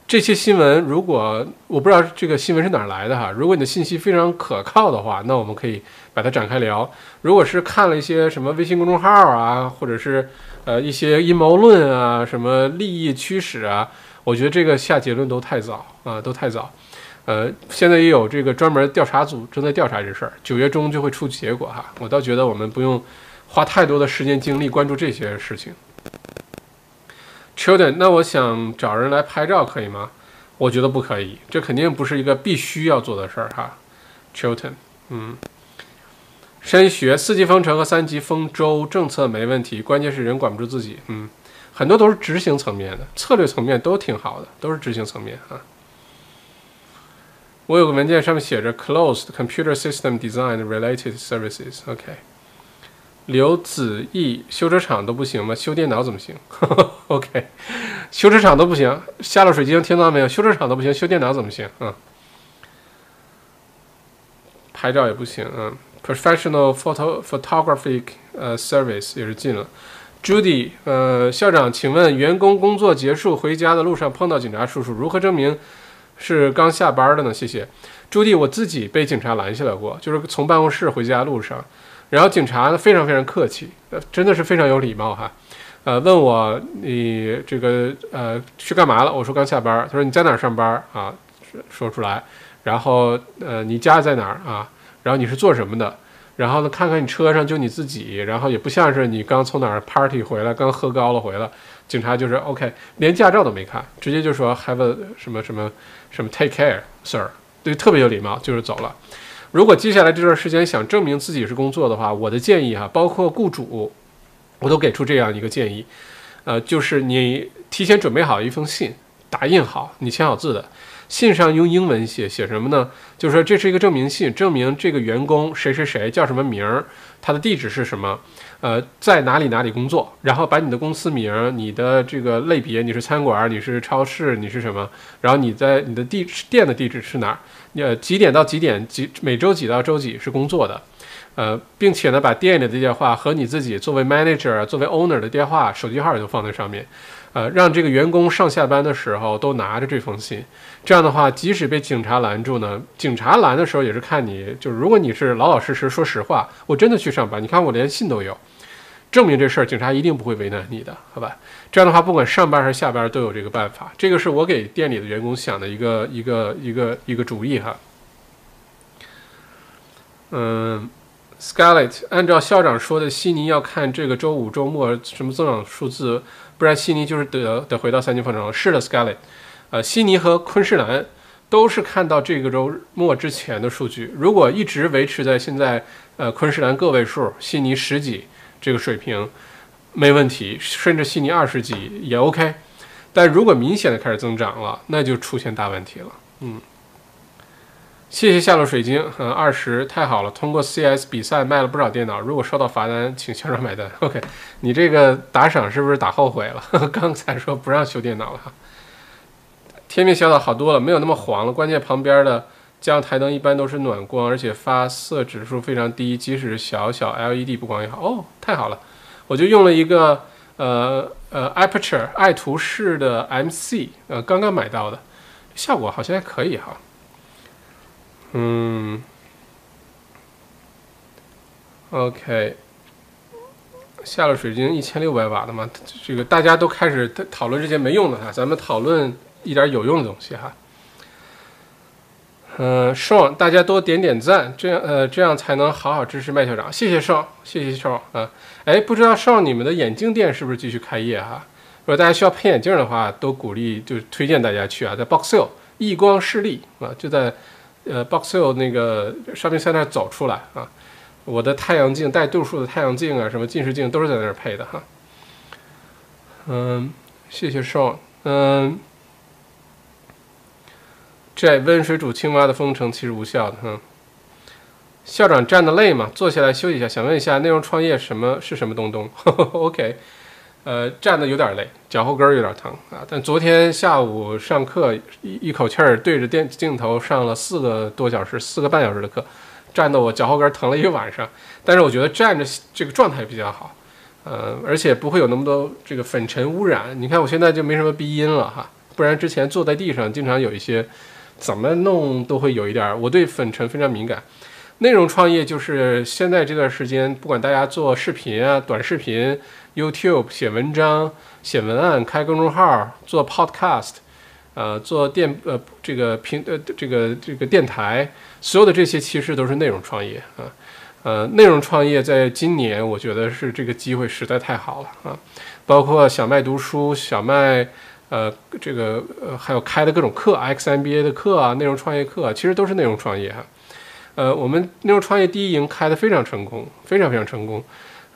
这些新闻，如果我不知道这个新闻是哪儿来的哈，如果你的信息非常可靠的话，那我们可以把它展开聊。如果是看了一些什么微信公众号啊，或者是呃一些阴谋论啊，什么利益驱使啊，我觉得这个下结论都太早啊，都太早。呃，现在也有这个专门调查组正在调查这事儿，九月中就会出结果哈。我倒觉得我们不用花太多的时间精力关注这些事情。Children，那我想找人来拍照可以吗？我觉得不可以，这肯定不是一个必须要做的事儿哈。Children，嗯，升学四级封城和三级封州政策没问题，关键是人管不住自己。嗯，很多都是执行层面的，策略层面都挺好的，都是执行层面啊。我有个文件上面写着 Closed Computer System Design Related Services。OK。刘子毅，修车厂都不行吗？修电脑怎么行？OK，修车厂都不行。下了水晶，听到没有？修车厂都不行，修电脑怎么行？嗯，拍照也不行。嗯，Professional photo photographic 呃 service 也是禁了。Judy，呃，校长，请问员工工作结束回家的路上碰到警察叔叔，如何证明是刚下班的呢？谢谢。朱迪，我自己被警察拦下来过，就是从办公室回家路上。然后警察呢非常非常客气，呃，真的是非常有礼貌哈，呃，问我你这个呃去干嘛了？我说刚下班。他说你在哪儿上班啊？说出来。然后呃你家在哪儿啊？然后你是做什么的？然后呢看看你车上就你自己，然后也不像是你刚从哪儿 party 回来，刚喝高了回来。警察就是 OK，连驾照都没看，直接就说 have a 什么什么什么 take care sir，对，特别有礼貌，就是走了。如果接下来这段时间想证明自己是工作的话，我的建议哈，包括雇主，我都给出这样一个建议，呃，就是你提前准备好一封信，打印好，你签好字的，信上用英文写，写什么呢？就是说这是一个证明信，证明这个员工谁谁谁叫什么名儿，他的地址是什么，呃，在哪里哪里工作，然后把你的公司名儿、你的这个类别，你是餐馆儿，你是超市，你是什么，然后你在你的地店的地址是哪儿，呃，几点到几点，几每周几到周几是工作的。呃，并且呢，把店里的电话和你自己作为 manager、作为 owner 的电话、手机号也都放在上面，呃，让这个员工上下班的时候都拿着这封信。这样的话，即使被警察拦住呢，警察拦的时候也是看你，就是如果你是老老实实说实话，我真的去上班，你看我连信都有，证明这事儿，警察一定不会为难你的，好吧？这样的话，不管上班还是下班都有这个办法。这个是我给店里的员工想的一个一个一个一个主意哈。嗯。Scarlett，按照校长说的，悉尼要看这个周五周末什么增长数字，不然悉尼就是得得回到三级封城了。是的，Scarlett，呃，悉尼和昆士兰都是看到这个周末之前的数据，如果一直维持在现在，呃，昆士兰个位数，悉尼十几这个水平没问题，甚至悉尼二十几也 OK，但如果明显的开始增长了，那就出现大问题了。嗯。谢谢下落水晶，嗯，二十太好了。通过 CS 比赛卖了不少电脑，如果收到罚单，请校长买单。OK，你这个打赏是不是打后悔了？刚才说不让修电脑了。天命小岛好多了，没有那么黄了。关键旁边的家用台灯一般都是暖光，而且发色指数非常低，即使小小 LED 不光也好。哦，太好了，我就用了一个呃呃 Aperture 爱图仕的 MC，呃，刚刚买到的，效果好像还可以哈。嗯，OK，下了水晶一千六百瓦的嘛，这个大家都开始讨论这些没用的哈，咱们讨论一点有用的东西哈。嗯，爽，大家多点点赞，这样呃这样才能好好支持麦校长，谢谢少，谢谢少啊。哎，不知道少你们的眼镜店是不是继续开业哈？如果大家需要配眼镜的话，都鼓励就推荐大家去啊，在 Boxhill 易光视力啊，就在。呃，Boxhill 那个商品在那走出来啊，我的太阳镜带度数的太阳镜啊，什么近视镜都是在那儿配的哈。嗯，谢谢少。嗯，这温水煮青蛙的封城其实无效的哈。校长站的累吗？坐下来休息一下。想问一下，内容创业什么是什么东东？OK。呃，站的有点累，脚后跟有点疼啊。但昨天下午上课一一口气儿对着电镜头上了四个多小时，四个半小时的课，站的我脚后跟疼了一个晚上。但是我觉得站着这个状态比较好，呃，而且不会有那么多这个粉尘污染。你看我现在就没什么鼻音了哈，不然之前坐在地上经常有一些，怎么弄都会有一点儿。我对粉尘非常敏感。内容创业就是现在这段时间，不管大家做视频啊、短视频、YouTube 写文章、写文案、开公众号、做 Podcast，呃，做电呃这个平呃这个这个电台，所有的这些其实都是内容创业啊。呃，内容创业在今年我觉得是这个机会实在太好了啊。包括小麦读书、小麦呃这个呃还有开的各种课，XMBA 的课啊，内容创业课啊，其实都是内容创业哈。呃，我们内容创业第一营开的非常成功，非常非常成功。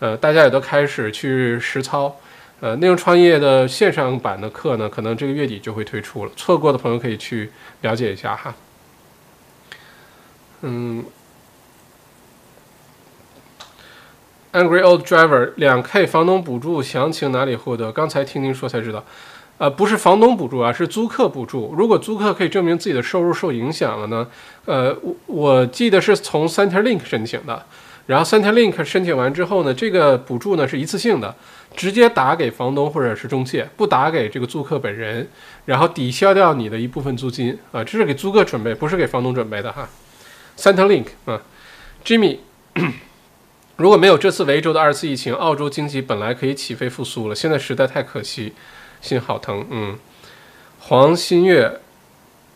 呃，大家也都开始去实操。呃，内容创业的线上版的课呢，可能这个月底就会推出了。错过的朋友可以去了解一下哈。嗯，Angry Old Driver，两 K 房东补助详情哪里获得？刚才听您说才知道。呃，不是房东补助啊，是租客补助。如果租客可以证明自己的收入受影响了呢？呃，我我记得是从 Centerlink 申请的，然后 Centerlink 申请完之后呢，这个补助呢是一次性的，直接打给房东或者是中介，不打给这个租客本人，然后抵消掉你的一部分租金啊，这是给租客准备，不是给房东准备的哈。Centerlink 啊，Jimmy，如果没有这次维州的二次疫情，澳洲经济本来可以起飞复苏了，现在实在太可惜。心好疼，嗯，黄新月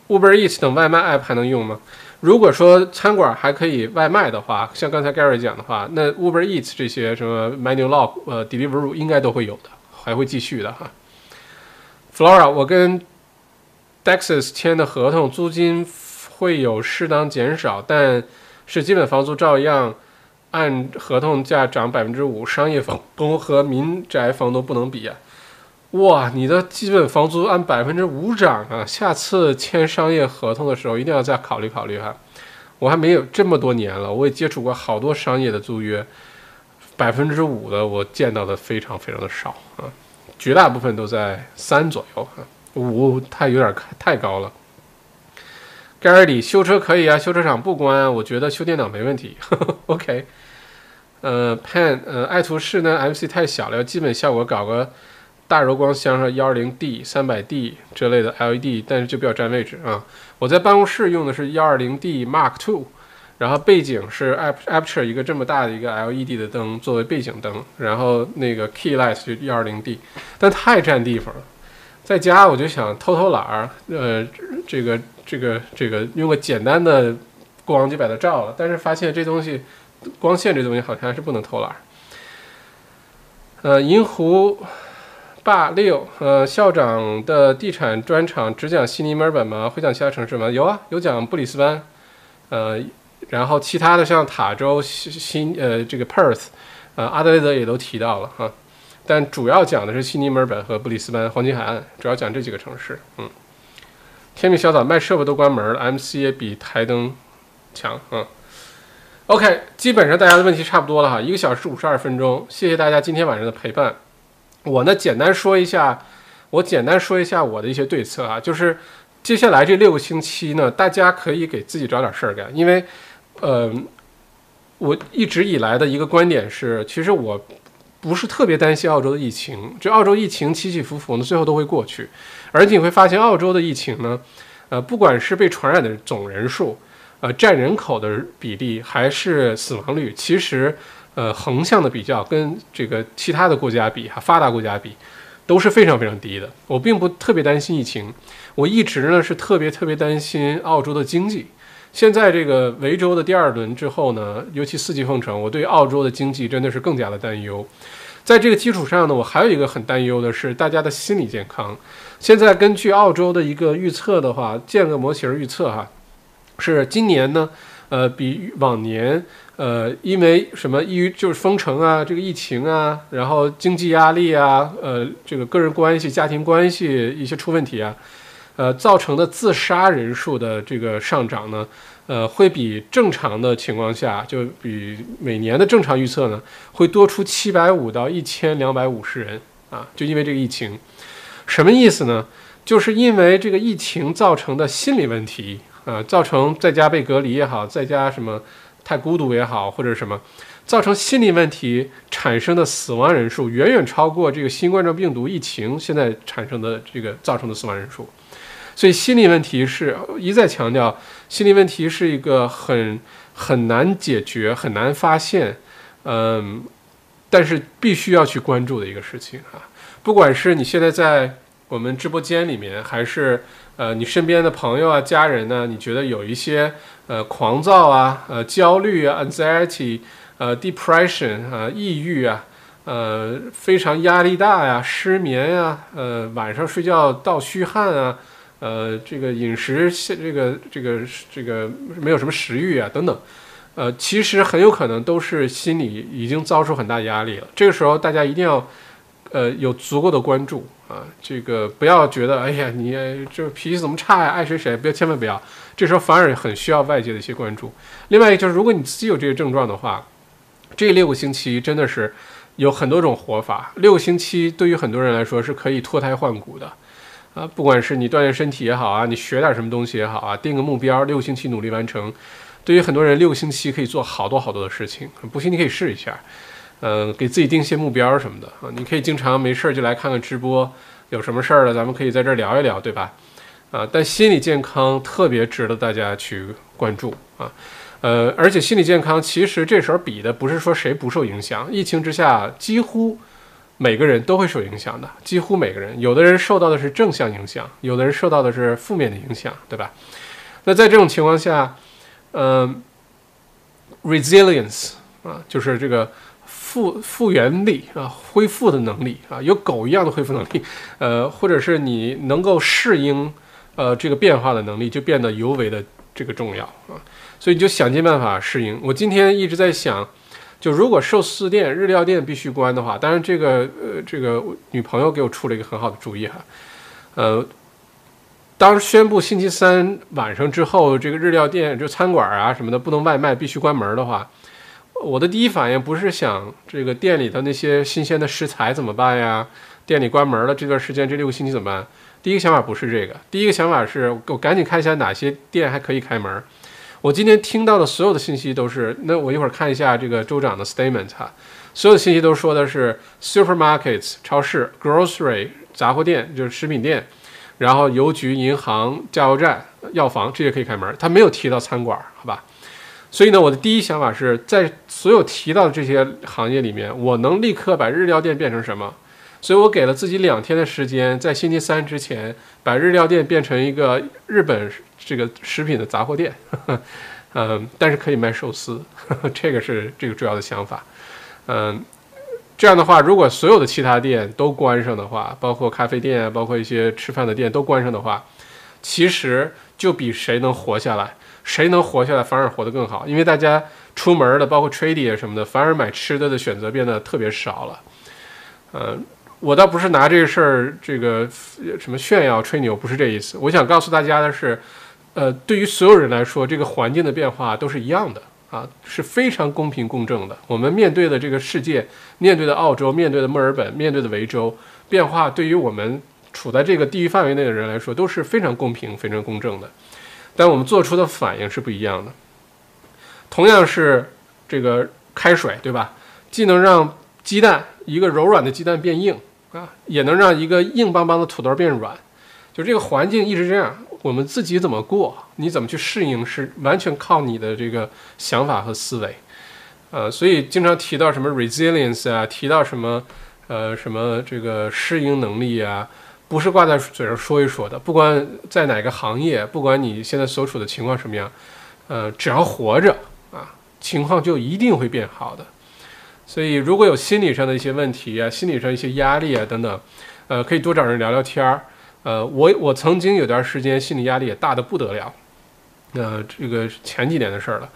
，Uber Eats 等外卖 app 还能用吗？如果说餐馆还可以外卖的话，像刚才 Gary 讲的话，那 Uber Eats 这些什么 Menu Log、呃 Deliveroo 应该都会有的，还会继续的哈。Flora，我跟 Dexus 签的合同，租金会有适当减少，但是基本房租照样按合同价涨百分之五，商业房东和民宅房东不能比啊。哇，你的基本房租按百分之五涨啊！下次签商业合同的时候一定要再考虑考虑哈。我还没有这么多年了，我也接触过好多商业的租约，百分之五的我见到的非常非常的少啊，绝大部分都在三左右啊，五太有点太高了。盖尔里修车可以啊，修车厂不关，我觉得修电脑没问题。OK，呃，Pan，呃，爱图仕呢，MC 太小了，要基本效果搞个。大柔光箱上幺二零 D、三百 D 这类的 LED，但是就比较占位置啊。我在办公室用的是幺二零 D Mark Two，然后背景是 Aperture 一个这么大的一个 LED 的灯作为背景灯，然后那个 Key Light 就幺二零 D，但太占地方了。在家我就想偷偷懒儿，呃，这个这个这个用个简单的光就把它照了，但是发现这东西光线这东西好像还是不能偷懒儿。呃，银湖。八六，呃，校长的地产专场只讲悉尼、墨尔本吗？会讲其他城市吗？有啊，有讲布里斯班，呃，然后其他的像塔州、新呃这个 Perth，呃阿德雷德也都提到了哈，但主要讲的是悉尼、墨尔本和布里斯班黄金海岸，主要讲这几个城市。嗯，天命小岛卖设备都关门了，MC 也比台灯强。嗯，OK，基本上大家的问题差不多了哈，一个小时五十二分钟，谢谢大家今天晚上的陪伴。我呢，简单说一下，我简单说一下我的一些对策啊，就是接下来这六个星期呢，大家可以给自己找点事儿干，因为，呃，我一直以来的一个观点是，其实我不是特别担心澳洲的疫情，这澳洲疫情起起伏伏呢，最后都会过去，而且你会发现，澳洲的疫情呢，呃，不管是被传染的总人数，呃，占人口的比例，还是死亡率，其实。呃，横向的比较跟这个其他的国家比，哈，发达国家比，都是非常非常低的。我并不特别担心疫情，我一直呢是特别特别担心澳洲的经济。现在这个维州的第二轮之后呢，尤其四级封城，我对澳洲的经济真的是更加的担忧。在这个基础上呢，我还有一个很担忧的是大家的心理健康。现在根据澳洲的一个预测的话，建个模型预测哈，是今年呢，呃，比往年。呃，因为什么？抑郁就是封城啊，这个疫情啊，然后经济压力啊，呃，这个个人关系、家庭关系一些出问题啊，呃，造成的自杀人数的这个上涨呢，呃，会比正常的情况下，就比每年的正常预测呢，会多出七百五到一千两百五十人啊，就因为这个疫情，什么意思呢？就是因为这个疫情造成的心理问题啊，造成在家被隔离也好，在家什么。太孤独也好，或者什么，造成心理问题产生的死亡人数远远超过这个新冠状病毒疫情现在产生的这个造成的死亡人数，所以心理问题是一再强调，心理问题是一个很很难解决、很难发现，嗯，但是必须要去关注的一个事情啊，不管是你现在在我们直播间里面，还是呃你身边的朋友啊、家人呢，你觉得有一些。呃，狂躁啊，呃，焦虑啊，anxiety，呃，depression 啊，抑郁啊，呃，非常压力大呀，失眠呀，呃，晚上睡觉盗虚汗啊，呃，这个饮食这个这个这个没有什么食欲啊，等等，呃，其实很有可能都是心理已经遭受很大压力了。这个时候，大家一定要。呃，有足够的关注啊，这个不要觉得，哎呀，你这脾气怎么差呀？爱谁谁，不要，千万不要。这时候反而很需要外界的一些关注。另外就是，如果你自己有这些症状的话，这六个星期真的是有很多种活法。六个星期对于很多人来说是可以脱胎换骨的啊，不管是你锻炼身体也好啊，你学点什么东西也好啊，定个目标，六星期努力完成。对于很多人，六个星期可以做好多好多的事情。不信你可以试一下。嗯，给自己定些目标什么的啊，你可以经常没事儿就来看看直播，有什么事儿了，咱们可以在这儿聊一聊，对吧？啊，但心理健康特别值得大家去关注啊，呃，而且心理健康其实这时候比的不是说谁不受影响，疫情之下几乎每个人都会受影响的，几乎每个人，有的人受到的是正向影响，有的人受到的是负面的影响，对吧？那在这种情况下，嗯，resilience 啊，就是这个。复复原力啊，恢复的能力啊，有狗一样的恢复能力，呃，或者是你能够适应呃这个变化的能力，就变得尤为的这个重要啊。所以你就想尽办法适应。我今天一直在想，就如果寿司店、日料店必须关的话，当然这个呃，这个女朋友给我出了一个很好的主意哈，呃，当宣布星期三晚上之后，这个日料店就餐馆啊什么的不能外卖，必须关门的话，我的第一反应不是想这个店里的那些新鲜的食材怎么办呀？店里关门了这段时间，这六个星期怎么办？第一个想法不是这个，第一个想法是我赶紧看一下哪些店还可以开门。我今天听到的所有的信息都是，那我一会儿看一下这个州长的 statement 哈，所有的信息都说的是 supermarkets 超市，grocery 杂货店就是食品店，然后邮局、银行、加油站、药房这些可以开门，他没有提到餐馆，所以呢，我的第一想法是在所有提到的这些行业里面，我能立刻把日料店变成什么？所以我给了自己两天的时间，在星期三之前把日料店变成一个日本这个食品的杂货店，嗯，但是可以卖寿司，这个是这个主要的想法，嗯，这样的话，如果所有的其他店都关上的话，包括咖啡店，包括一些吃饭的店都关上的话，其实就比谁能活下来，谁能活下来反而活得更好，因为大家出门的，包括 trading 什么的，反而买吃的的选择变得特别少了，呃。我倒不是拿这个事儿这个什么炫耀吹牛，不是这意思。我想告诉大家的是，呃，对于所有人来说，这个环境的变化都是一样的啊，是非常公平公正的。我们面对的这个世界，面对的澳洲，面对的墨尔本，面对的维州，变化对于我们处在这个地域范围内的人来说，都是非常公平、非常公正的。但我们做出的反应是不一样的。同样是这个开水，对吧？既能让鸡蛋一个柔软的鸡蛋变硬。啊，也能让一个硬邦邦的土豆变软，就这个环境一直这样，我们自己怎么过，你怎么去适应，是完全靠你的这个想法和思维。呃，所以经常提到什么 resilience 啊，提到什么呃什么这个适应能力啊，不是挂在嘴上说一说的。不管在哪个行业，不管你现在所处的情况什么样，呃，只要活着啊，情况就一定会变好的。所以，如果有心理上的一些问题啊，心理上一些压力啊等等，呃，可以多找人聊聊天儿。呃，我我曾经有段时间心理压力也大的不得了，呃，这个前几年的事儿了。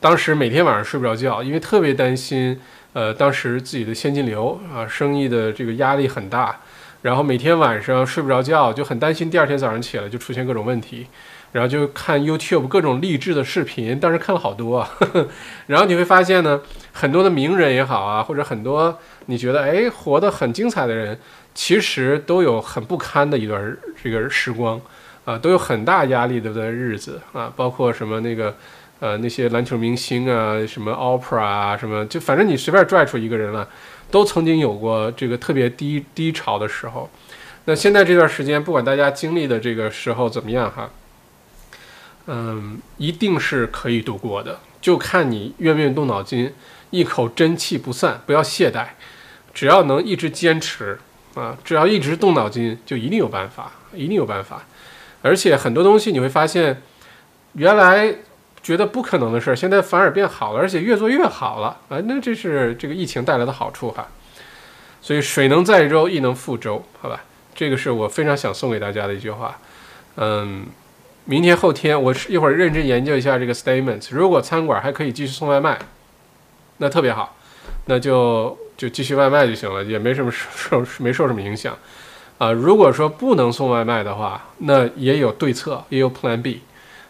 当时每天晚上睡不着觉，因为特别担心，呃，当时自己的现金流啊，生意的这个压力很大，然后每天晚上睡不着觉，就很担心第二天早上起来就出现各种问题。然后就看 YouTube 各种励志的视频，当时看了好多啊。然后你会发现呢，很多的名人也好啊，或者很多你觉得哎活得很精彩的人，其实都有很不堪的一段这个时光啊，都有很大压力的日子啊，包括什么那个呃那些篮球明星啊，什么 Opera 啊，什么就反正你随便拽出一个人来，都曾经有过这个特别低低潮的时候。那现在这段时间，不管大家经历的这个时候怎么样哈。嗯，一定是可以度过的，就看你愿不愿意动脑筋，一口真气不散，不要懈怠，只要能一直坚持啊，只要一直动脑筋，就一定有办法，一定有办法。而且很多东西你会发现，原来觉得不可能的事儿，现在反而变好了，而且越做越好了啊！那这是这个疫情带来的好处哈。所以水能载舟，亦能覆舟，好吧？这个是我非常想送给大家的一句话，嗯。明天后天，我一会儿认真研究一下这个 statement。如果餐馆还可以继续送外卖，那特别好，那就就继续外卖就行了，也没什么受没受什么影响啊。如果说不能送外卖的话，那也有对策，也有 Plan B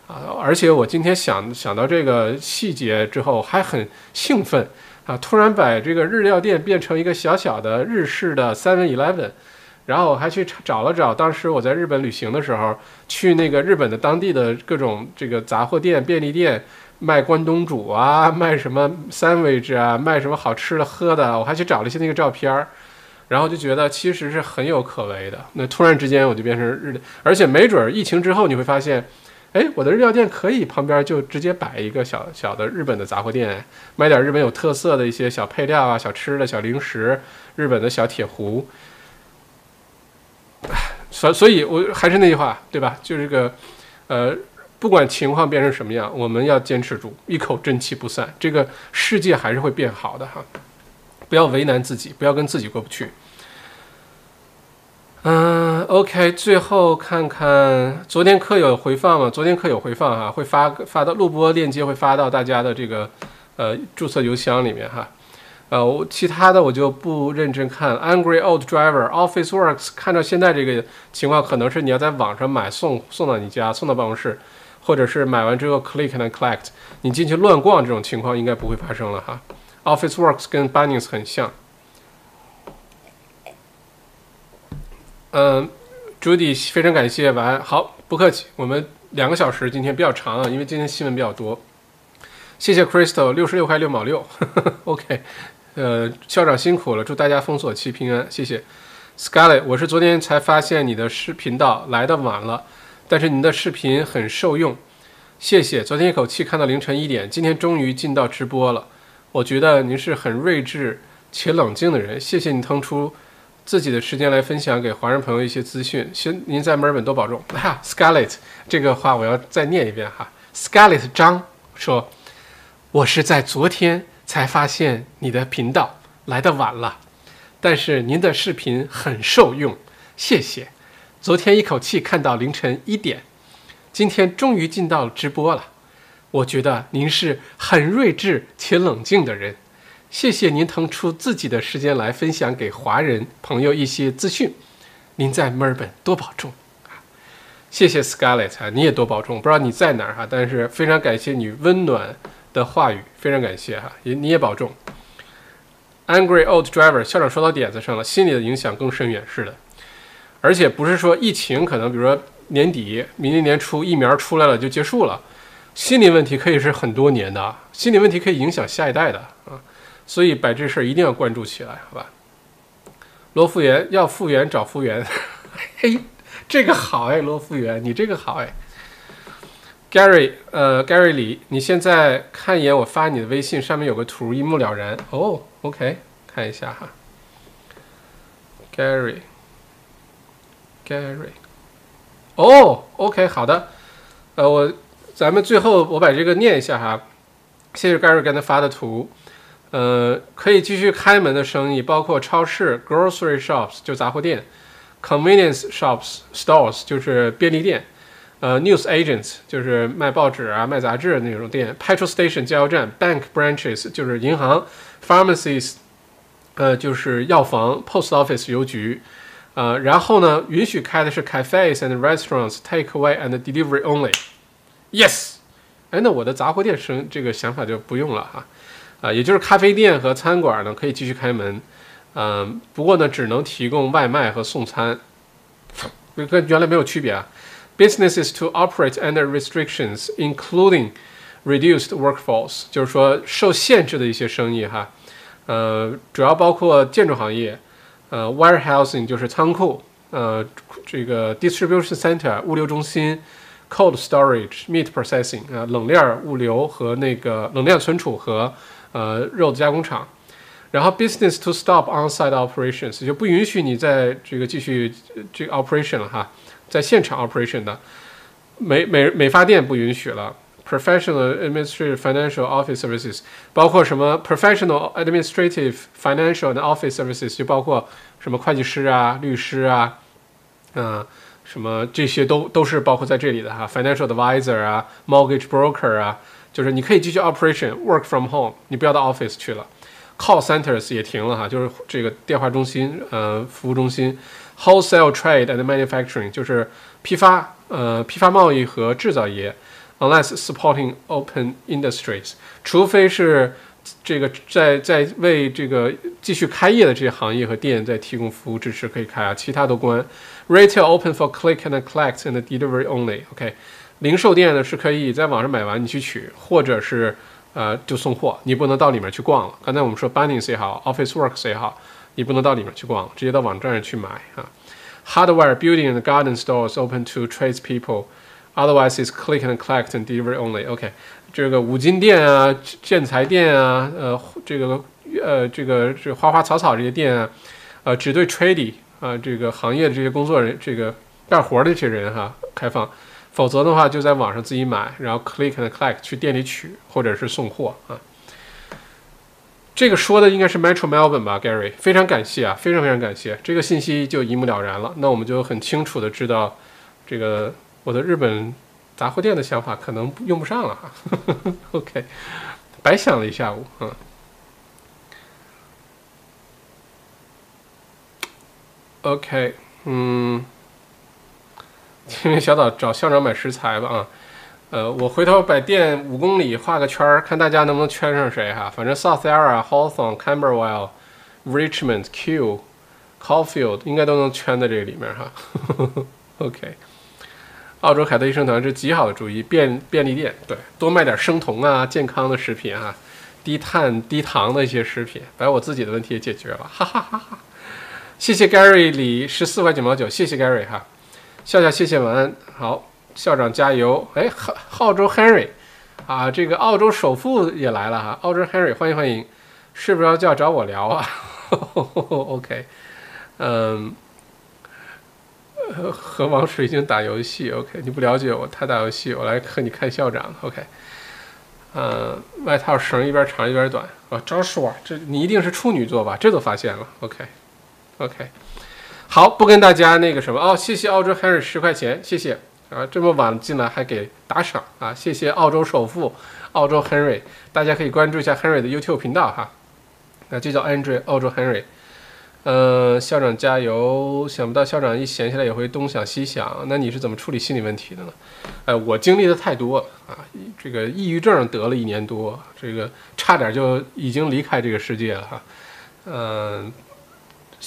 啊。而且我今天想想到这个细节之后，还很兴奋啊！突然把这个日料店变成一个小小的日式的 Seven Eleven。然后我还去找了找，当时我在日本旅行的时候，去那个日本的当地的各种这个杂货店、便利店，卖关东煮啊，卖什么 sandwich 啊，卖什么好吃的喝的，我还去找了一些那个照片儿，然后就觉得其实是很有可为的。那突然之间我就变成日，而且没准儿疫情之后你会发现，哎，我的日料店可以旁边就直接摆一个小小的日本的杂货店，卖点日本有特色的一些小配料啊、小吃的小零食，日本的小铁壶。所所以，我还是那句话，对吧？就这个，呃，不管情况变成什么样，我们要坚持住，一口真气不散。这个世界还是会变好的哈，不要为难自己，不要跟自己过不去。嗯，OK，最后看看昨天课有回放吗？昨天课有回放哈，会发发到录播链接，会发到大家的这个呃注册邮箱里面哈。呃，我其他的我就不认真看。Angry Old Driver Office Works，看到现在这个情况，可能是你要在网上买送送到你家，送到办公室，或者是买完之后 click and collect，你进去乱逛这种情况应该不会发生了哈。Office Works 跟 Bunnings 很像。嗯，Judy 非常感谢，晚安。好，不客气。我们两个小时今天比较长啊，因为今天新闻比较多。谢谢 Crystal 六十六块六毛六。OK。呃，校长辛苦了，祝大家封锁期平安，谢谢。Scarlett，我是昨天才发现你的视频道来的晚了，但是您的视频很受用，谢谢。昨天一口气看到凌晨一点，今天终于进到直播了。我觉得您是很睿智且冷静的人，谢谢你腾出自己的时间来分享给华人朋友一些资讯。行，您在墨尔本多保重。哈，Scarlett，这个话我要再念一遍哈。Scarlett 张说，我是在昨天。才发现你的频道来的晚了，但是您的视频很受用，谢谢。昨天一口气看到凌晨一点，今天终于进到直播了。我觉得您是很睿智且冷静的人，谢谢您腾出自己的时间来分享给华人朋友一些资讯。您在墨尔本多保重啊！谢谢 Scarlett 啊，你也多保重。不知道你在哪儿哈，但是非常感谢你温暖。的话语非常感谢哈，也你也保重。Angry old driver，校长说到点子上了，心理的影响更深远，是的。而且不是说疫情可能，比如说年底、明年年初疫苗出来了就结束了，心理问题可以是很多年的，心理问题可以影响下一代的啊。所以把这事儿一定要关注起来，好吧？罗复原要复原找复原，嘿，这个好哎，罗复原，你这个好哎。Gary，呃，Gary 李，你现在看一眼我发你的微信，上面有个图，一目了然。哦，OK，看一下哈。Gary，Gary，哦，OK，好的。呃，我咱们最后我把这个念一下哈。谢谢 Gary 刚才发的图。呃，可以继续开门的生意，包括超市 （grocery shops） 就杂货店，convenience shops stores 就是便利店。呃，news agents 就是卖报纸啊、卖杂志的那种店；petrol station 加油站；bank branches 就是银行；pharmacies 呃就是药房；post office 邮局。呃，然后呢，允许开的是 cafes and restaurants takeaway and delivery only。Yes，哎，那我的杂货店生这个想法就不用了哈。啊也就是咖啡店和餐馆呢可以继续开门，嗯，不过呢只能提供外卖和送餐，跟原来没有区别啊。Businesses to operate under restrictions, including reduced workforce，就是说受限制的一些生意哈，呃，主要包括建筑行业，呃，warehousing 就是仓库，呃，这个 distribution center 物流中心，cold storage meat processing 啊，冷链物流和那个冷链存储和呃肉的加工厂，然后 business to stop on-site operations 就不允许你在这个继续这个 operation 了哈。在现场 operation 的美美美发店不允许了。Professional administrative financial office services 包括什么？Professional administrative financial and office services 就包括什么会计师啊、律师啊，嗯，什么这些都都是包括在这里的哈。Financial advisor 啊，mortgage broker 啊，就是你可以继续 operation work from home，你不要到 office 去了。Call centers 也停了哈，就是这个电话中心，呃，服务中心。Wholesale trade and manufacturing 就是批发，呃，批发贸易和制造业，unless supporting open industries，除非是这个在在为这个继续开业的这些行业和店在提供服务支持可以开啊，其他都关。Retail open for click and collect and delivery only。OK，零售店呢是可以在网上买完你去取，或者是呃就送货，你不能到里面去逛了。刚才我们说 Bunnings 也好，Office Works 也好。你不能到里面去逛，直接到网站上去买啊。Hardware building and garden stores open to tradespeople. Otherwise, it's click and collect and delivery only. OK，这个五金店啊、建材店啊、呃，这个呃，这个这花花草草这些店啊，呃，只对 tradie 啊这个行业的这些工作人、这个干活的这些人哈开放，否则的话就在网上自己买，然后 click and click 去店里取，或者是送货啊。这个说的应该是 Metro Melbourne 吧，Gary 非常感谢啊，非常非常感谢。这个信息就一目了然了，那我们就很清楚的知道这个我的日本杂货店的想法可能用不上了。哈。ok 白想了一下午啊。OK 嗯。因为小岛找校长买食材吧啊。呃，我回头把店五公里画个圈儿，看大家能不能圈上谁哈。反正 South Era、Hawthorne、Camberwell、Richmond、Q、Caulfield 应该都能圈在这个里面哈。OK，澳洲凯特医生团是极好的主意，便便利店对，多卖点生酮啊、健康的食品啊，低碳低糖的一些食品，把我自己的问题也解决了，哈哈哈哈。谢谢 Gary 里十四块九毛九，谢谢 Gary 哈，笑笑谢谢晚安，好。校长加油！哎，澳澳洲 Henry 啊，这个澳洲首富也来了哈，澳洲 Henry 欢迎欢迎，是不是要叫找我聊啊？OK，嗯，和王水晶打游戏，OK，你不了解我，他打游戏，我来和你看校长，OK，嗯，外套绳一边长一边短。啊，张叔啊，这你一定是处女座吧？这都发现了，OK，OK，好，不跟大家那个什么哦，谢谢澳洲 Henry 十块钱，谢谢。啊，这么晚进来还给打赏啊！谢谢澳洲首富，澳洲 Henry，大家可以关注一下 Henry 的 YouTube 频道哈。那就叫 Andrew，澳洲 Henry。呃，校长加油！想不到校长一闲下来也会东想西想，那你是怎么处理心理问题的呢？呃，我经历的太多了啊，这个抑郁症得了一年多，这个差点就已经离开这个世界了哈。嗯，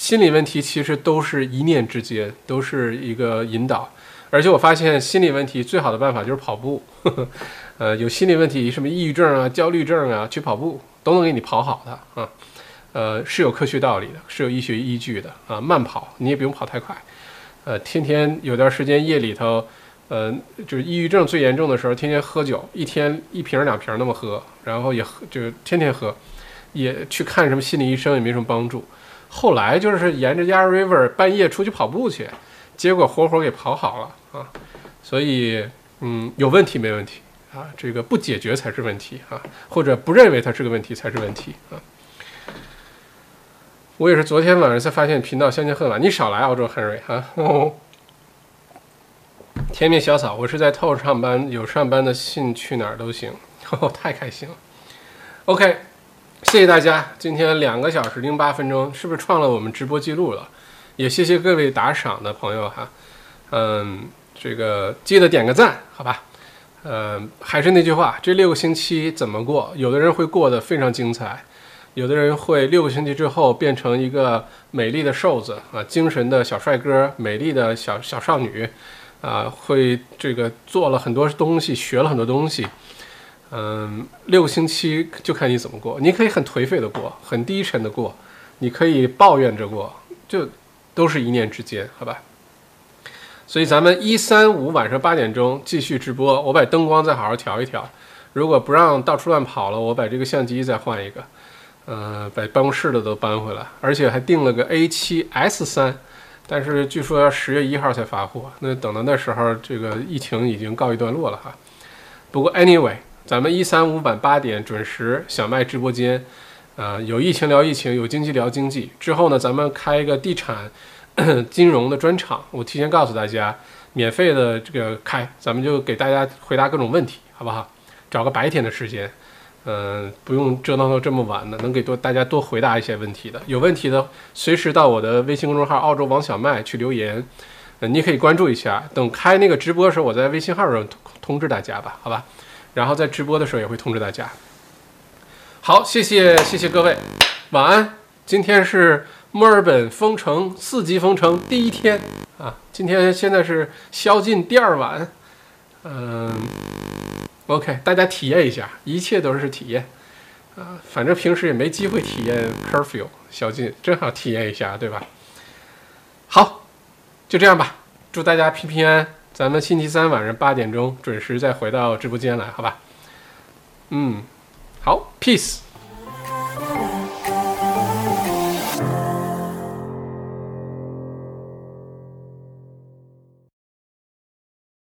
心理问题其实都是一念之间，都是一个引导。而且我发现心理问题最好的办法就是跑步，呃，有心理问题，什么抑郁症啊、焦虑症啊，去跑步都能给你跑好的啊，呃，是有科学道理的，是有医学依据的啊。慢跑你也不用跑太快，呃，天天有段时间夜里头，呃，就是抑郁症最严重的时候，天天喝酒，一天一瓶两瓶那么喝，然后也喝，就是天天喝，也去看什么心理医生也没什么帮助。后来就是沿着 Yarra River 半夜出去跑步去。结果活活给跑好了啊，所以嗯，有问题没问题啊？这个不解决才是问题啊，或者不认为它是个问题才是问题啊。我也是昨天晚上才发现频道相见恨晚，你少来澳洲亨瑞哈。甜面小草，我是在透上班，有上班的信去哪儿都行，太开心了。OK，谢谢大家，今天两个小时零八分钟，是不是创了我们直播记录了？也谢谢各位打赏的朋友哈，嗯，这个记得点个赞，好吧？嗯，还是那句话，这六个星期怎么过？有的人会过得非常精彩，有的人会六个星期之后变成一个美丽的瘦子啊，精神的小帅哥，美丽的小小少女啊，会这个做了很多东西，学了很多东西。嗯，六星期就看你怎么过，你可以很颓废的过，很低沉的过，你可以抱怨着过，就。都是一念之间，好吧。所以咱们一三五晚上八点钟继续直播，我把灯光再好好调一调。如果不让到处乱跑了，我把这个相机再换一个，呃，把办公室的都搬回来，而且还订了个 A 七 S 三，但是据说要十月一号才发货，那等到那时候，这个疫情已经告一段落了哈。不过 anyway，咱们一三五晚八点准时小麦直播间。啊，有疫情聊疫情，有经济聊经济。之后呢，咱们开一个地产、金融的专场。我提前告诉大家，免费的这个开，咱们就给大家回答各种问题，好不好？找个白天的时间，嗯，不用折腾到这么晚的，能给多大家多回答一些问题的。有问题的，随时到我的微信公众号“澳洲王小麦”去留言。嗯，你可以关注一下。等开那个直播的时候，我在微信号上通通知大家吧，好吧？然后在直播的时候也会通知大家。好，谢谢谢谢各位，晚安。今天是墨尔本封城四级封城第一天啊，今天现在是宵禁第二晚，嗯，OK，大家体验一下，一切都是体验啊，反正平时也没机会体验 curfew 宵禁，正好体验一下，对吧？好，就这样吧，祝大家平平安安，咱们星期三晚上八点钟准时再回到直播间来，好吧？嗯。好，peace。